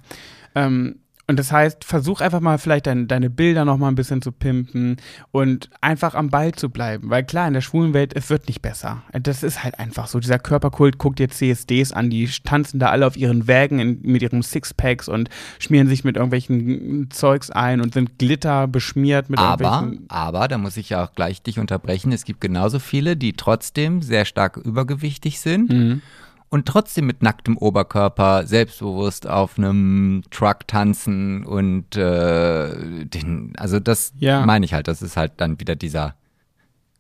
Speaker 1: ähm, und das heißt, versuch einfach mal vielleicht dein, deine Bilder noch mal ein bisschen zu pimpen und einfach am Ball zu bleiben. Weil klar, in der schwulen Welt, es wird nicht besser. Das ist halt einfach so. Dieser Körperkult guckt dir CSDs an, die tanzen da alle auf ihren Wägen in, mit ihren Sixpacks und schmieren sich mit irgendwelchen Zeugs ein und sind Glitter beschmiert mit
Speaker 2: aber,
Speaker 1: irgendwelchen.
Speaker 2: Aber, da muss ich ja auch gleich dich unterbrechen, es gibt genauso viele, die trotzdem sehr stark übergewichtig sind. Mhm und trotzdem mit nacktem Oberkörper selbstbewusst auf einem Truck tanzen und äh, den, also das ja. meine ich halt, das ist halt dann wieder dieser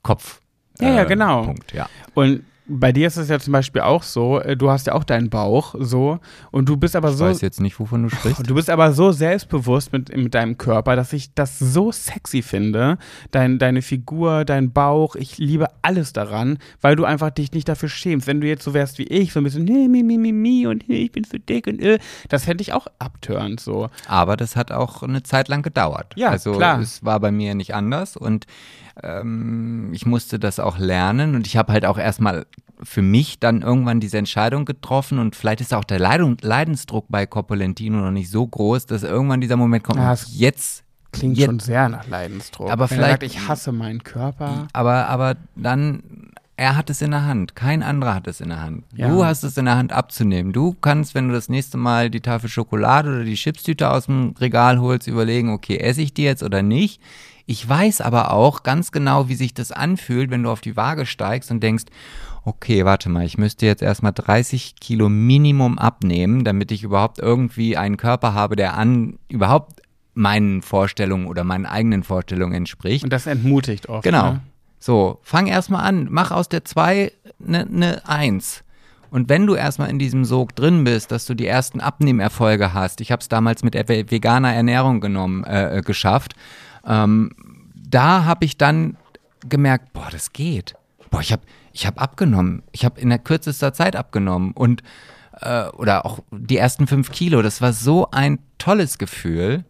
Speaker 2: Kopf.
Speaker 1: Ja, ja, äh, genau.
Speaker 2: Punkt, ja.
Speaker 1: Und bei dir ist es ja zum Beispiel auch so, äh, du hast ja auch deinen Bauch so und du bist aber so.
Speaker 2: Ich weiß jetzt nicht, wovon du sprichst.
Speaker 1: Du bist aber so selbstbewusst mit, mit deinem Körper, dass ich das so sexy finde. Dein, deine Figur, dein Bauch, ich liebe alles daran, weil du einfach dich nicht dafür schämst. Wenn du jetzt so wärst wie ich, so ein bisschen, nee, mi, mi, mi, mi und nee, ich bin zu dick und äh, das fände ich auch abtörend so.
Speaker 2: Aber das hat auch eine Zeit lang gedauert.
Speaker 1: Ja,
Speaker 2: also
Speaker 1: klar.
Speaker 2: es war bei mir nicht anders und ähm, ich musste das auch lernen und ich habe halt auch erstmal für mich dann irgendwann diese Entscheidung getroffen und vielleicht ist auch der Leidensdruck bei Copolentino noch nicht so groß, dass irgendwann dieser Moment kommt, ja, jetzt
Speaker 1: klingt
Speaker 2: jetzt,
Speaker 1: schon sehr nach Leidensdruck.
Speaker 2: Aber Wenn vielleicht,
Speaker 1: sagt, ich hasse meinen Körper.
Speaker 2: Aber, aber dann, er hat es in der Hand. Kein anderer hat es in der Hand. Ja. Du hast es in der Hand abzunehmen. Du kannst, wenn du das nächste Mal die Tafel Schokolade oder die Chipstüte aus dem Regal holst, überlegen, okay, esse ich die jetzt oder nicht. Ich weiß aber auch ganz genau, wie sich das anfühlt, wenn du auf die Waage steigst und denkst, okay, warte mal, ich müsste jetzt erstmal 30 Kilo Minimum abnehmen, damit ich überhaupt irgendwie einen Körper habe, der an überhaupt meinen Vorstellungen oder meinen eigenen Vorstellungen entspricht.
Speaker 1: Und das entmutigt oft.
Speaker 2: Genau.
Speaker 1: Ne?
Speaker 2: So, fang erstmal an, mach aus der 2 eine ne 1. Und wenn du erstmal in diesem Sog drin bist, dass du die ersten Abnehmerfolge hast, ich habe es damals mit veganer Ernährung genommen, äh, äh geschafft, ähm, da habe ich dann gemerkt, boah, das geht. Boah, ich habe ich hab abgenommen. Ich habe in der kürzester Zeit abgenommen. Und, äh, oder auch die ersten fünf Kilo. Das war so ein tolles Gefühl.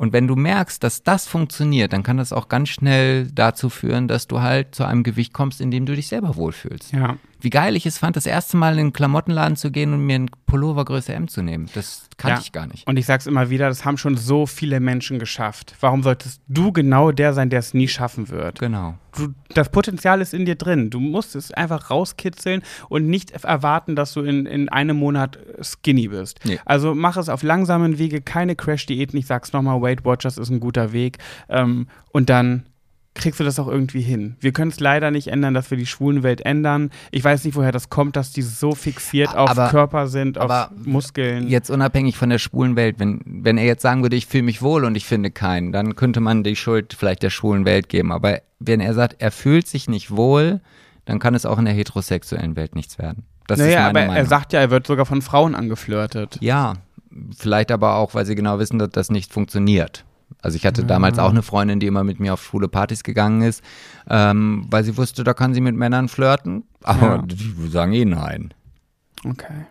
Speaker 2: Und wenn du merkst, dass das funktioniert, dann kann das auch ganz schnell dazu führen, dass du halt zu einem Gewicht kommst, in dem du dich selber wohlfühlst.
Speaker 1: Ja.
Speaker 2: Wie geil ich es fand, das erste Mal in den Klamottenladen zu gehen und mir einen Pullover Größe M zu nehmen. Das kannte ja. ich gar nicht.
Speaker 1: Und ich sag's immer wieder, das haben schon so viele Menschen geschafft. Warum solltest du genau der sein, der es nie schaffen wird?
Speaker 2: Genau.
Speaker 1: Du, das Potenzial ist in dir drin. Du musst es einfach rauskitzeln und nicht erwarten, dass du in, in einem Monat skinny bist. Nee. Also mach es auf langsamen Wege, keine Crash-Diäten. Ich sag's nochmal, Weight Watchers ist ein guter Weg. Ähm, und dann kriegst du das auch irgendwie hin. Wir können es leider nicht ändern, dass wir die Schwulenwelt ändern. Ich weiß nicht, woher das kommt, dass die so fixiert auf
Speaker 2: aber,
Speaker 1: Körper sind, auf Muskeln.
Speaker 2: Jetzt unabhängig von der Schwulenwelt, wenn, wenn er jetzt sagen würde, ich fühle mich wohl und ich finde keinen, dann könnte man die Schuld vielleicht der schwulen Welt geben. Aber wenn er sagt, er fühlt sich nicht wohl, dann kann es auch in der heterosexuellen Welt nichts werden.
Speaker 1: Das naja, aber Meinung. er sagt ja, er wird sogar von Frauen angeflirtet.
Speaker 2: Ja, vielleicht aber auch, weil sie genau wissen, dass das nicht funktioniert. Also ich hatte damals auch eine Freundin, die immer mit mir auf schwule Partys gegangen ist, ähm, weil sie wusste, da kann sie mit Männern flirten. Aber
Speaker 1: Ja.
Speaker 2: die sagen eh nein.
Speaker 1: Okay.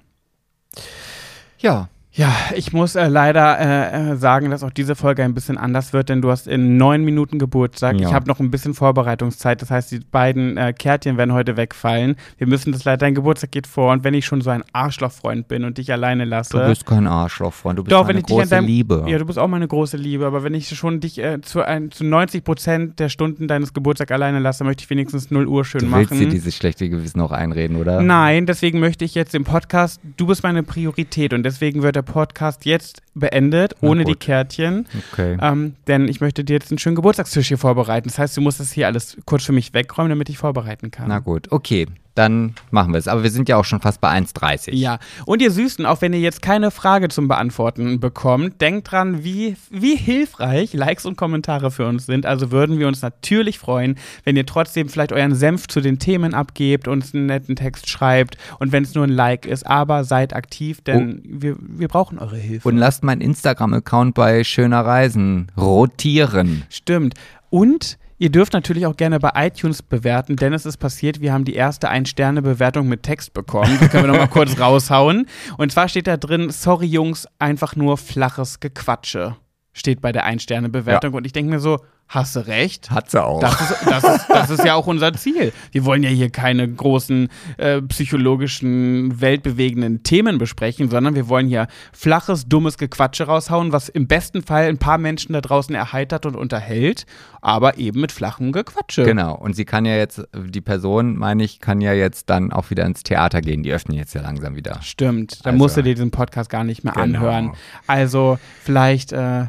Speaker 2: Ja.
Speaker 1: Ja, ich muss äh, leider äh, äh, sagen, dass auch diese Folge ein bisschen anders wird, denn du hast in neun Minuten Geburtstag.
Speaker 2: Ja.
Speaker 1: Ich habe noch ein bisschen Vorbereitungszeit, das heißt, die beiden äh, Kärtchen werden heute wegfallen. Wir müssen das leider, dein Geburtstag geht vor und wenn ich schon so ein Arschlochfreund bin und dich alleine lasse.
Speaker 2: Du bist kein Arschloch, Freund. Du bist
Speaker 1: Doch,
Speaker 2: meine
Speaker 1: wenn ich dich an
Speaker 2: große
Speaker 1: deinem,
Speaker 2: Liebe.
Speaker 1: Ja, du bist auch meine große Liebe, aber wenn ich schon dich äh, zu, ein, zu 90 Prozent der Stunden deines Geburtstags alleine lasse, möchte ich wenigstens 0 Uhr schön
Speaker 2: du
Speaker 1: machen.
Speaker 2: willst dir dieses schlechte Gewissen auch einreden, oder?
Speaker 1: Nein, deswegen möchte ich jetzt im Podcast, du bist meine Priorität und deswegen wird der Podcast jetzt beendet,
Speaker 2: Na
Speaker 1: ohne die. Kärtchen.
Speaker 2: Okay.
Speaker 1: Ähm, denn ich möchte dir jetzt einen schönen Geburtstagstisch hier vorbereiten. Das heißt, du musst das hier alles kurz für mich wegräumen, damit ich vorbereiten kann.
Speaker 2: Na gut, okay. Dann machen wir es. Aber wir sind ja auch schon fast bei 1,30.
Speaker 1: Ja, und ihr Süßen, auch wenn ihr jetzt keine Frage zum Beantworten bekommt, denkt dran, wie, wie hilfreich Likes und Kommentare für uns sind. Also würden wir uns natürlich freuen, wenn ihr trotzdem vielleicht euren Senf zu den Themen abgebt, uns einen netten Text schreibt und wenn es nur ein Like ist. Aber seid aktiv, denn wir, wir brauchen eure Hilfe.
Speaker 2: Und lasst meinen Instagram-Account bei Schöner Reisen rotieren.
Speaker 1: Stimmt. Und ihr dürft natürlich auch gerne bei iTunes bewerten, denn es ist passiert, wir haben die erste Ein-Sterne-Bewertung mit Text bekommen. Die können wir nochmal kurz raushauen. Und zwar steht da drin, sorry Jungs, einfach nur flaches Gequatsche. Steht bei der Ein-Sterne-Bewertung. Und ich denke mir so, hast du recht?
Speaker 2: Hat sie auch.
Speaker 1: Das ist, das, ist, das ist ja auch unser Ziel. Wir wollen ja hier keine großen äh, psychologischen, weltbewegenden Themen besprechen, sondern wir wollen hier flaches, dummes Gequatsche raushauen, was im besten Fall ein paar Menschen da draußen erheitert und unterhält, aber eben mit flachem Gequatsche.
Speaker 2: Genau. Und sie kann ja jetzt, die Person, meine ich, kann ja jetzt dann auch wieder ins Theater gehen. Die öffnen jetzt ja langsam wieder.
Speaker 1: Stimmt, dann
Speaker 2: Also-
Speaker 1: musst du dir diesen Podcast gar nicht mehr
Speaker 2: Genau.
Speaker 1: anhören. Also vielleicht äh,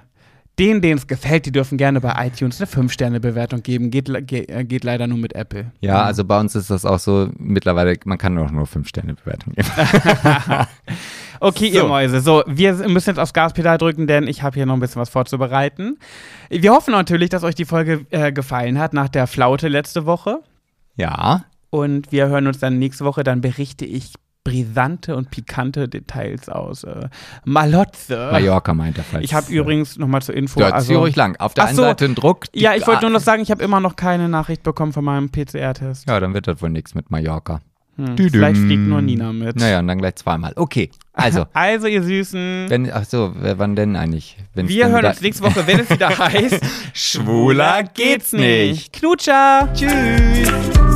Speaker 1: denen, denen es gefällt, die dürfen gerne bei iTunes eine 5-Sterne-Bewertung geben. Geht, ge äh, geht leider nur mit Apple.
Speaker 2: Ja, also bei uns ist das auch so, mittlerweile, man kann auch nur 5 Sterne Bewertung geben.
Speaker 1: Okay,
Speaker 2: So.
Speaker 1: ihr Mäuse. So, wir müssen jetzt aufs Gaspedal drücken, denn ich habe hier noch ein bisschen was vorzubereiten. Wir hoffen natürlich, dass euch die Folge äh, gefallen hat nach der Flaute letzte Woche.
Speaker 2: Ja.
Speaker 1: Und wir hören uns dann nächste Woche. Dann berichte ich brisante und pikante Details aus äh, Malotze.
Speaker 2: Mallorca meint er falls.
Speaker 1: Ich habe übrigens nochmal zur Info.
Speaker 2: Hast
Speaker 1: also,
Speaker 2: ruhig lang. Auf der einen
Speaker 1: so.
Speaker 2: Seite ein Druck.
Speaker 1: ja, ich wollte nur noch sagen, ich habe immer noch keine Nachricht bekommen von meinem PCR-Test.
Speaker 2: Ja, dann wird das wohl nichts mit Mallorca.
Speaker 1: Hm, vielleicht fliegt nur Nina mit.
Speaker 2: Naja, und dann gleich zweimal. Okay, also,
Speaker 1: Also, ihr Süßen.
Speaker 2: wenn, ach so, wann denn eigentlich? Wenn's
Speaker 1: Wir hören uns nächste Woche, wenn es wieder heißt,
Speaker 2: Schwuler geht's nicht.
Speaker 1: Knutscher. Tschüss.